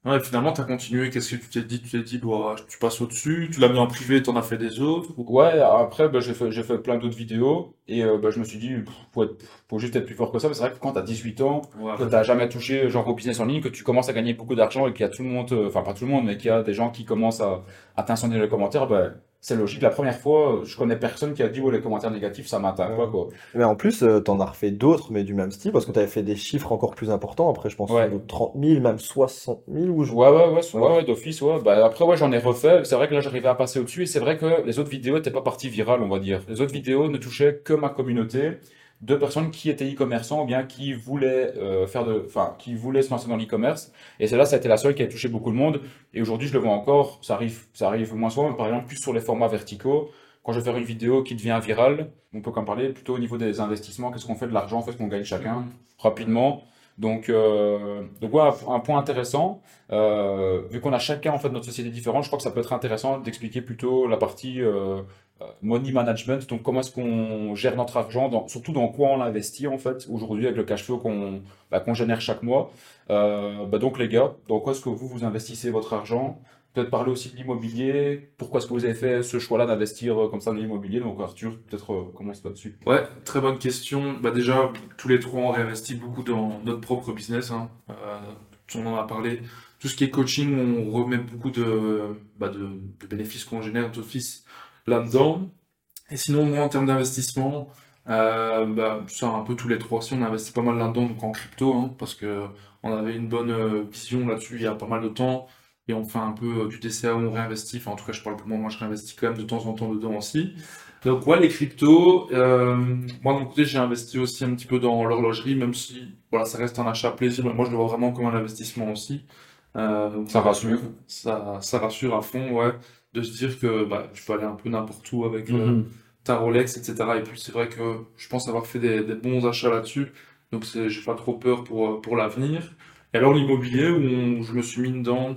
Ouais, finalement, t'as continué. Qu'est-ce que tu t'es dit? Tu t'es dit, bon, tu passes au-dessus, tu l'as mis en privé, t'en as fait des autres. ou- Ouais, après, bah, j'ai fait, j'ai fait plein d'autres vidéos et euh, bah, je me suis dit, pff, faut, être- faut juste être plus fort que ça. Mais c'est vrai que quand t'as 18 ans, Ouais. que t'as jamais touché genre au business en ligne, que tu commences à gagner beaucoup d'argent et qu'il y a tout le monde, euh, enfin pas tout le monde, mais qu'il y a des gens qui commencent à, à t'incendier dans les commentaires, bah, c'est logique. La première fois, je connais personne qui a dit, oh, les commentaires négatifs, ça m'atteint pas, quoi. Mais en plus, euh, t'en as refait d'autres, mais du même style, parce que t'avais fait des chiffres encore plus importants. Après, je pense Ouais. de 30 000, même 60 000 ou je Ouais, ouais, ouais, ouais, ouais, d'office, ouais. Bah, après, ouais, j'en ai refait. C'est vrai que là, j'arrivais à passer au-dessus et c'est vrai que les autres vidéos n'étaient pas parties virales, on va dire. Les autres vidéos ne touchaient que ma communauté de personnes qui étaient e-commerçants ou bien qui voulaient euh, faire de, enfin, qui voulaient se lancer dans l'e-commerce. Et celle-là, ça a été la seule qui a touché beaucoup de monde. Et aujourd'hui, je le vois encore. Ça arrive, ça arrive moins souvent, mais par exemple, plus sur les formats verticaux. Quand je vais faire une vidéo qui devient virale, on peut en parler plutôt au niveau des investissements. Qu'est-ce qu'on fait de l'argent, en fait, qu'on gagne chacun rapidement. Donc, euh, donc ouais, un point intéressant. Euh, vu qu'on a chacun en fait notre société différente, je crois que ça peut être intéressant d'expliquer plutôt la partie euh, money management. Donc, comment est-ce qu'on gère notre argent, surtout dans quoi on l'investit en fait aujourd'hui avec le cash flow qu'on bah, qu'on génère chaque mois. Euh, bah, donc, les gars, dans quoi est-ce que vous vous investissez votre argent? Peut-être parler aussi de l'immobilier. Pourquoi est-ce que vous avez fait ce choix-là d'investir euh, comme ça dans l'immobilier? Donc, Arthur, peut-être euh, commence là-dessus. Ouais, très bonne question. Bah déjà, tous les trois, on réinvestit beaucoup dans notre propre business. Hein. Euh, on en a parlé. Tout ce qui est coaching, on remet beaucoup de, bah, de bénéfices qu'on génère d'office là-dedans. Et sinon, moi, en termes d'investissement, euh, bah, ça, un peu tous les trois aussi, on investit pas mal là-dedans, donc en crypto, hein, parce que on avait une bonne euh, vision là-dessus il y a pas mal de temps. Et on fait un peu euh, du DCA où on réinvestit. Enfin, en tout cas, je parle pour moi, moi je réinvestis quand même de temps en temps dedans aussi. Donc ouais, les cryptos, euh, moi de mon côté j'ai investi aussi un petit peu dans l'horlogerie, même si voilà, ça reste un achat plaisir, mais moi je le vois vraiment comme un investissement aussi. Euh, donc Ça rassure. Ça, ça rassure à fond, ouais, de se dire que bah, tu peux aller un peu n'importe où avec euh, Mhm. ta Rolex, etc. Et puis c'est vrai que je pense avoir fait des, des bons achats là-dessus, donc j'ai pas trop peur pour, euh, pour l'avenir. Et alors l'immobilier, où on- je me suis mis dedans,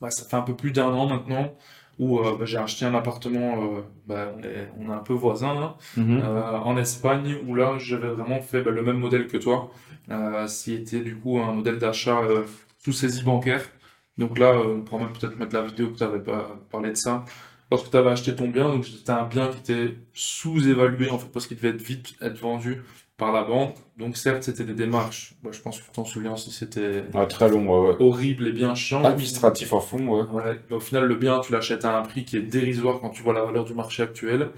bah, ça fait un peu plus d'un an maintenant, où euh, bah, j'ai acheté un appartement, euh, bah, on est, on est un peu voisins, là, Mhm. euh, en Espagne, où là j'avais vraiment fait bah, le même modèle que toi, c'était du coup un modèle d'achat sous saisie bancaire. Donc là, euh, on pourra même peut-être mettre la vidéo que tu avais parlé de ça. Lorsque tu avais acheté ton bien, donc c'était un bien qui était sous-évalué en fait parce qu'il devait être vite être vendu par la banque. Donc certes, c'était des démarches. Bah, je pense que tu t'en souviens si c'était très long, ouais, ouais. horrible et bien chiant. Administratif à fond, ouais. Ouais, mais au final, le bien, tu l'achètes à un prix qui est dérisoire quand tu vois la valeur du marché actuel.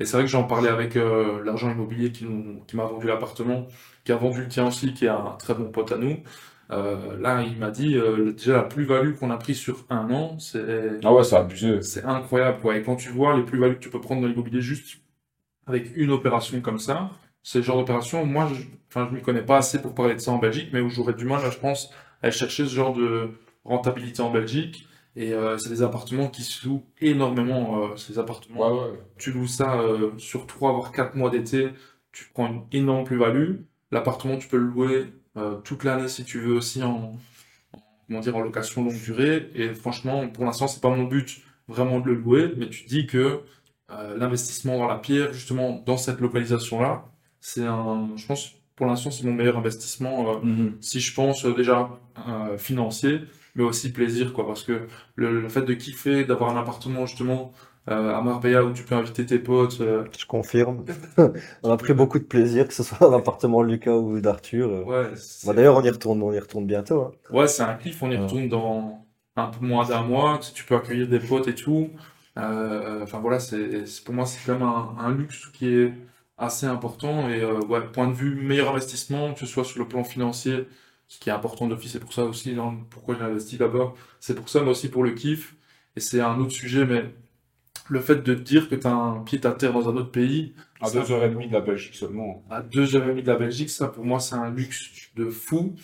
Et c'est vrai que j'en parlais avec euh, l'agent immobilier qui, nous- qui m'a vendu l'appartement, qui a vendu le tien aussi, qui est un très bon pote à nous. Euh, là, il m'a dit, euh, déjà la plus-value qu'on a pris sur un an, c'est Ah ouais, c'est abusé. c'est incroyable, quoi. Et quand tu vois les plus-values que tu peux prendre dans l'immobilier juste avec une opération comme ça, c'est le genre d'opération, moi, je, enfin, je m'y connais pas assez pour parler de ça en Belgique, mais où j'aurais du mal, là, je pense, à aller chercher ce genre de rentabilité en Belgique. Et euh, c'est des appartements qui se louent énormément, euh, ces appartements. Ouais, ouais. Tu loues ça euh, sur 3 voire 4 mois d'été, tu prends une énorme plus-value. L'appartement, tu peux le louer euh, toute l'année si tu veux aussi en, en- comment dire, en location longue durée. Et franchement, pour l'instant, c'est pas mon but vraiment de le louer, mais tu dis que euh, l'investissement dans la pierre, justement, dans cette localisation-là, c'est un, je pense, pour l'instant, c'est mon meilleur investissement. euh, Mhm. si je pense déjà financier, mais aussi plaisir, quoi, parce que le, le fait de kiffer, d'avoir un appartement justement à Marbella où tu peux inviter tes potes. euh, Je confirme. On a pris beaucoup de plaisir, que ce soit dans l'appartement de Lucas ou d'Arthur. Euh, ouais, Bah, d'ailleurs, on y retourne, on y retourne bientôt. hein. Ouais, c'est un kiff, on y retourne dans un peu moins d'un mois, tu peux accueillir des potes et tout. Euh, enfin voilà, c'est, pour moi c'est quand même un, un luxe qui est assez important et euh, ouais, point de vue meilleur investissement, que ce soit sur le plan financier, ce qui est important d'office, c'est pour ça aussi hein, pourquoi j'ai investi là-bas, c'est pour ça mais aussi pour le kiff et c'est un autre sujet, mais le fait de te dire que tu as un pied à terre dans un autre pays, À ça- deux heures et demie de la Belgique seulement. à deux heures et demie de la Belgique, ça pour moi c'est un luxe de fou.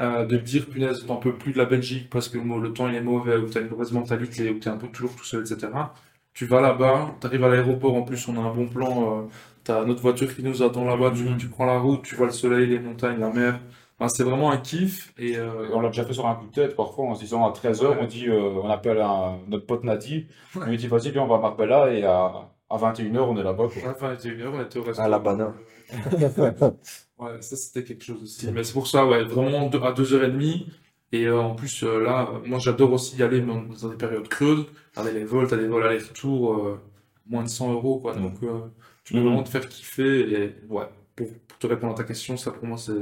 euh, de te dire punaise, t'en peux plus de la Belgique parce que le temps il est mauvais, ou t'as une mauvaise mentalité, ou t'es un peu toujours tout seul, etc. Tu vas là-bas, t'arrives à l'aéroport, en plus on a un bon plan, euh, t'as notre voiture qui nous attend là-bas, tu, tu prends la route, tu vois le soleil, les montagnes, la mer. Enfin, c'est vraiment un kiff et euh, Et on l'a déjà fait sur un coup de tête, parfois, en se disant à 13h, Ouais. on dit, euh, on appelle un- notre pote Nadi, on lui dit, vas-y, viens, on va à Marbella, et à, à 21h, on est là-bas, quoi. à la fin, il était une heure, on était au À restaurant. la banane. Ouais, ça c'était quelque chose aussi. Mais c'est pour ça, ouais, vraiment deux- à deux heures et demie. Et euh, en plus, euh, là, moi j'adore aussi y aller dans, dans des périodes creuses. Avec les vols, t'as des vols aller-retour, euh, moins de 100 euros, quoi. Donc, euh, tu peux Mhm. vraiment te faire kiffer. Et ouais, pour, pour te répondre à ta question, ça pour moi c'est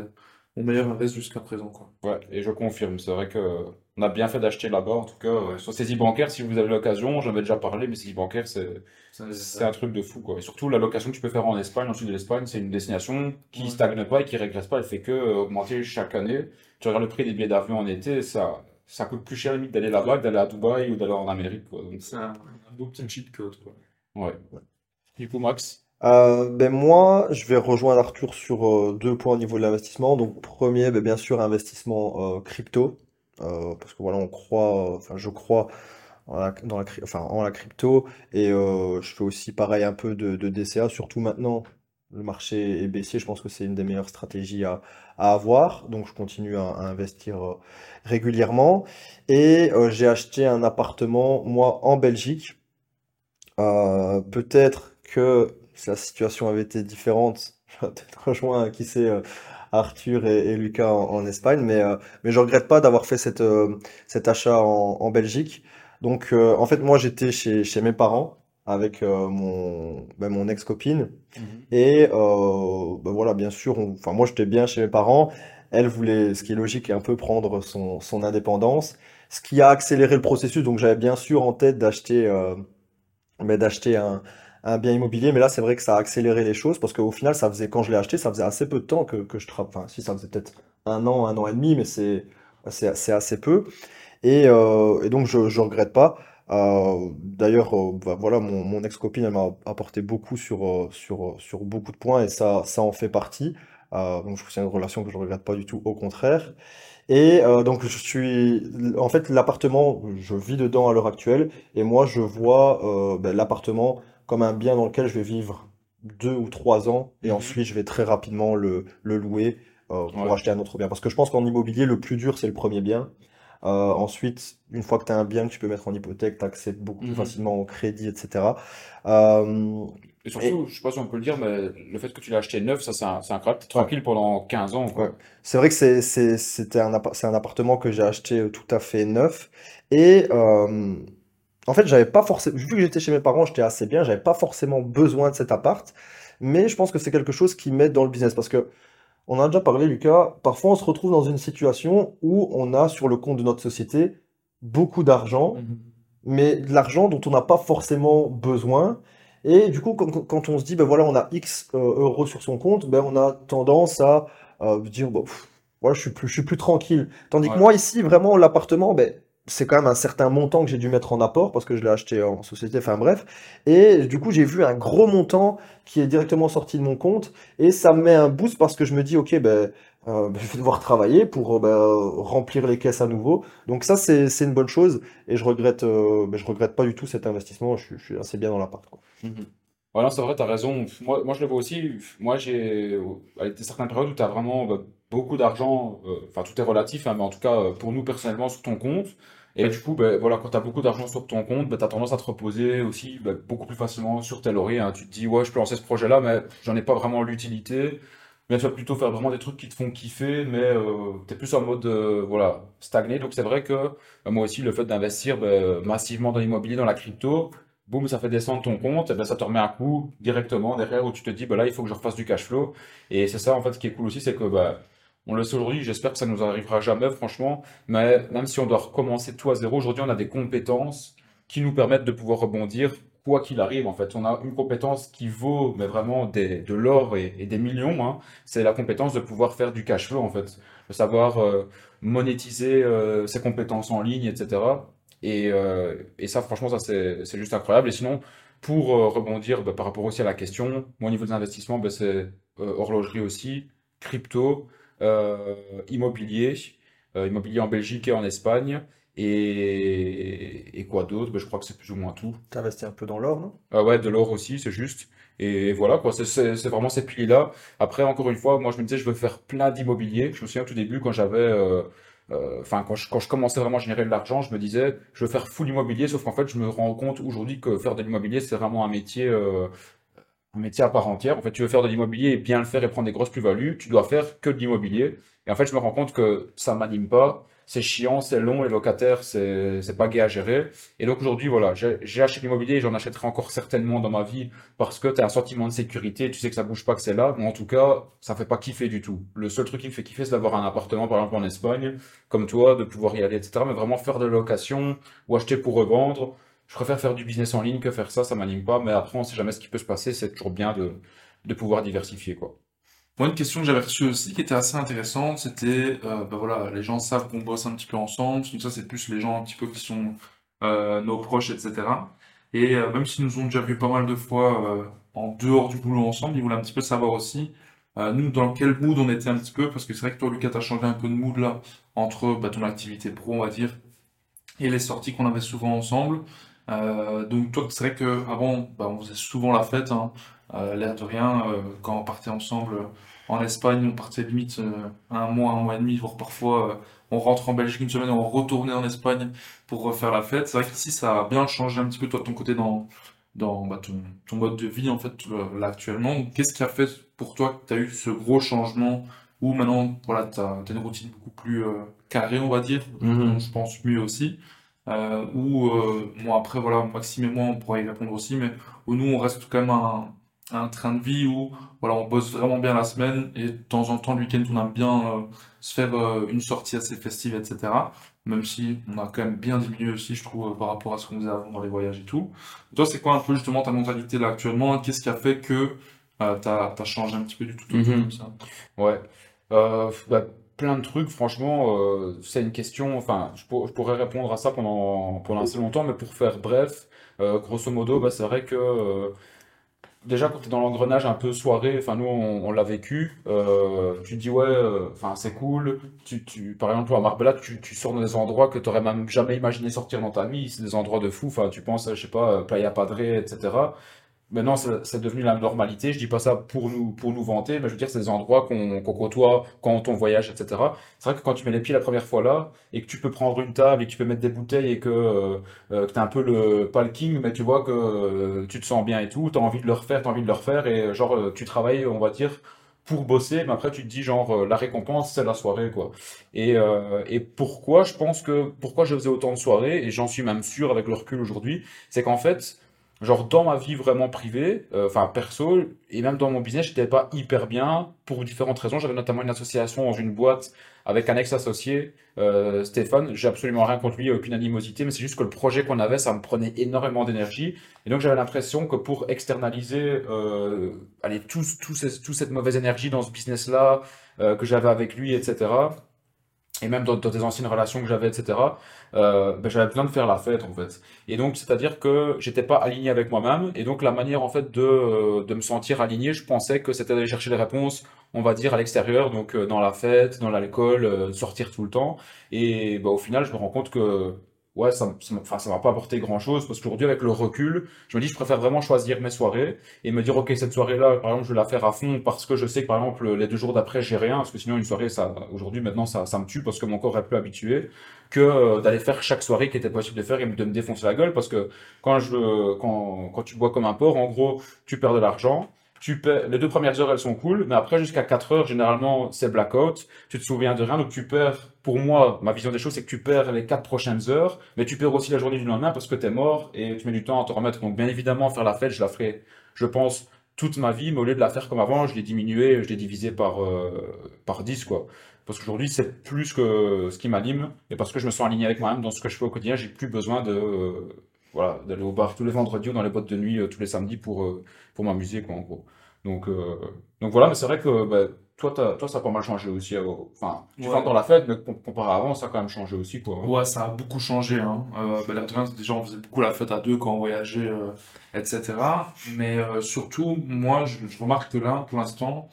mon meilleur invest jusqu'à présent, quoi. Ouais, et je confirme, c'est vrai que on a bien fait d'acheter là-bas, en tout cas, euh, sur saisie bancaire, si vous avez l'occasion, j'en avais déjà parlé, mais saisie bancaire, c'est un truc de fou, quoi. Et surtout, la location que tu peux faire en Espagne, en sud de l'Espagne, c'est une destination qui Ouais. stagne pas et qui régresse pas, elle fait que euh, augmenter chaque année. Tu regardes le prix des billets d'avion en été, ça, ça coûte plus cher limite d'aller là-bas que d'aller à Dubaï ou d'aller en Amérique, C'est un, un beau petit cheat code, quoi. ouais. Du coup, Max, Euh, ben moi, je vais rejoindre Arthur sur euh, deux points au niveau de l'investissement. Donc, premier, ben bien sûr, investissement euh, crypto. Parce que voilà, on croit, enfin, je crois en la, dans la, crypto. Et je fais aussi pareil un peu de, DCA, surtout maintenant. Le marché est baissier, je pense que c'est une des meilleures stratégies à, à avoir. Donc, je continue à, investir régulièrement. Et j'ai acheté un appartement, moi, en Belgique. Peut-être que si la situation avait été différente, j'aurais peut-être rejoint, qui sait, euh, Arthur et, et Lucas en, en Espagne, mais, euh, mais je regrette pas d'avoir fait cette, euh, cet achat en, en Belgique. Donc, en fait, moi, j'étais chez, chez mes parents avec euh, mon, ben, mon ex-copine. Et euh, ben voilà, bien sûr, enfin, moi, j'étais bien chez mes parents. Elle voulait, ce qui est logique, un peu prendre son, son indépendance. Ce qui a accéléré le processus. Donc, j'avais bien sûr en tête d'acheter euh, mais d'acheter un, un bien immobilier. Mais là, c'est vrai que ça a accéléré les choses parce qu'au final, ça faisait, quand je l'ai acheté, ça faisait assez peu de temps que, que je travaille. Enfin, si, ça faisait peut-être un an, un an et demi, mais c'est, c'est, assez peu. Et, euh, et donc, je ne regrette pas. Euh, d'ailleurs, euh, bah, voilà, mon, ex-copine, elle m'a apporté beaucoup sur, sur, sur beaucoup de points et ça, ça en fait partie. Donc, je trouve c'est une relation que je ne regrette pas du tout, au contraire. Et donc, je suis. En fait, l'appartement, je vis dedans à l'heure actuelle. Et moi, je vois ben, l'appartement comme un bien dans lequel je vais vivre deux ou trois ans. Et Mhm. ensuite, je vais très rapidement le, le louer euh, pour Ouais. acheter un autre bien. Parce que je pense qu'en immobilier, le plus dur, c'est le premier bien. Euh, ensuite, une fois que tu as un bien que tu peux mettre en hypothèque, tu accèdes beaucoup plus Mhm. facilement au crédit, etc. Euh, Et surtout, je sais pas si on peut le dire, mais le fait que tu l'as acheté neuf, ça, c'est un- c'est. T'es tranquille pendant 15 ans. Ouais. C'est vrai que c'est, c'est, c'était un, c'est un appartement que j'ai acheté euh, tout à fait neuf. Et euh, en fait, j'avais pas forcément, vu que j'étais chez mes parents, j'étais assez bien, j'avais pas forcément besoin de cet appart. Mais je pense que c'est quelque chose qui m'aide dans le business. Parce que, on a déjà parlé, Lucas, parfois on se retrouve dans une situation où on a sur le compte de notre société beaucoup d'argent mais de l'argent dont on n'a pas forcément besoin. Et du coup, quand, on se dit, ben voilà, on a X euh, euros sur son compte, ben on a tendance à euh, dire, bon, pff, voilà, je suis plus, je suis plus tranquille. Tandis que moi, ici, vraiment, l'appartement, ben, c'est quand même un certain montant que j'ai dû mettre en apport parce que je l'ai acheté en société, enfin bref. Et du coup, j'ai vu un gros montant qui est directement sorti de mon compte et ça me met un boost parce que je me dis, ok, ben, euh, ben, je vais devoir travailler pour euh, ben, remplir les caisses à nouveau. Donc ça, c'est, une bonne chose. Et je regrette, euh, ben, je regrette pas du tout cet investissement. Je, suis- assez bien dans l'appart, quoi. Mhm. C'est vrai, tu as raison. Moi, moi, je le vois aussi. Moi, j'ai, certaines périodes où tu as vraiment beaucoup d'argent, enfin, tout est relatif, hein, mais en tout cas, pour nous, personnellement, sur ton compte. Et du coup, ben, voilà, quand tu as beaucoup d'argent sur ton compte, tu as tendance à te reposer aussi ben, beaucoup plus facilement sur tes lauriers. hein. Tu te dis, ouais, je peux lancer ce projet-là, mais j'en ai pas vraiment l'utilité. Mais tu vas plutôt faire vraiment des trucs qui te font kiffer, mais tu es plus en mode euh, voilà, stagné. Donc c'est vrai que euh, moi aussi, le fait d'investir ben, massivement dans l'immobilier, dans la crypto, boum, ça fait descendre ton compte, et ça te remet un coup directement derrière où tu te dis, bah là, il faut que je refasse du cash flow. Et c'est ça, en fait, ce qui est cool aussi, c'est que, bah, on le sait aujourd'hui, j'espère que ça nous arrivera jamais, franchement, mais même si on doit recommencer tout à zéro, aujourd'hui, on a des compétences qui nous permettent de pouvoir rebondir quoi qu'il arrive, en fait. On a une compétence qui vaut, mais vraiment de l'or et, des millions, hein. C'est la compétence de pouvoir faire du cash flow, en fait. De savoir euh, monétiser euh, ses compétences en ligne, etc. Et, euh, et ça, franchement, ça, c'est juste incroyable. Et sinon, pour rebondir bah, par rapport aussi à la question, au niveau des investissements, bah, c'est horlogerie aussi, crypto, immobilier, euh, immobilier en Belgique et en Espagne. Et, et quoi d'autre? Bah, je crois que c'est plus ou moins tout. T'as investi un peu dans l'or, non? Ah ouais, de l'or aussi, c'est juste. Et voilà, quoi, c'est vraiment ces piliers-là. Après, encore une fois, moi, je me disais, je veux faire plein d'immobilier. Je me souviens au tout début, quand j'avais, euh, euh, enfin, quand je, quand je commençais vraiment à générer de l'argent, je me disais, je veux faire full immobilier, sauf qu'en fait, je me rends compte aujourd'hui que faire de l'immobilier, c'est vraiment un métier, euh, un métier à part entière. En fait, tu veux faire de l'immobilier et bien le faire et prendre des grosses plus-values, tu dois faire que de l'immobilier. Et en fait, je me rends compte que ça m'anime pas. C'est chiant, c'est long, les locataires, c'est c'est pas gai à gérer. Et donc aujourd'hui, voilà, j'ai j'ai acheté l'immobilier et j'en achèterai encore certainement dans ma vie parce que tu as un sentiment de sécurité, tu sais que ça bouge pas, que c'est là. Mais en tout cas, ça fait pas kiffer du tout. Le seul truc qui me fait kiffer, c'est d'avoir un appartement, par exemple en Espagne, comme toi, de pouvoir y aller, etc. Mais vraiment faire de la location ou acheter pour revendre. Je préfère faire du business en ligne que faire ça, ça m'anime pas. Mais après, on sait jamais ce qui peut se passer. C'est toujours bien de, pouvoir diversifier, quoi. Moi, une question que j'avais reçue aussi qui était assez intéressante, c'était, euh, bah voilà, les gens savent qu'on bosse un petit peu ensemble, donc ça c'est plus les gens un petit peu qui sont euh, nos proches, etc. Et euh, même s'ils nous ont déjà vu pas mal de fois en dehors du boulot ensemble, ils voulaient un petit peu savoir aussi, nous, dans quel mood on était un petit peu, parce que c'est vrai que toi, Lucas, t'as changé un peu de mood là, entre bah, ton activité pro, on va dire, et les sorties qu'on avait souvent ensemble. Euh, donc toi, c'est vrai que avant, bah, on faisait souvent la fête, hein. Euh, l'air de rien, euh, quand on partait ensemble en Espagne, on partait limite un mois, un mois et demi, voire parfois on rentre en Belgique une semaine et on retournait en Espagne pour refaire la fête. C'est vrai qu'ici, ça a bien changé un petit peu toi de ton côté dans, dans bah, ton, ton mode de vie en fait là actuellement. Qu'est-ce qui a fait pour toi que tu as eu ce gros changement où maintenant voilà, tu as, une routine beaucoup plus carrée, on va dire, Mhm. je pense mieux aussi. Euh, où, euh, bon, après, voilà, Maxime et moi, on pourra y répondre aussi, mais où nous, on reste quand même un, un train de vie où, voilà, on bosse vraiment bien la semaine et de temps en temps, le week-end, on aime bien euh, se faire euh, une sortie assez festive, etc. Même si on a quand même bien diminué aussi, je trouve, par rapport à ce qu'on faisait avant dans les voyages et tout. Toi, c'est quoi un peu justement ta mentalité là actuellement? Qu'est-ce qui a fait que t'as, t'as changé un petit peu du tout au tout Mhm. comme ça? Ouais. Euh, bah, plein de trucs, franchement, euh, c'est une question, enfin, je, pour- je pourrais répondre à ça pendant, assez longtemps, mais pour faire bref, euh, grosso modo, bah, c'est vrai que euh, déjà quand tu es dans l'engrenage un peu soirée, enfin nous on, l'a vécu, tu te dis ouais, enfin c'est cool, tu, tu, par exemple à Marbella, tu, sors dans des endroits que tu aurais même jamais imaginé sortir dans ta vie, c'est des endroits de fou, enfin tu penses, je sais pas, Playa Padre, etc. Maintenant, c'est devenu la normalité. Je dis pas ça pour nous, pour nous vanter, mais je veux dire, c'est des endroits qu'on qu'on côtoie quand on voyage, etc. C'est vrai que quand tu mets les pieds la première fois là, et que tu peux prendre une table, et que tu peux mettre des bouteilles, et que, euh, euh, que t'es un peu le, pas le king, mais tu vois que euh, tu te sens bien et tout, t'as envie de le refaire, t'as envie de le refaire, et euh, genre, euh, tu travailles, on va dire, pour bosser, mais après tu te dis, genre, la récompense, c'est la soirée, quoi. Et, euh, et pourquoi, je pense que, pourquoi je faisais autant de soirées, et j'en suis même sûr avec le recul aujourd'hui, c'est qu'en fait, Genre dans ma vie vraiment privée, euh, enfin perso, et même dans mon business, j'étais pas hyper bien pour différentes raisons. J'avais notamment une association dans une boîte avec un ex-associé, euh, Stéphane. J'ai absolument rien contre lui, aucune animosité, mais c'est juste que le projet qu'on avait, ça me prenait énormément d'énergie. Et donc j'avais l'impression que pour externaliser, euh, allez, tout, tout cette mauvaise énergie dans ce business-là, euh, que j'avais avec lui, etc et même dans, dans des anciennes relations que j'avais, etc., euh, ben, j'avais besoin de faire la fête, en fait. Et donc, c'est-à-dire que j'étais pas aligné avec moi-même, et donc la manière, en fait, de, euh, de me sentir aligné, je pensais que c'était d'aller chercher les réponses, on va dire, à l'extérieur, donc euh, dans la fête, dans l'alcool, euh, sortir tout le temps. Et ben, au final, je me rends compte que, ouais, ça, ça m'a pas apporté grand-chose, parce qu'aujourd'hui, avec le recul, je me dis, je préfère vraiment choisir mes soirées, et me dire, ok, cette soirée-là, par exemple, je vais la faire à fond, parce que je sais que, par exemple, les deux jours d'après, j'ai rien, parce que sinon, une soirée, ça, aujourd'hui, maintenant, ça, ça me tue, parce que mon corps est plus habitué, que euh, d'aller faire chaque soirée qui était possible de faire et de me défoncer la gueule, parce que quand je, quand, quand tu bois comme un porc, en gros, tu perds de l'argent, tu perds, les deux premières heures, elles sont cool, mais après, jusqu'à 4 heures, généralement, c'est blackout. Tu te souviens de rien, donc tu perds, pour moi, ma vision des choses, c'est que tu perds les 4 prochaines heures, mais tu perds aussi la journée du lendemain parce que tu es mort et tu mets du temps à te remettre. Donc, bien évidemment, faire la fête, je la ferai, je pense, toute ma vie, mais au lieu de la faire comme avant, je l'ai diminué, je l'ai divisé par, euh, par 10, quoi. Parce qu'aujourd'hui, c'est plus que ce qui m'anime, et parce que je me sens aligné avec moi-même dans ce que je fais au quotidien, j'ai plus besoin de, euh, voilà, d'aller au bar tous les vendredis ou dans les boîtes de nuit euh, tous les samedis pour, euh, pour m'amuser, quoi, en gros. Donc, euh, donc voilà, mais c'est vrai que bah, toi, toi, ça a pas mal changé aussi. Enfin, tu Ouais. dans la fête, mais com- comparé à avant, ça a quand même changé aussi, quoi. Ouais, ça a beaucoup changé. Hein. Euh, bah, déjà, on faisait beaucoup la fête à deux quand on voyageait, euh, etc. Mais euh, surtout, moi, je, je remarque que là, pour l'instant,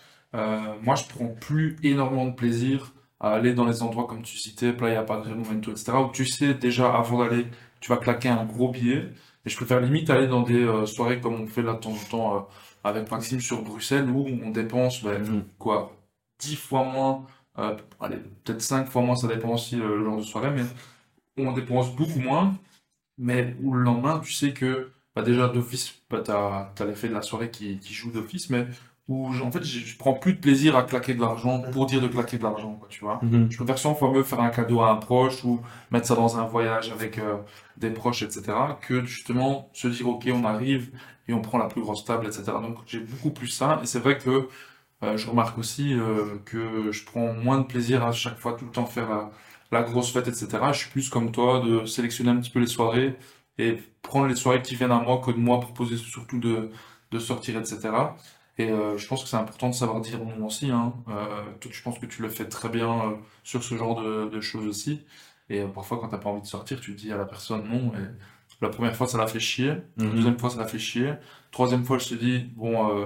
moi, je prends plus énormément de plaisir à aller dans les endroits comme tu citais, Playa Padre, Momento, etc., où tu sais déjà avant d'aller, tu vas claquer un gros billet. Et je préfère limite aller dans des euh, soirées comme on fait là de temps en temps euh, avec Maxime sur Bruxelles, où on dépense, ben, Mhm. quoi, 10 fois moins, euh, allez, peut-être 5 fois moins, ça dépend aussi le genre de soirée, mais on dépense beaucoup moins, mais où le lendemain, tu sais que bah déjà d'office, bah, t'as, t'as l'effet de la soirée qui, qui joue d'office, mais où en fait, je je prends plus de plaisir à claquer de l'argent pour dire de claquer de l'argent, quoi, tu vois. Mhm. Je préfère 100 fois mieux faire un cadeau à un proche ou mettre ça dans un voyage avec euh, des proches, etc., que justement se dire, ok, on arrive et on prend la plus grosse table, etc. Donc j'ai beaucoup plus ça, et c'est vrai que euh, je remarque aussi euh, que je prends moins de plaisir à chaque fois tout le temps faire la, la grosse fête, etc. Je suis plus comme toi de sélectionner un petit peu les soirées et prendre les soirées qui viennent à moi que de moi proposer surtout de, de sortir, etc. Et euh, je pense que c'est important de savoir dire non aussi. Hein. Euh, je pense que tu le fais très bien euh, sur ce genre de, de choses aussi. Et euh, parfois, quand t'as pas envie de sortir, tu dis à la personne non. Et la première fois, ça l'a fait chier. La Mhm. deuxième fois, ça l'a fait chier. Troisième fois, je te dis, bon, euh,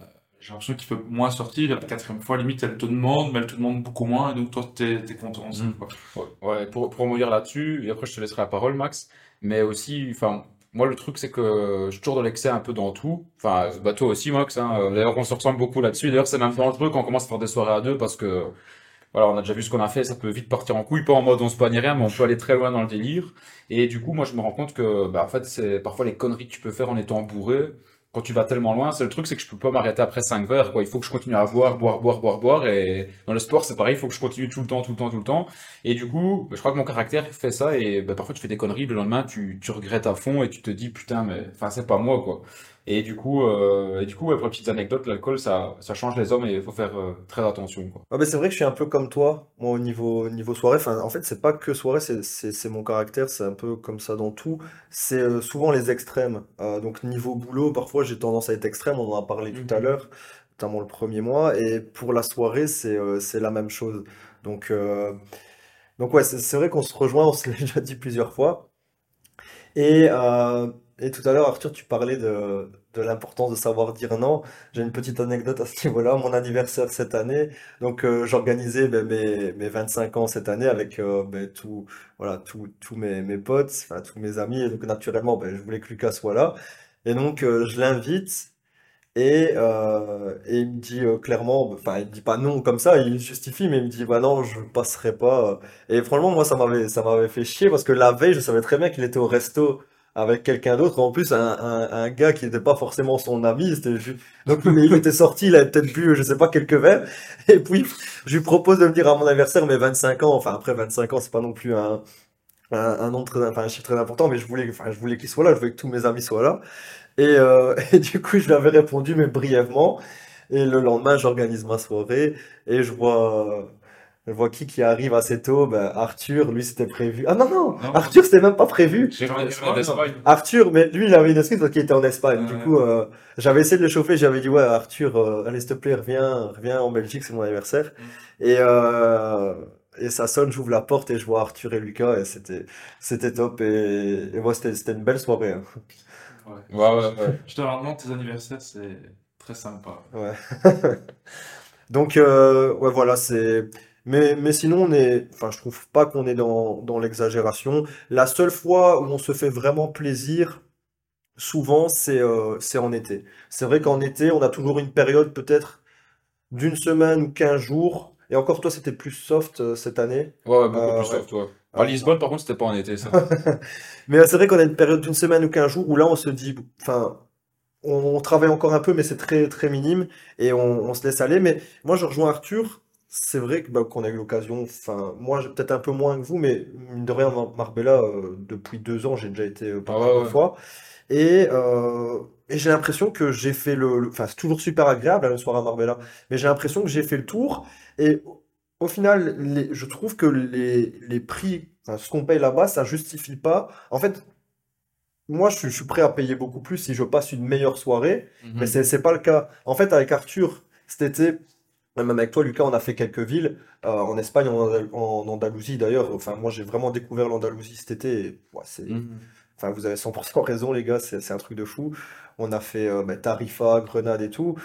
euh, j'ai l'impression qu'il peut moins sortir. Et la quatrième fois, limite, elle te demande, mais elle te demande beaucoup moins. Et donc, toi, t'es, t'es content aussi, Mhm. quoi. Ouais, pour, pour là-dessus, et après je te laisserai la parole, Max, mais aussi, enfin, moi le truc c'est que je toujours dans l'excès un peu dans tout, enfin, bah toi aussi, Max, hein, d'ailleurs on se ressemble beaucoup là-dessus, d'ailleurs c'est même dangereux quand on commence à faire des soirées à deux parce que, voilà, on a déjà vu ce qu'on a fait, ça peut vite partir en couille, pas en mode on se poigne rien, mais on peut aller très loin dans le délire, et du coup, moi je me rends compte que, bah en fait, c'est parfois les conneries que tu peux faire en étant bourré, tu vas tellement loin, c'est le truc, c'est que je peux pas m'arrêter après 5 verres, quoi. Il faut que je continue à boire, boire, boire, boire, boire. Et dans le sport, c'est pareil, il faut que je continue tout le temps, tout le temps, tout le temps. Et du coup, je crois que mon caractère fait ça. Et bah, parfois, tu fais des conneries, le lendemain, tu, tu regrettes à fond et tu te dis, putain, mais enfin, c'est pas moi, quoi. Et du coup, euh, et du coup ouais, pour les petites anecdotes, l'alcool, ça, ça change les hommes et il faut faire euh, très attention, quoi. Ouais, mais c'est vrai que je suis un peu comme toi, moi au niveau, au niveau soirée. Enfin, en fait, c'est pas que soirée, c'est mon caractère, c'est un peu comme ça dans tout. C'est euh, souvent les extrêmes. Euh, donc, niveau boulot, parfois j'ai tendance à être extrême, on en a parlé tout à Mhm. l'heure, notamment le premier mois. Et pour la soirée, c'est la même chose. Donc, donc ouais, c'est c'est vrai qu'on se rejoint, on se l'a déjà dit plusieurs fois. Et, euh, et tout à l'heure, Arthur, tu parlais de, de l'importance de savoir dire non. J'ai une petite anecdote à ce niveau-là. Mon anniversaire cette année, donc euh, j'organisais ben, mes, mes 25 ans cette année avec euh, ben, tout, tous mes, mes potes, enfin, tous mes amis. Et donc naturellement, ben, je voulais que Lucas soit là. Et donc euh, je l'invite. Et, euh, et il me dit clairement, enfin il me dit pas non comme ça, il justifie, mais il me dit bah non, je passerai pas. Et franchement, moi ça m'avait fait chier parce que la veille, je savais très bien qu'il était au resto avec quelqu'un d'autre, en plus un, gars qui n'était pas forcément son ami, donc il était sorti, il avait peut-être bu, je sais pas, quelques verres, et puis je lui propose de venir à mon anniversaire, mais 25 ans, enfin après 25 ans, c'est pas non plus un, très, enfin un chiffre très important, mais je voulais, enfin voulais qu'il soit là, je voulais que tous mes amis soient là. Et, euh, et du coup, je lui avais répondu, mais brièvement. Et le lendemain, j'organise ma soirée et je vois, je vois qui qui arrive assez tôt. Ben, Arthur, lui, c'était prévu. Ah non, non, Non. Arthur, c'était même pas prévu. Arthur, mais lui, il avait une excuse parce qu'il était en Espagne. Du Ouais. coup, euh, j'avais essayé de le chauffer. J'avais dit, ouais, Arthur, euh, allez, s'il te plaît, reviens, reviens en Belgique, c'est mon anniversaire. Mm. Et, euh, et ça sonne, j'ouvre la porte et je vois Arthur et Lucas et c'était, c'était top. Et, et moi, c'était, c'était une belle soirée. hein. Ouais. Ouais, ouais, ouais. Je te demande tes anniversaires, c'est très sympa. Ouais. Donc, euh, ouais, voilà, c'est. Mais, mais sinon, on est. Enfin, je trouve pas qu'on est dans, dans l'exagération. La seule fois où on se fait vraiment plaisir, souvent, c'est euh, c'est en été. C'est vrai qu'en été, on a toujours une période peut-être d'une semaine ou 15 jours. Et encore, toi, c'était plus soft euh, cette année. Ouais, ouais, beaucoup Euh, plus ouais. soft, ouais. À Lisbonne, par contre, c'était pas en été, ça. Mais c'est vrai qu'on a une période d'une semaine ou 15 jours où là, on se dit, enfin, on, travaille encore un peu, mais c'est très, très minime et on, on se laisse aller. Mais moi, je rejoins Arthur. C'est vrai que, bah, qu'on a eu l'occasion, enfin, moi, peut-être un peu moins que vous, mais mine de rien, Mar- Marbella, euh, depuis deux ans, j'ai déjà été euh, pas Ah ouais, ouais. fois. Et, euh, et j'ai l'impression que j'ai fait le, Enfin, c'est toujours super agréable, hein, le soir à Marbella, mais j'ai l'impression que j'ai fait le tour. Et au final, les- je trouve que les, les prix, enfin, ce qu'on paye là-bas, ça justifie pas. En fait, moi, je suis, je suis prêt à payer beaucoup plus si je passe une meilleure soirée. Mais Mhm. c'est c'est pas le cas. En fait, avec Arthur, cet été, même avec toi, Lucas, on a fait quelques villes, euh, en Espagne, en, Andal- en Andalousie d'ailleurs. Enfin, moi, j'ai vraiment découvert l'Andalousie cet été. et, ouais, c'est, Mhm. enfin, vous avez 100% raison, les gars, c'est c'est un truc de fou. On a fait euh, bah, Tarifa, Grenade et tout.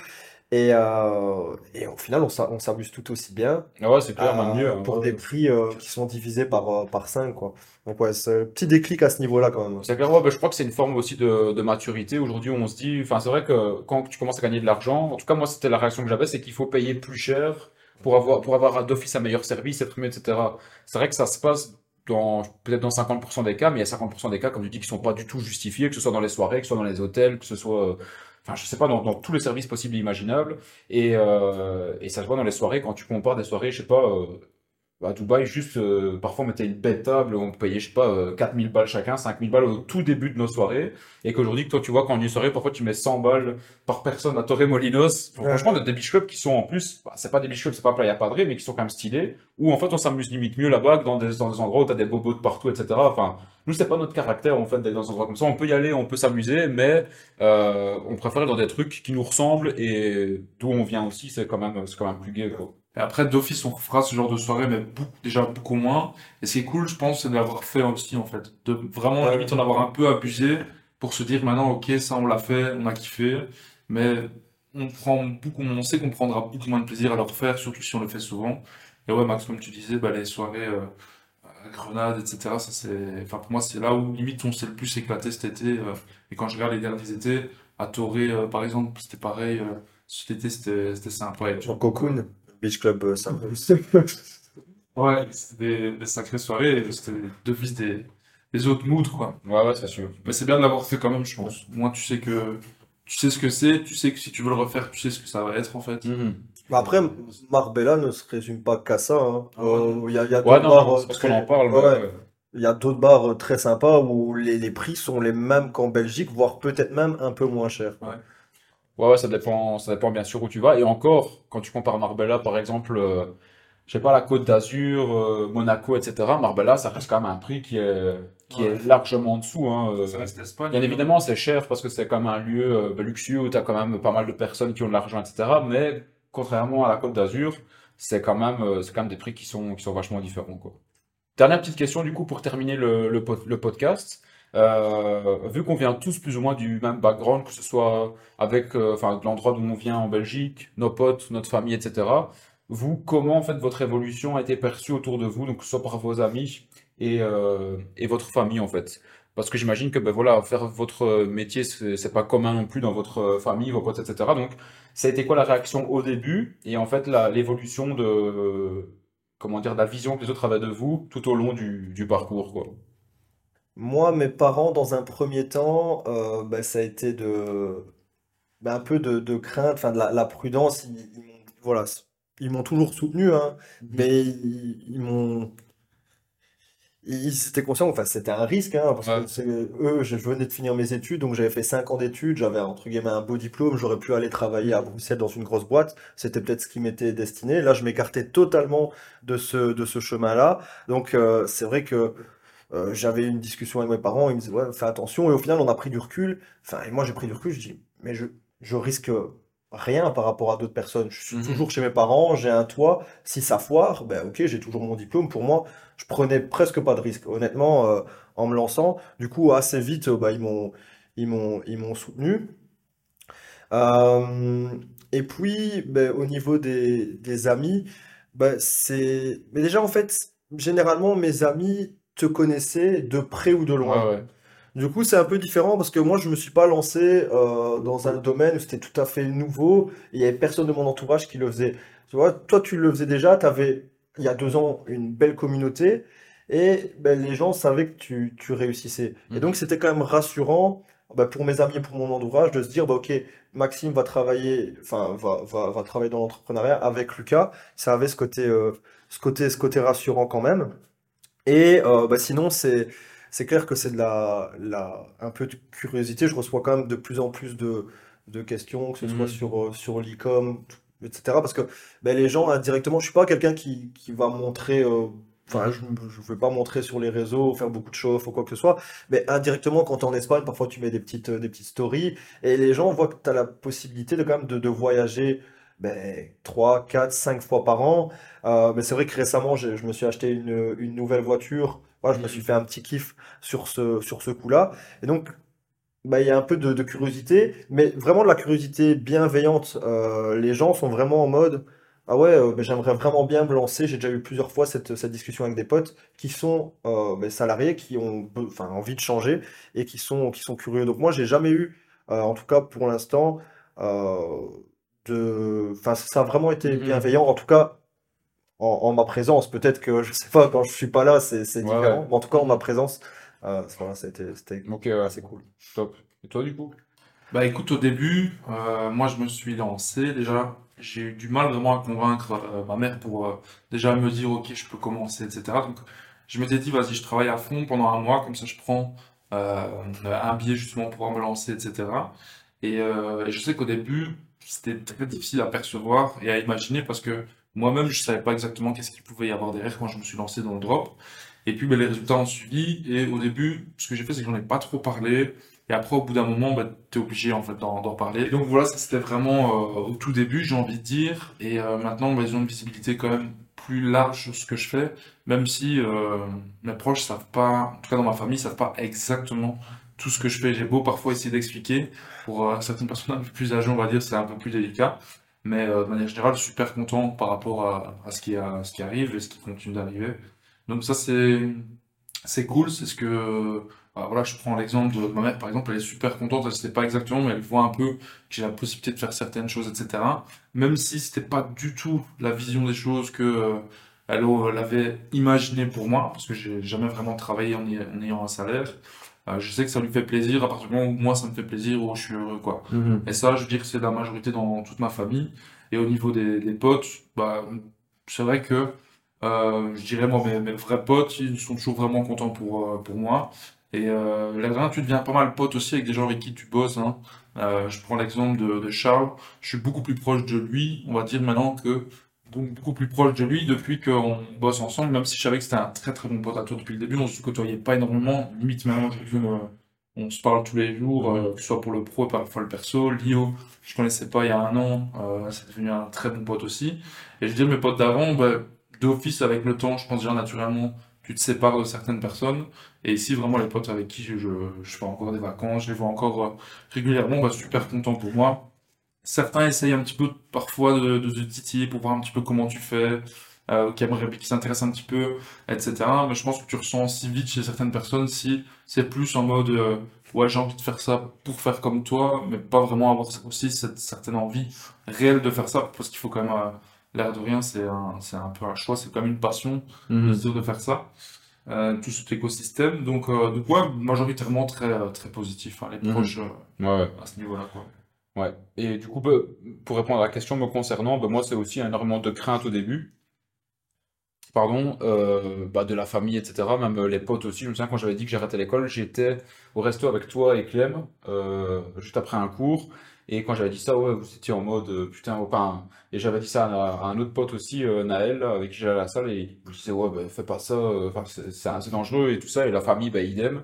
Et, euh, et au final, on on s'amuse tout aussi bien Ah ouais, c'est clair, même euh, mieux. hein. pour Ouais, des prix euh, qui sont divisés par, euh, par 5, quoi. Donc, ouais, c'est un petit déclic à ce niveau-là quand même. C'est clair, ouais, bah, je crois que c'est une forme aussi de, de maturité. Aujourd'hui, on se dit, enfin, c'est vrai que quand tu commences à gagner de l'argent, en tout cas, moi, c'était la réaction que j'avais, c'est qu'il faut payer plus cher pour avoir, pour avoir d'office un meilleur service, être mieux, etc. C'est vrai que ça se passe dans, peut-être dans 50% des cas, mais il y a 50% des cas, comme tu dis, qui sont pas du tout justifiés, que ce soit dans les soirées, que ce soit dans les hôtels, que ce soit, enfin, je sais pas, dans, tous les services possibles et imaginables. Et, euh, et ça se voit dans les soirées, quand tu compares des soirées, je sais pas, euh, à Dubaï, juste, euh, parfois on mettait une belle table, on payait, je sais pas, euh, 4000 balles chacun, 5000 balles au tout début de nos soirées. Et qu'aujourd'hui, que toi, tu vois, quand on y est soirée, parfois tu mets 100 balles par personne à Torremolinos. Ouais. Franchement, des beach clubs qui sont en plus, bah, c'est pas des beach clubs, c'est pas Playa Padre, mais qui sont quand même stylés, où en fait on s'amuse limite mieux là-bas que dans des, dans des endroits où t'as des bobos de partout, etc. Enfin, nous, c'est pas notre caractère, en fait, d'être dans des endroits comme ça. On peut y aller, on peut s'amuser, mais euh, on préfère être dans des trucs qui nous ressemblent et d'où on vient aussi, c'est quand même, c'est quand même plus gay, quoi. Et après, d'office, on fera ce genre de soirée, mais beaucoup, déjà beaucoup moins. Et ce qui est cool, je pense, c'est d'avoir fait aussi, en fait. De vraiment, Ouais. limite, en avoir un peu abusé pour se dire maintenant, ok, ça, on l'a fait, on a kiffé. Mais on prend beaucoup, on sait qu'on prendra beaucoup moins de plaisir à le refaire, surtout si on le fait souvent. Et ouais, Max, comme tu disais, bah, les soirées euh, à Grenade, etc., ça c'est, enfin, pour moi, c'est là où limite on s'est le plus éclaté cet été. euh. et quand je regarde les derniers étés, à Torré, euh, par exemple, c'était pareil. euh, cet été, c'était, c'était sympa. Et Sur Cocoon, Beach Club, euh, ça. Ouais, c'était des, des sacrées soirées, c'était d'office des, des autres moods, quoi. Ouais, ouais, c'est sûr. Mais c'est bien de l'avoir fait quand même, je pense. Moi, tu sais que, tu sais ce que c'est, tu sais que si tu veux le refaire, tu sais ce que ça va être, en fait. Bah Après, Marbella ne se résume pas qu'à ça. hein. Ah. Euh, Il y a, il y a Ouais, d'autres non, bars, non, c'est parce très- qu'on en parle. ouais, ouais, ouais. ouais. Il y a d'autres bars euh, très sympas où les, les prix sont les mêmes qu'en Belgique, voire peut-être même un peu moins chers. Ouais, ouais, ça dépend, ça dépend bien sûr où tu vas. Et encore, quand tu compares Marbella, par exemple, euh, je sais pas, la Côte d'Azur, euh, Monaco, etc., Marbella, ça reste quand même un prix qui est, qui Ouais. est largement en dessous. Hein, euh. Ça reste l'Espagne. Bien évidemment, c'est cher parce que c'est quand même un lieu euh, bah, luxueux où tu as quand même pas mal de personnes qui ont de l'argent, etc. Mais contrairement à la Côte d'Azur, c'est quand même, c'est quand même des prix qui sont, qui sont vachement différents, quoi. Dernière petite question, du coup, pour terminer le, le podcast. Euh, vu qu'on vient tous plus ou moins du même background, que ce soit avec, euh, enfin, de l'endroit d'où on vient en Belgique, nos potes, notre famille, etc. Vous, comment en fait votre évolution a été perçue autour de vous, donc soit par vos amis et, euh, et votre famille en fait? Parce que j'imagine que ben voilà, faire votre métier, c'est pas commun non plus dans votre famille, vos potes, etc. Donc, ça a été quoi la réaction au début? Et en fait l'évolution de, comment dire, la vision que les autres avaient de vous tout au long du, du parcours, quoi. Moi, mes parents, dans un premier temps, euh, bah, ça a été de, bah, un peu de, de crainte, enfin de la, la prudence. Ils, ils m'ont, voilà, ils m'ont toujours soutenu, hein, mais ils, ils m'ont, ils étaient conscients, enfin c'était un risque, hein, parce Ouais. que c'est, eux, je venais de finir mes études, donc j'avais fait 5 ans d'études, j'avais entre guillemets un beau diplôme, j'aurais pu aller travailler à Bruxelles dans une grosse boîte, c'était peut-être ce qui m'était destiné. Là, je m'écartais totalement de ce, de ce chemin-là, donc euh, c'est vrai que euh, j'avais une discussion avec mes parents, ils me disaient, ouais, fais attention, et au final, on a pris du recul, enfin, et moi j'ai pris du recul, je dis, mais je, je risque rien par rapport à d'autres personnes. Je suis Mhm. toujours chez mes parents, j'ai un toit. Si ça foire, ben ok, j'ai toujours mon diplôme. Pour moi, je prenais presque pas de risque, honnêtement, euh, en me lançant. Du coup, assez vite, euh, bah, ils m'ont, ils m'ont, ils m'ont soutenu. Euh, et puis, ben, au niveau des, des amis, ben, c'est, mais déjà, en fait, généralement, mes amis te connaissaient de près ou de loin. Ouais, ouais. Du coup, c'est un peu différent parce que moi, je me suis pas lancé euh, dans un domaine où c'était tout à fait nouveau il y avait personne de mon entourage qui le faisait. Tu vois, toi, tu le faisais déjà, tu avais, il y a deux ans, une belle communauté Et ben, les gens savaient que tu, tu réussissais. Et Mm. donc, c'était quand même rassurant ben, pour mes amis et pour mon entourage de se dire, ben, OK, Maxime va travailler, enfin, va, va, va travailler dans l'entrepreneuriat avec Lucas. Ça avait ce côté, euh, ce côté, ce côté rassurant quand même. Et euh, bah, sinon, c'est c'est clair que c'est de la, la, un peu de curiosité. Je reçois quand même de plus en plus de, de questions, que ce soit Mhm. sur, euh, sur l'e-com, etc. Parce que ben, les gens, indirectement, je suis pas quelqu'un qui, qui va montrer, euh, enfin, je ne vais pas montrer sur les réseaux, faire beaucoup de show ou quoi que ce soit, mais indirectement, quand tu es en Espagne, parfois tu mets des petites, euh, des petites stories et les gens voient que tu as la possibilité de, quand même, de, de voyager ben, 3, 4, 5 fois par an. Euh, mais c'est vrai que récemment, j'ai- je me suis acheté une, une nouvelle voiture. Voilà, je me suis fait un petit kiff sur ce, sur ce coup-là. Et donc, bah, il y a un peu de, curiosité, mais vraiment de la curiosité bienveillante. Euh, les gens sont vraiment en mode, ah ouais, euh, j'aimerais vraiment bien me lancer. J'ai déjà eu plusieurs fois cette, cette discussion avec des potes qui sont bah, salariés, qui ont envie de changer et qui sont, qui sont curieux. Donc moi, j'ai jamais eu, en tout cas pour l'instant, de... enfin, ça a vraiment été Mhm. bienveillant. En tout cas, en, en ma présence. Peut-être que, je sais pas, quand je suis pas là, c'est c'est Ouais, différent. ouais. Mais en tout cas, en ma présence, euh, voilà, c'était c'était Ok, ouais, assez cool. top. Et toi, du coup? Bah écoute, au début, euh, moi je me suis lancé déjà. J'ai eu du mal vraiment à convaincre euh, ma mère pour euh, déjà me dire ok, je peux commencer, etc. Donc je m'étais dit vas-y, je travaille à fond pendant un mois, comme ça je prends euh, un billet justement pour pouvoir me lancer, etc. Et, euh, et je sais qu'au début, c'était très difficile à percevoir et à imaginer parce que moi-même je savais pas exactement qu'est-ce qu'il pouvait y avoir derrière quand je me suis lancé dans le drop. Et puis ben, les résultats ont suivi et au début, ce que j'ai fait, c'est que j'en ai pas trop parlé. Et après, au bout d'un moment, bah, tu es obligé en fait d'en parler. Donc voilà, c'était vraiment euh, au tout début, j'ai envie de dire. Et euh, maintenant, bah, ils ont une visibilité quand même plus large sur ce que je fais, même si euh, mes proches savent pas, en tout cas dans ma famille, savent pas exactement tout ce que je fais. J'ai beau parfois essayer d'expliquer. Pour euh, certaines personnes un peu plus âgées, on va dire, c'est un peu plus délicat. Mais euh, de manière générale, super content par rapport à, ce qui, arrive et ce qui continue d'arriver. Donc ça, c'est c'est cool, c'est ce que bah, voilà, je prends l'exemple de ma mère, par exemple, elle est super contente, elle ne sait pas exactement, mais elle voit un peu que j'ai la possibilité de faire certaines choses, etc. Même si c'était pas du tout la vision des choses que euh, elle euh, l'avait imaginé pour moi, parce que j'ai jamais vraiment travaillé en ayant un salaire. Euh, je sais que ça lui fait plaisir à partir du moment où moi ça me fait plaisir, où je suis heureux, quoi. Et ça, je veux dire que c'est la majorité dans toute ma famille. Et au niveau des, des potes, bah, c'est vrai que euh, je dirais, moi, mes, mes vrais potes, ils sont toujours vraiment contents pour, euh, pour moi. Et euh, dernière, tu deviens pas mal pote aussi avec des gens avec qui tu bosses. Hein. Euh, je prends l'exemple de, de Charles. Je suis beaucoup plus proche de lui, on va dire maintenant que beaucoup beaucoup plus proche de lui depuis qu'on bosse ensemble, même si je savais que c'était un très très bon pote à toi depuis le début. On se côtoyait pas énormément, limite aujourd'hui, euh, on se parle tous les jours, euh, que ce soit pour le pro et parfois le perso. Lio, je connaissais pas il y a un an, euh, c'est devenu un très bon pote aussi. Et je dire, mes potes d'avant, bah, d'office avec le temps, je pense déjà naturellement, tu te sépares de certaines personnes. Et ici, vraiment, les potes avec qui je, je, je fais encore des vacances, je les vois encore euh, régulièrement, bah, super content pour moi. Certains essayent un petit peu parfois de, de te titiller pour voir un petit peu comment tu fais, euh, qui aimeraient, qui s'intéressent un petit peu, etc. Mais je pense que tu ressens si vite chez certaines personnes si c'est plus en mode euh, ouais j'ai envie de faire ça pour faire comme toi, mais pas vraiment avoir aussi cette certaine envie réelle de faire ça parce qu'il faut quand même euh, l'air de rien c'est un c'est un peu un choix, c'est quand même une passion de se dire de faire ça. Euh, tout cet écosystème donc euh, donc ouais majoritairement très très positif hein, les Mhm. proches Ouais, à ce niveau-là quoi. Ouais. Et du coup, bah, pour répondre à la question me concernant, bah, moi, c'est aussi énormément de crainte au début. Pardon, euh, bah, de la famille, etc. Même les potes aussi. Je me souviens quand j'avais dit que j'arrêtais l'école, j'étais au resto avec toi et Clem, euh, juste après un cours. Et quand j'avais dit ça, ouais, vous étiez en mode euh, putain, enfin, et j'avais dit ça à, un autre pote aussi, euh, Naël, avec qui j'allais à la salle, et il me disait, ouais, bah, fais pas ça, c'est dangereux et tout ça. Et la famille, bah, idem.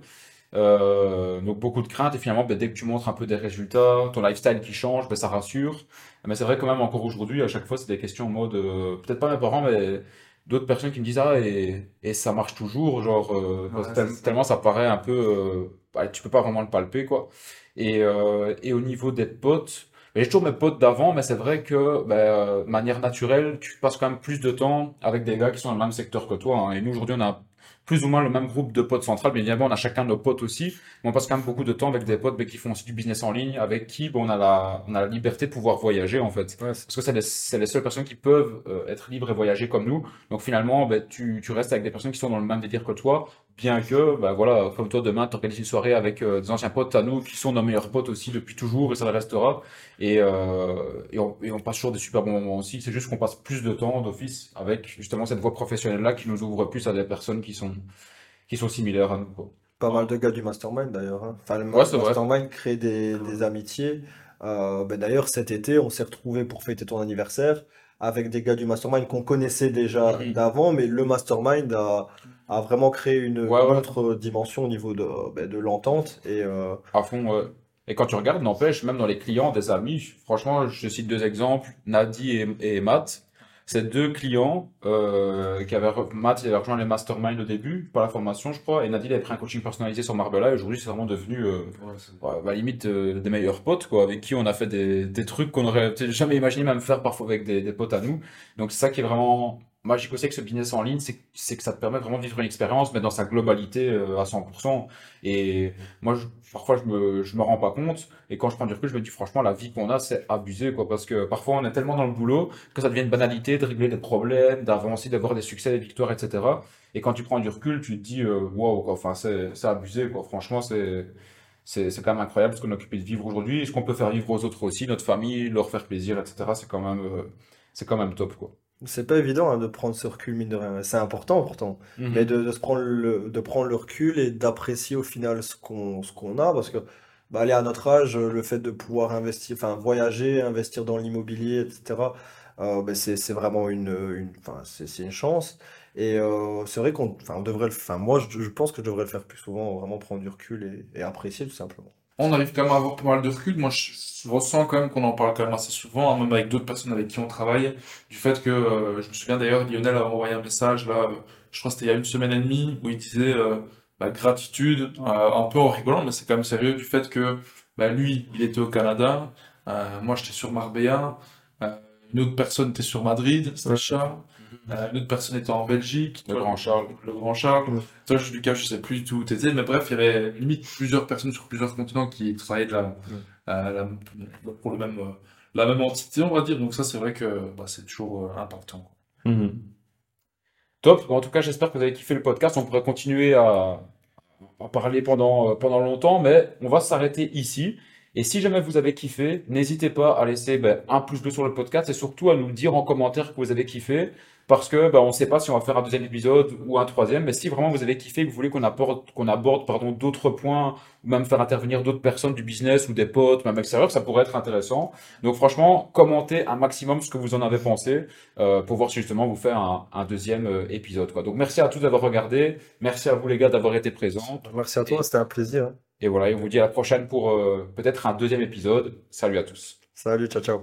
Euh, donc beaucoup de craintes et finalement ben, dès que tu montres un peu des résultats, ton lifestyle qui change, ben, ça rassure. Mais c'est vrai quand même encore aujourd'hui, à chaque fois c'est des questions en mode, euh, peut-être pas mes parents, mais d'autres personnes qui me disent ah et, et ça marche toujours, genre euh, Ouais, tel- ça. tellement ça paraît un peu, euh, bah, tu peux pas vraiment le palper quoi. Et, euh, et au niveau des potes, ben, j'ai toujours mes potes d'avant, mais c'est vrai que euh, de manière naturelle, tu passes quand même plus de temps avec des gars qui sont dans le même secteur que toi. hein. Et nous aujourd'hui on a plus ou moins le même groupe de potes central. Bien évidemment, on a chacun nos potes aussi. Mais on passe quand même beaucoup de temps avec des potes mais qui font aussi du business en ligne, avec qui bon, on, a la, on a la liberté de pouvoir voyager en fait. Ouais, Parce que c'est les, c'est les seules personnes qui peuvent euh, être libres et voyager comme nous. Donc finalement, ben, tu, tu restes avec des personnes qui sont dans le même délire que toi, bien que, ben, voilà, comme toi demain, tu organises une soirée avec euh, des anciens potes à nous qui sont nos meilleurs potes aussi depuis toujours et ça le restera. Et, euh, et, on, et on passe toujours des super bons moments aussi. C'est juste qu'on passe plus de temps d'office avec justement cette voie professionnelle-là qui nous ouvre plus à des personnes qui sont, qui sont similaires à nous. quoi. Pas mal de gars du mastermind d'ailleurs. hein. Enfin, le Ouais, c'est vrai. mastermind crée des, des amitiés. Euh, ben, d'ailleurs, cet été, on s'est retrouvés pour fêter ton anniversaire avec des gars du mastermind qu'on connaissait déjà Mhm. d'avant, mais le mastermind a, a vraiment créé une, Ouais, ouais. une autre dimension au niveau de, ben, de l'entente. Et euh, À fond, ouais. Et quand tu regardes, n'empêche, même dans les clients, des amis, franchement, je cite deux exemples, Nadi et, et Matt. C'est deux clients euh, qui avaient, Matt, il avait rejoint les masterminds au début, pas la formation, je crois, et Nadi, il avait pris un coaching personnalisé sur Marbella, et aujourd'hui, c'est vraiment devenu, euh, ouais, bah, limite, euh, des meilleurs potes, quoi, avec qui on a fait des, des trucs qu'on aurait jamais imaginé même faire parfois avec des, des potes à nous. Donc, c'est ça qui est vraiment magique aussi avec ce business en ligne, c'est que que ça te permet vraiment de vivre une expérience, mais dans sa globalité euh, à 100%. Et moi, je- parfois, je me, je me rends pas compte. Et quand je prends du recul, je me dis franchement, la vie qu'on a, c'est abusé, quoi. Parce que parfois, on est tellement dans le boulot que ça devient une banalité de régler des problèmes, d'avancer, d'avoir des succès, des victoires, etc. Et quand tu prends du recul, tu te dis, euh, wow. Enfin, c'est, abusé, quoi. Franchement, c'est, c'est, c'est quand même incroyable ce qu'on est occupé de vivre aujourd'hui et ce qu'on peut faire vivre aux autres aussi, notre famille, leur faire plaisir, etc. C'est quand même, euh, c'est quand même top, quoi. C'est pas évident hein, de prendre ce recul, mine de rien. C'est important pourtant. Mais de, de se prendre le, de prendre le recul et d'apprécier au final ce qu'on ce qu'on a, parce que bah, aller à notre âge, le fait de pouvoir investir, enfin voyager, investir dans l'immobilier, etc., euh, ben, c'est c'est vraiment une, une, enfin, c'est c'est une chance. Et euh, c'est vrai qu'on enfin, on devrait le enfin, moi je, je pense que je devrais le faire plus souvent, vraiment prendre du recul et, et apprécier tout simplement. On arrive quand même à avoir pas mal de recul. Moi, je, je ressens quand même qu'on en parle quand même assez souvent, hein, même avec d'autres personnes avec qui on travaille, du fait que, euh, je me souviens d'ailleurs, Lionel a envoyé un message, là, euh, je crois que c'était il y a une semaine et demie, où il disait euh, bah, gratitude, un peu en rigolant, mais c'est quand même sérieux, du fait que bah, lui, il était au Canada, moi j'étais sur Marbella, une autre personne était sur Madrid, Sacha, euh, une autre personne était en Belgique, Le toi, grand Charles. le grand Charles. Ouais. Toi, je- Lucas, je sais plus du tout où t'étais, mais bref, il y avait limite plusieurs personnes sur plusieurs continents qui travaillaient de la, euh, la- pour le même, euh, la même entité, on va dire. Donc ça, c'est vrai que bah, c'est toujours euh, impactant. quoi. Top. En tout cas, j'espère que vous avez kiffé le podcast. On pourrait continuer à, à parler pendant, pendant longtemps, mais on va s'arrêter ici. Et si jamais vous avez kiffé, n'hésitez pas à laisser ben, un pouce bleu sur le podcast et surtout à nous dire en commentaire que vous avez kiffé. Parce que ben, on ne sait pas si on va faire un deuxième épisode ou un troisième, mais si vraiment vous avez kiffé, que vous voulez qu'on aborde, qu'on aborde pardon, d'autres points, ou même faire intervenir d'autres personnes du business ou des potes, même extérieurs, ça pourrait être intéressant. Donc franchement, commentez un maximum ce que vous en avez pensé euh, pour voir si justement vous faire un, un deuxième euh, épisode. Quoi. Donc merci à tous d'avoir regardé, merci à vous les gars d'avoir été présents. Merci à toi, c'était un plaisir. Et voilà, et on vous dit à la prochaine pour euh, peut-être un deuxième épisode. Salut à tous. Salut, ciao ciao.